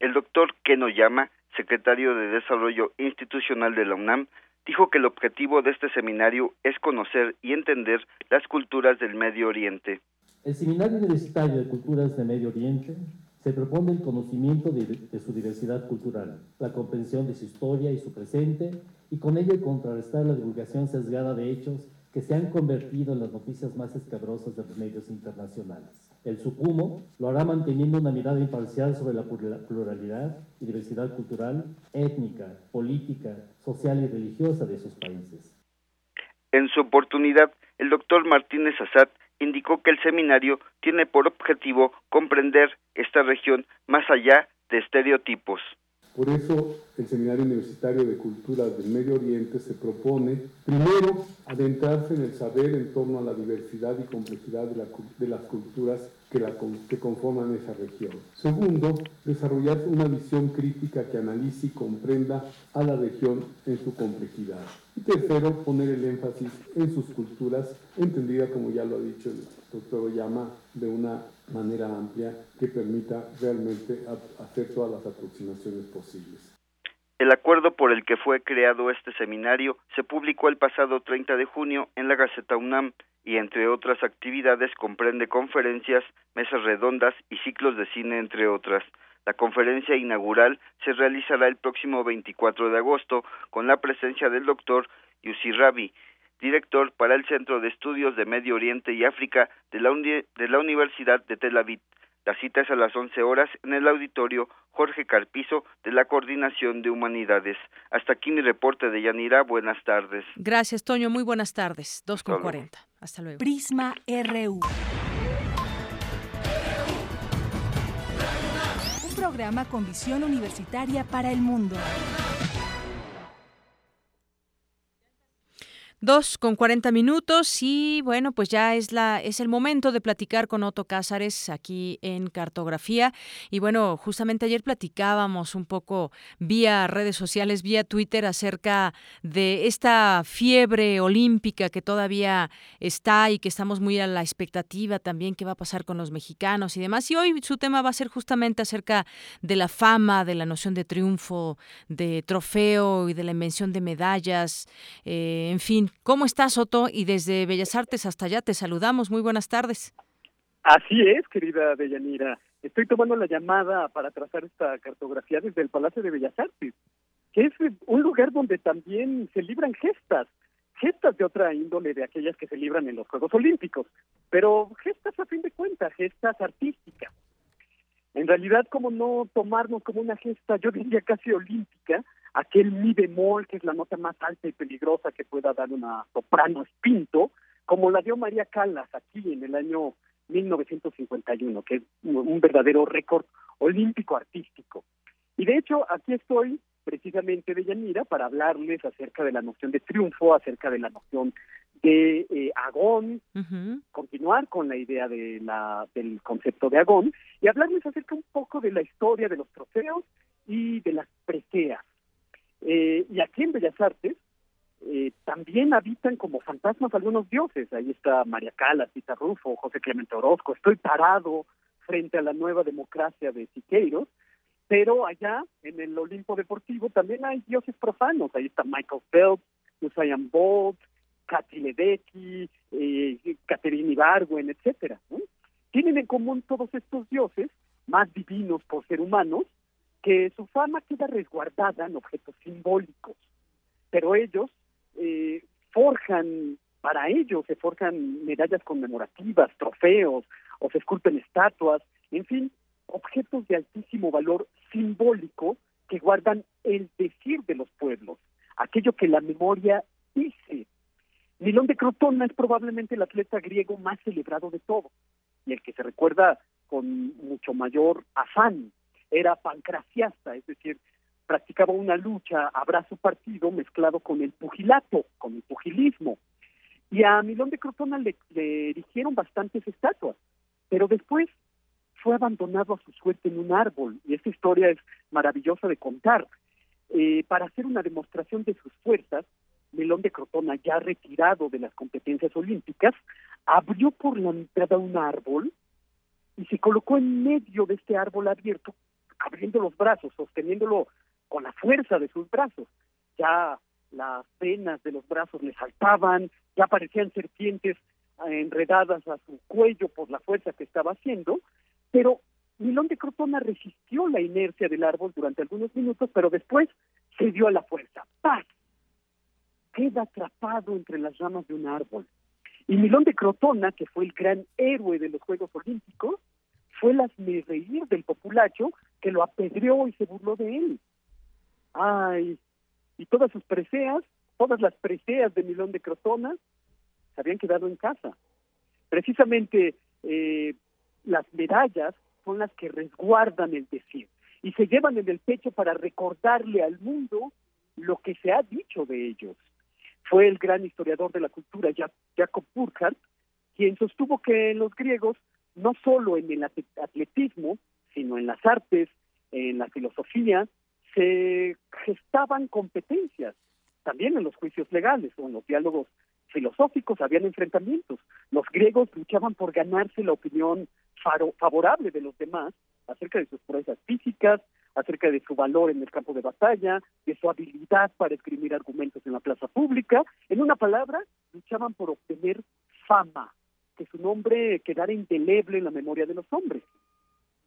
El doctor Keno Yama, secretario de Desarrollo Institucional de la UNAM, dijo que el objetivo de este seminario es conocer y entender las culturas del Medio Oriente. El Seminario Universitario de Culturas del Medio Oriente se propone el conocimiento de, de, su diversidad cultural, la comprensión de su historia y su presente, y con ello contrarrestar la divulgación sesgada de hechos que se han convertido en las noticias más escabrosas de los medios internacionales. El SUCUMO lo hará manteniendo una mirada imparcial sobre la pluralidad y diversidad cultural, étnica, política, social y religiosa de sus países. En su oportunidad, el doctor Martínez Assad indicó que el seminario tiene por objetivo comprender esta región más allá de estereotipos. Por eso el Seminario Universitario de Culturas del Medio Oriente se propone, primero, adentrarse en el saber en torno a la diversidad y complejidad de, la, de las culturas que, conforman esa región. Segundo, desarrollar una visión crítica que analice y comprenda a la región en su complejidad. Y tercero, poner el énfasis en sus culturas, entendida, como ya lo ha dicho el doctor Oyama, de una manera amplia que permita realmente hacer todas las aproximaciones posibles. El acuerdo por el que fue creado este seminario se publicó el pasado 30 de junio en la Gaceta UNAM y entre otras actividades comprende conferencias, mesas redondas y ciclos de cine entre otras. La conferencia inaugural se realizará el próximo 24 de agosto con la presencia del doctor Yussi Rabi, director para el Centro de Estudios de Medio Oriente y África de la, de la Universidad de Tel Aviv. La cita es a las 11 horas en el auditorio Jorge Carpizo de la Coordinación de Humanidades. Hasta aquí mi reporte de Yanira. Buenas tardes. Gracias, Toño. Muy buenas tardes. 2 con 40. Hasta luego. Prisma RU. Un programa con visión universitaria para el mundo. Dos con cuarenta minutos y bueno, pues ya es la es el momento de platicar con Otto Cázares aquí en Cartografía. Y bueno, justamente ayer platicábamos un poco vía redes sociales, vía Twitter acerca de esta fiebre olímpica que todavía está y que estamos muy a la expectativa también qué va a pasar con los mexicanos y demás. Y hoy su tema va a ser justamente acerca de la fama, de la noción de triunfo, de trofeo y de la invención de medallas, eh, en fin ¿Cómo estás, Soto? Y desde Bellas Artes hasta allá te saludamos. Muy buenas tardes. Así es, querida Deyanira. Estoy tomando la llamada para trazar esta cartografía desde el Palacio de Bellas Artes, que es un lugar donde también se libran gestas, gestas de otra índole de aquellas que se libran en los Juegos Olímpicos, pero gestas a fin de cuentas, gestas artísticas. En realidad, como no tomarnos como una gesta, yo diría casi olímpica, aquel mi bemol, que es la nota más alta y peligrosa que pueda dar una soprano espinto, como la dio María Callas aquí en el año 1951, que es un verdadero récord olímpico artístico. Y de hecho, aquí estoy precisamente de Yanira para hablarles acerca de la noción de triunfo, acerca de la noción de eh, Agón, continuar con la idea de la, del concepto de Agón y hablarles acerca un poco de la historia de los trofeos y de las preseas. Eh, y aquí en Bellas Artes eh, también habitan como fantasmas algunos dioses. Ahí está María Cala, Tita Rufo, José Clemente Orozco. Estoy parado frente a la nueva democracia de Siqueiros, pero allá en el Olimpo Deportivo también hay dioses profanos. Ahí está Michael Phelps, Usain Bolt, Katy Ledecky, eh, Ibargüen, etcétera. Tienen en común todos estos dioses, más divinos por ser humanos, que su fama queda resguardada en objetos simbólicos, pero ellos eh, forjan para ello se forjan medallas conmemorativas, trofeos, o se esculpen estatuas, en fin, objetos de altísimo valor simbólico que guardan el decir de los pueblos, aquello que la memoria dice. Milón de Crotona es probablemente el atleta griego más celebrado de todos y el que se recuerda con mucho mayor afán. Era pancraciasta, es decir, practicaba una lucha a brazo partido mezclado con el pugilato, con el pugilismo. Y a Milón de Crotona le, le erigieron bastantes estatuas, pero después fue abandonado a su suerte en un árbol, y esta historia es maravillosa de contar. Eh, para hacer una demostración de sus fuerzas, Melón de Crotona, ya retirado de las competencias olímpicas, abrió por la mitad un árbol y se colocó en medio de este árbol abierto, abriendo los brazos, sosteniéndolo con la fuerza de sus brazos. Ya las venas de los brazos le saltaban, ya parecían serpientes eh, enredadas a su cuello por la fuerza que estaba haciendo, pero Milón de Crotona resistió la inercia del árbol durante algunos minutos, pero después se dio a la fuerza. ¡Paz! Queda atrapado entre las ramas de un árbol. Y Milón de Crotona, que fue el gran héroe de los Juegos Olímpicos, fue el reír del populacho que lo apedreó y se burló de él. Ay, y todas sus preseas, todas las preseas de Milón de Crotona se habían quedado en casa. Precisamente eh, las medallas son las que resguardan el decir y se llevan en el pecho para recordarle al mundo lo que se ha dicho de ellos. Fue el gran historiador de la cultura Jacob Burckhardt quien sostuvo que los griegos, no solo en el atletismo, sino en las artes, en la filosofía, se gestaban competencias, también en los juicios legales o en los diálogos filosóficos habían enfrentamientos. Los griegos luchaban por ganarse la opinión favorable de los demás acerca de sus proezas físicas, acerca de su valor en el campo de batalla, de su habilidad para escribir argumentos en la plaza pública. En una palabra, luchaban por obtener fama, que su nombre quedara indeleble en la memoria de los hombres,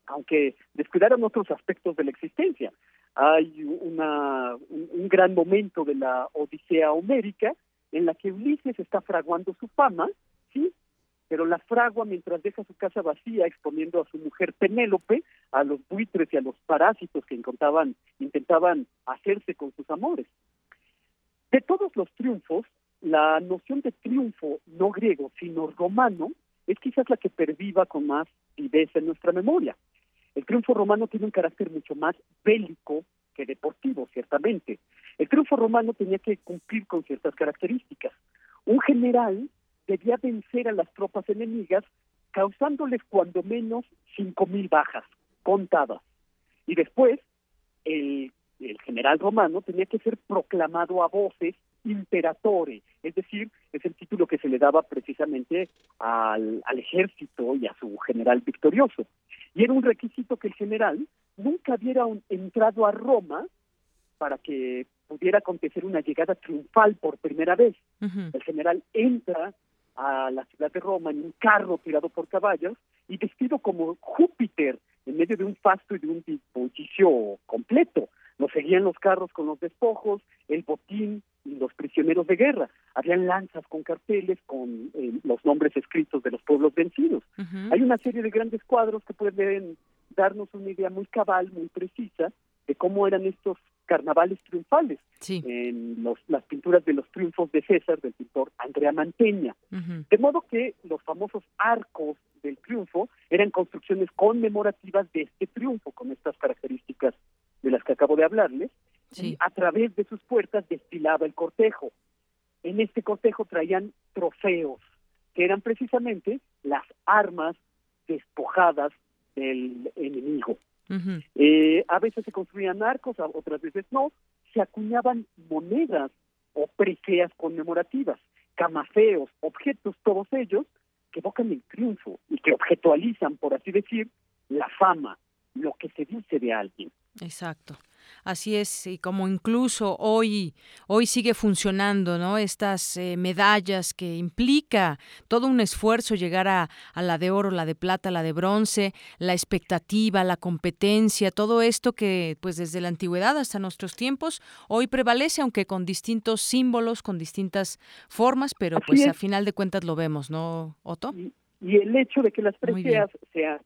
aunque descuidaran otros aspectos de la existencia. Hay una, un, gran momento de la Odisea Homérica en la que Ulises está fraguando su fama, ¿sí? pero la fragua mientras deja su casa vacía, exponiendo a su mujer Penélope, a los buitres y a los parásitos que intentaban hacerse con sus amores. De todos los triunfos, la noción de triunfo no griego, sino romano, es quizás la que perviva con más viveza en nuestra memoria. El triunfo romano tiene un carácter mucho más bélico que deportivo, ciertamente. El triunfo romano tenía que cumplir con ciertas características. Un general debía vencer a las tropas enemigas causándoles cuando menos cinco mil bajas contadas. Y después el, el general romano tenía que ser proclamado a voces imperatore, es decir, es el título que se le daba precisamente al, al ejército y a su general victorioso. Y era un requisito que el general nunca hubiera entrado a Roma para que pudiera acontecer una llegada triunfal por primera vez. El general entra a la ciudad de Roma en un carro tirado por caballos y vestido como Júpiter en medio de un fasto y de un bullicio completo. Lo seguían los carros con los despojos, el botín los prisioneros de guerra. Habían lanzas con carteles con eh, los nombres escritos de los pueblos vencidos. Hay una serie de grandes cuadros que pueden darnos una idea muy cabal, muy precisa de cómo eran estos carnavales triunfales en los, las pinturas de los triunfos de César del pintor Andrea Manteña. De modo que los famosos arcos del triunfo eran construcciones conmemorativas de este triunfo, con estas características de las que acabo de hablarles, y a través de sus puertas desfilaba el cortejo. En este cortejo traían trofeos, que eran precisamente las armas despojadas del enemigo. Eh, a veces se construían arcos, otras veces no. Se acuñaban monedas o preseas conmemorativas, camafeos, objetos, todos ellos que evocan el triunfo y que objetualizan, por así decir, la fama, lo que se dice de alguien. Exacto. Así es, y como incluso hoy, hoy sigue funcionando, ¿no? Estas eh, medallas que implica todo un esfuerzo llegar a, a, la de oro, la de plata, la de bronce, la expectativa, la competencia, todo esto que pues desde la antigüedad hasta nuestros tiempos hoy prevalece, aunque con distintos símbolos, con distintas formas, pero pues a final de cuentas lo vemos, ¿no, Otto? Y, y el hecho de que las preseas sean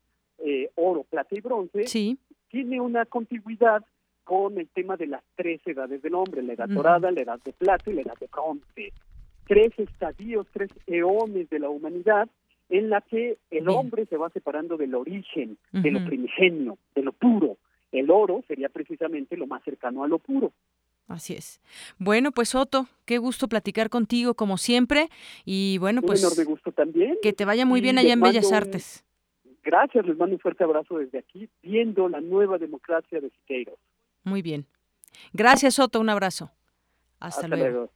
eh, oro, plata y bronce, sí. tiene una contigüidad con el tema de las tres edades del hombre, la edad dorada, la edad de plata y la edad de bronce. Tres estadios, tres eones de la humanidad en la que el hombre se va separando del origen, de lo primigenio, de lo puro. El oro sería precisamente lo más cercano a lo puro. Así es. Bueno, pues Otto, qué gusto platicar contigo como siempre y bueno, pues un enorme gusto también. Que te vaya muy bien allá en Bellas Artes. Gracias, les mando un fuerte abrazo desde aquí, viendo la nueva democracia de Siqueiros. Muy bien. Gracias, Otto, un abrazo. Hasta, luego.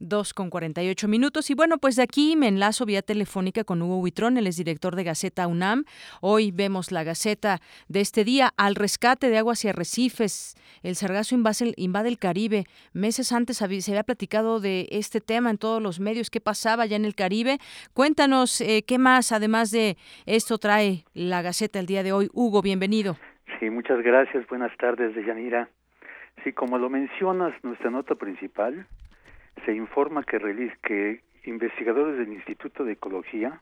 Dos con 48 minutos. Y bueno, pues de aquí me enlazo vía telefónica con Hugo Huitrón, él es director de Gaceta UNAM. Hoy vemos la Gaceta de este día, al rescate de aguas y arrecifes. El sargazo invade el Caribe. Meses antes se había platicado de este tema en todos los medios. ¿Qué pasaba ya en el Caribe? Cuéntanos eh, qué más, además de esto, trae la Gaceta el día de hoy. Hugo, bienvenido. Sí, muchas gracias. Buenas tardes, Deyanira. Sí, como lo mencionas, nuestra nota principal se informa que, que investigadores del Instituto de Ecología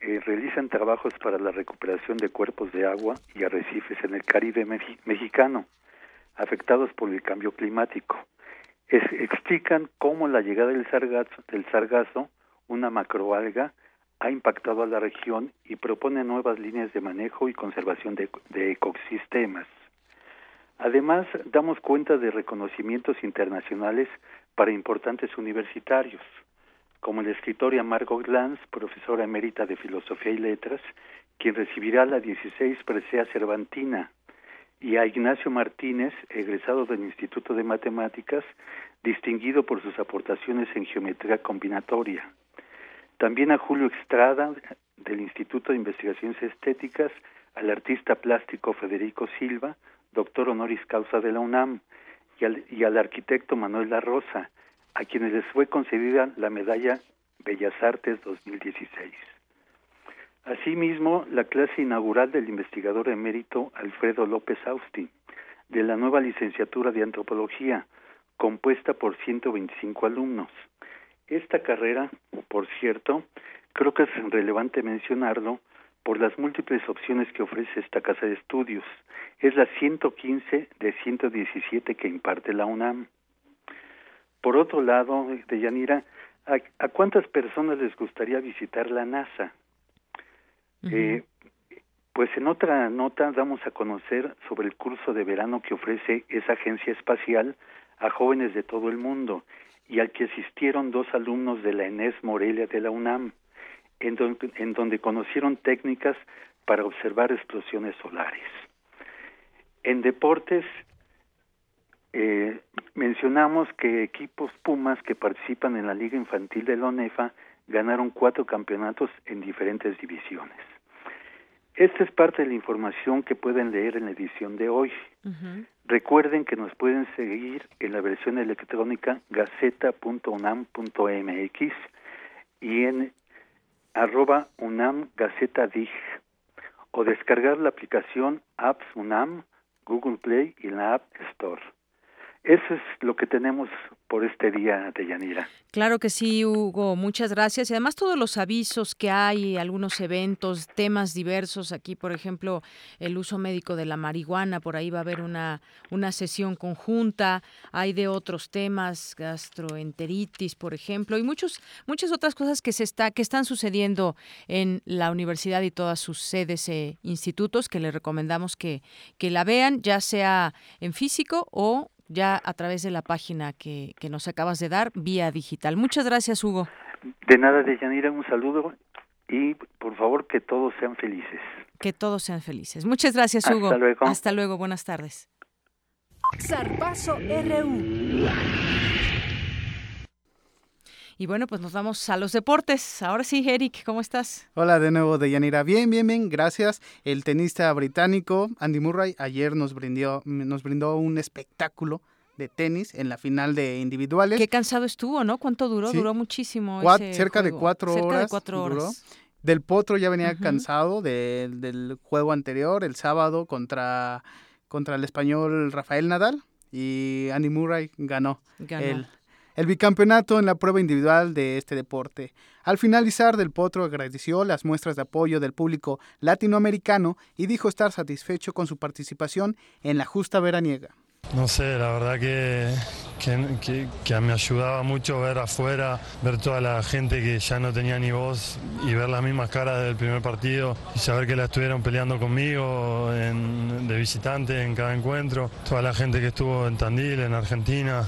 eh, realizan trabajos para la recuperación de cuerpos de agua y arrecifes en el Caribe mexicano, afectados por el cambio climático. explican cómo la llegada del sargazo, del sargazo, una macroalga, ha impactado a la región y propone nuevas líneas de manejo y conservación de ecosistemas. Además, damos cuenta de reconocimientos internacionales para importantes universitarios, como la escritora Margot Glantz, profesora emérita de Filosofía y Letras, quien recibirá la 16 Presea Cervantina, y a Ignacio Martínez, egresado del Instituto de Matemáticas, distinguido por sus aportaciones en geometría combinatoria. También a Julio Estrada, del Instituto de Investigaciones Estéticas, al artista plástico Federico Silva, doctor honoris causa de la UNAM, y al, arquitecto Manuel La Rosa, a quienes les fue concedida la medalla Bellas Artes 2016. Asimismo, la clase inaugural del investigador emérito Alfredo López Austin, de la nueva licenciatura de Antropología, compuesta por 125 alumnos. Esta carrera, por cierto, creo que es relevante mencionarlo, por las múltiples opciones que ofrece esta casa de estudios. Es la 115 de 117 que imparte la UNAM. Por otro lado, de Yanira, ¿a, cuántas personas les gustaría visitar la NASA? eh, pues en otra nota damos a conocer sobre el curso de verano que ofrece esa agencia espacial a jóvenes de todo el mundo y al que asistieron dos alumnos de la ENES Morelia de la UNAM en donde, en donde conocieron técnicas para observar explosiones solares. En deportes, eh, mencionamos que equipos Pumas que participan en la Liga Infantil de la ONEFA ganaron cuatro campeonatos en diferentes divisiones. Esta es parte de la información que pueden leer en la edición de hoy. Recuerden que nos pueden seguir en la versión electrónica gaceta.unam.mx y en arroba UNAM Gaceta Dig o descargar la aplicación Apps UNAM, Google Play y la App Store. Eso es lo que tenemos por este día. Claro que sí, Hugo, muchas gracias. Y además todos los avisos que hay, algunos eventos, temas diversos. Aquí, por ejemplo, el uso médico de la marihuana, por ahí va a haber una, una sesión conjunta. Hay de otros temas, gastroenteritis, por ejemplo, y muchos, muchas otras cosas que se está, que están sucediendo en la universidad y todas sus sedes e institutos que les recomendamos que, que la vean, ya sea en físico o ya a través de la página que, que nos acabas de dar, vía digital. Muchas gracias, Hugo. De nada, Deyanira, un saludo y por favor que todos sean felices. Que todos sean felices. Muchas gracias, Hugo. Hasta luego. Hasta luego, buenas tardes. Zarpazo RU. Y bueno, pues nos vamos a los deportes. Ahora sí, Eric, ¿cómo estás? Hola de nuevo, Deyanira. Bien, bien, bien, gracias. El tenista británico Andy Murray ayer nos brindó, nos brindó un espectáculo de tenis en la final de individuales. Qué cansado estuvo, ¿no? ¿Cuánto duró? Duró muchísimo. cerca de cuatro cerca horas. De cuatro horas. Del Potro ya venía cansado del juego anterior, el sábado, contra, contra el español Rafael Nadal. Y Andy Murray ganó, El, el bicampeonato en la prueba individual de este deporte. Al finalizar, Del Potro agradeció las muestras de apoyo del público latinoamericano y dijo estar satisfecho con su participación en la justa veraniega. No sé, la verdad que, que, me ayudaba mucho ver afuera, ver toda la gente que ya no tenía ni voz y ver las mismas caras del primer partido y saber que la estuvieron peleando conmigo de visitante en cada encuentro, toda la gente que estuvo en Tandil, en Argentina,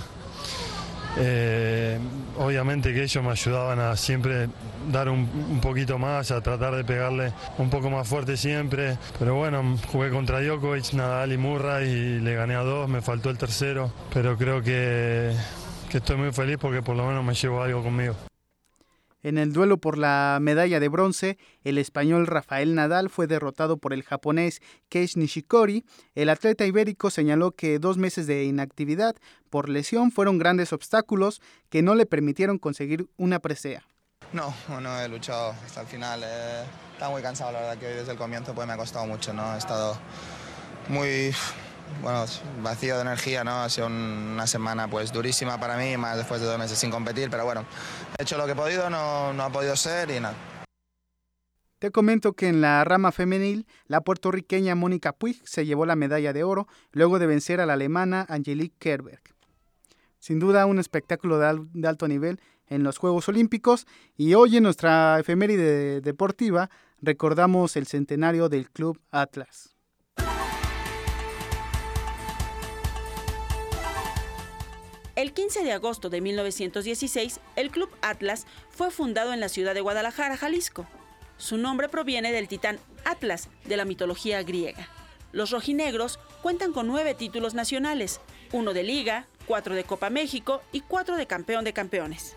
eh, obviamente que ellos me ayudaban a siempre dar un, poquito más, a tratar de pegarle un poco más fuerte siempre. Pero bueno, jugué contra Djokovic, Nadal y Murray y le gané a dos, me faltó el tercero. Pero creo que, que estoy muy feliz porque por lo menos me llevo algo conmigo. En el duelo por la medalla de bronce, el español Rafael Nadal fue derrotado por el japonés Keiichi Nishikori. El atleta ibérico señaló que dos meses de inactividad por lesión fueron grandes obstáculos que no le permitieron conseguir una presea. No, no he luchado hasta el final. Eh, estaba muy cansado, la verdad que desde el comienzo pues me ha costado mucho, ¿no? He estado muy bueno, vacío de energía, ¿no? Ha sido una semana pues durísima para mí, más después de dos meses sin competir, pero bueno, he hecho lo que he podido, no, no ha podido ser y nada. Te comento que en la rama femenil, la puertorriqueña Mónica Puig se llevó la medalla de oro luego de vencer a la alemana Angelique Kerberg. Sin duda un espectáculo de, alto nivel en los Juegos Olímpicos y hoy en nuestra efeméride deportiva recordamos el centenario del Club Atlas. El 15 de agosto de 1916, el Club Atlas fue fundado en la ciudad de Guadalajara, Jalisco. Su nombre proviene del titán Atlas de la mitología griega. Los rojinegros cuentan con nueve títulos nacionales, uno de Liga, cuatro de Copa México y cuatro de Campeón de Campeones.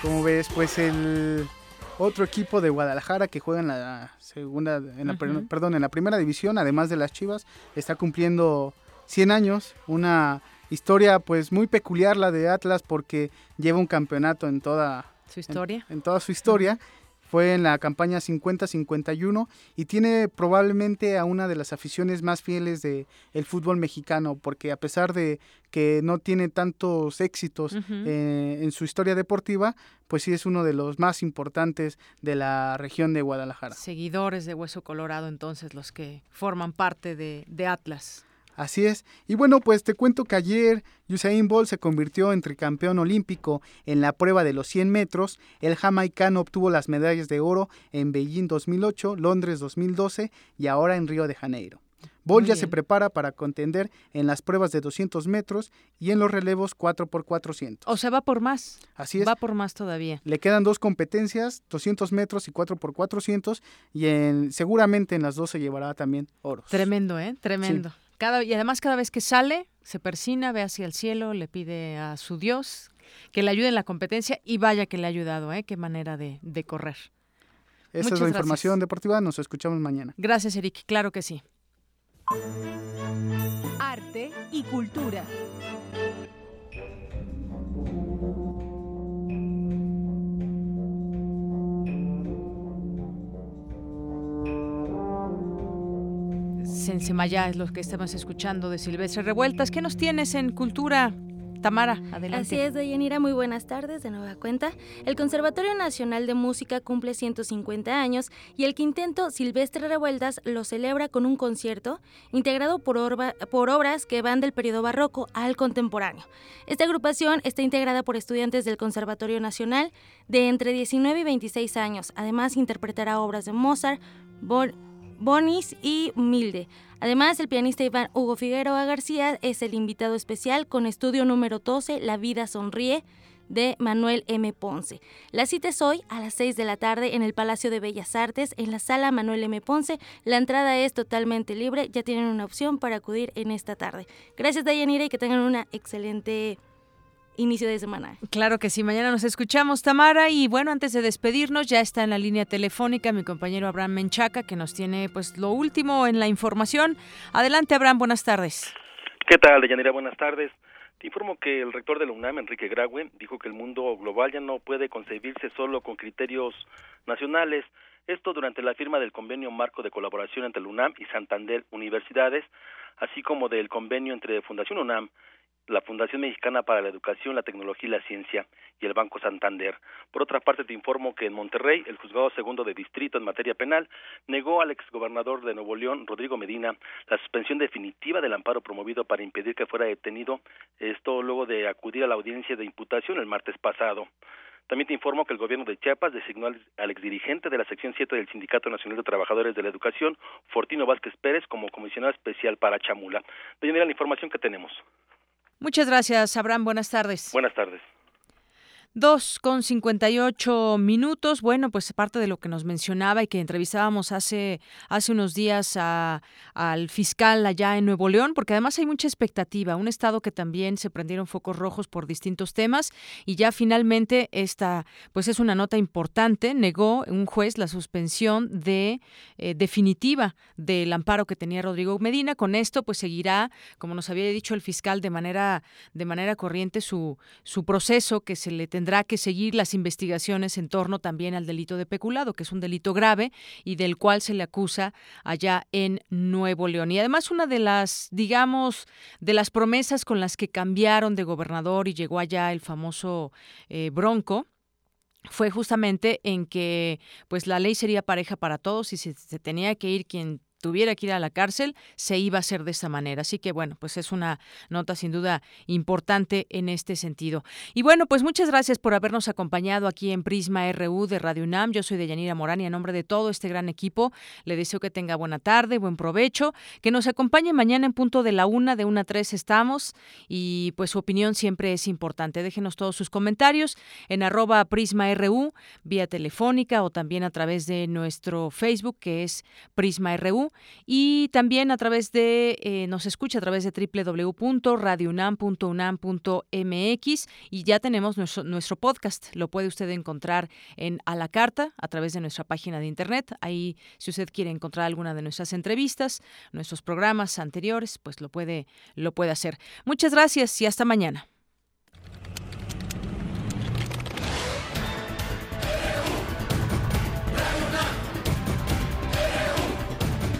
Como ves, pues el otro equipo de Guadalajara que juega en la segunda, en la, perdón, en la primera división, además de las Chivas, está cumpliendo 100 años, una historia pues muy peculiar la de Atlas porque lleva un campeonato en toda su historia. En, toda su historia. Fue en la campaña 50-51 y tiene probablemente a una de las aficiones más fieles del el fútbol mexicano, porque a pesar de que no tiene tantos éxitos eh, en su historia deportiva, pues sí es uno de los más importantes de la región de Guadalajara. Seguidores de Hueso Colorado entonces los que forman parte de, de Atlas. Así es. Y bueno, pues te cuento que ayer Usain Bolt se convirtió en tricampeón olímpico en la prueba de los 100 metros. El jamaicano obtuvo las medallas de oro en Beijing 2008, Londres 2012 y ahora en Río de Janeiro. Bolt ya se prepara para contender en las pruebas de 200 metros y en los relevos 4x400. O sea, va por más. Así es. Va por más todavía. Le quedan dos competencias, 200 metros y 4x400, y en, seguramente en las dos se llevará también oro. Tremendo, ¿eh? Tremendo y además cada vez que sale, se persina, ve hacia el cielo, le pide a su Dios que le ayude en la competencia y vaya que le ha ayudado, ¿eh? Qué manera de, correr. Esa es la información deportiva, nos escuchamos mañana. Gracias, Eric, claro que sí. Arte y cultura. Sensemayá es lo que estamos escuchando de Silvestre Revueltas. ¿Qué nos tienes en cultura? Tamara, adelante. Así es, Deyanira, muy buenas tardes de nueva cuenta. El Conservatorio Nacional de Música cumple 150 años y el quinteto Silvestre Revueltas lo celebra con un concierto integrado por, por obras que van del periodo barroco al contemporáneo. Esta agrupación está integrada por estudiantes del Conservatorio Nacional de entre 19 y 26 años. Además, interpretará obras de Mozart, Bonis y Milde. Además, el pianista Iván Hugo Figueroa García es el invitado especial con estudio número 12, La vida sonríe, de Manuel M. Ponce. La cita es hoy a las 6 de la tarde en el Palacio de Bellas Artes, en la sala Manuel M. Ponce. La entrada es totalmente libre, ya tienen una opción para acudir en esta tarde. Gracias Dayanira y que tengan una excelente inicio de semana. Claro que sí, mañana nos escuchamos, Tamara. Y bueno, antes de despedirnos, ya está en la línea telefónica mi compañero Abraham Menchaca, que nos tiene pues lo último en la información. Adelante, Abraham, buenas tardes. ¿Qué tal, Deyanira? Buenas tardes. Te informo que el rector de la UNAM, Enrique Graue, dijo que el mundo global ya no puede concebirse solo con criterios nacionales. Esto durante la firma del convenio marco de colaboración entre la UNAM y Santander Universidades, así como del convenio entre Fundación UNAM la Fundación Mexicana para la Educación, la Tecnología y la Ciencia y el Banco Santander. Por otra parte, te informo que en Monterrey, el juzgado segundo de distrito en materia penal negó al exgobernador de Nuevo León, Rodrigo Medina, la suspensión definitiva del amparo promovido para impedir que fuera detenido, esto luego de acudir a la audiencia de imputación el martes pasado. También te informo que el gobierno de Chiapas designó al, exdirigente de la sección 7 del Sindicato Nacional de Trabajadores de la Educación, Fortino Vázquez Pérez, como comisionado especial para Chamula. De la información que tenemos. Muchas gracias, Abraham. Buenas tardes. Buenas tardes. Dos con cincuenta y ocho minutos. Bueno, pues parte de lo que nos mencionaba y que entrevistábamos hace, hace unos días a, al fiscal allá en Nuevo León, porque además hay mucha expectativa. Un estado que también se prendieron focos rojos por distintos temas y ya finalmente esta, pues es una nota importante. Negó un juez la suspensión de eh, definitiva del amparo que tenía Rodrigo Medina. Con esto, pues seguirá, como nos había dicho el fiscal, de manera, de manera corriente su, su proceso que se le tendrá tendrá que seguir las investigaciones en torno también al delito de peculado, que es un delito grave y del cual se le acusa allá en Nuevo León. Y además una de las, digamos, de las promesas con las que cambiaron de gobernador y llegó allá el famoso eh, Bronco, fue justamente en que pues la ley sería pareja para todos y se, se tenía que ir quien tuviera que ir a la cárcel, se iba a hacer de esta manera. Así que bueno, pues es una nota sin duda importante en este sentido. Y bueno, pues muchas gracias por habernos acompañado aquí en Prisma RU de Radio UNAM. Yo soy Deyanira Morán y a nombre de todo este gran equipo le deseo que tenga buena tarde, buen provecho, que nos acompañe mañana en punto de la una, de una a tres estamos y pues su opinión siempre es importante. Déjenos todos sus comentarios en arroba Prisma RU, vía telefónica o también a través de nuestro Facebook que es Prisma RU y también a través de, eh, nos escucha a través de www.radiounam.unam.mx y ya tenemos nuestro, nuestro podcast. Lo puede usted encontrar en a la carta a través de nuestra página de internet. Ahí, si usted quiere encontrar alguna de nuestras entrevistas, nuestros programas anteriores, pues lo puede, lo puede hacer. Muchas gracias y hasta mañana.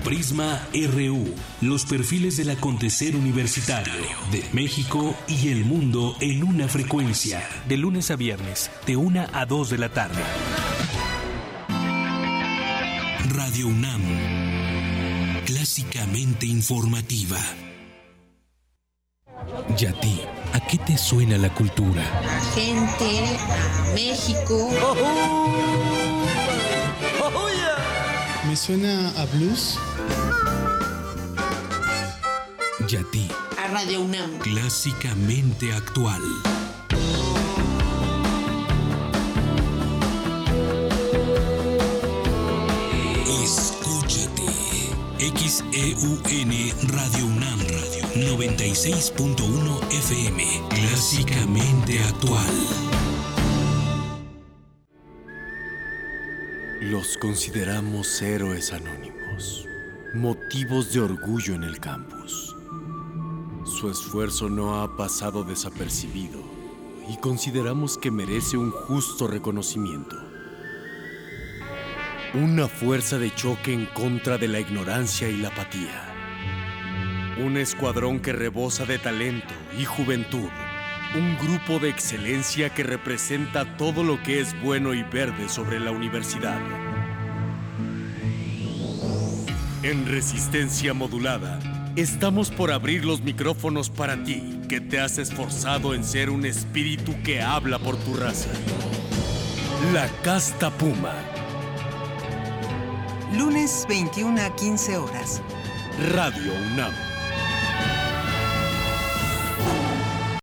Prisma RU, los perfiles del acontecer universitario de México y el mundo en una frecuencia. De lunes a viernes, de una a 2 de la tarde. Radio UNAM, clásicamente informativa. ¿Y a ti? ¿A qué te suena la cultura? A gente, a México. Me suena a blues. Y a ti. A Radio UNAM. Clásicamente actual. Escúchate. XEUN Radio UNAM Radio 96.1 FM. Clásicamente actual. Los consideramos héroes anónimos, motivos de orgullo en el campus. Su esfuerzo no ha pasado desapercibido y consideramos que merece un justo reconocimiento. Una fuerza de choque en contra de la ignorancia y la apatía. Un escuadrón que rebosa de talento y juventud un grupo de excelencia que representa todo lo que es bueno y verde sobre la universidad. En resistencia modulada, estamos por abrir los micrófonos para ti, que te has esforzado en ser un espíritu que habla por tu raza. La Casta Puma. Lunes 21 a 15 horas. Radio UNAM.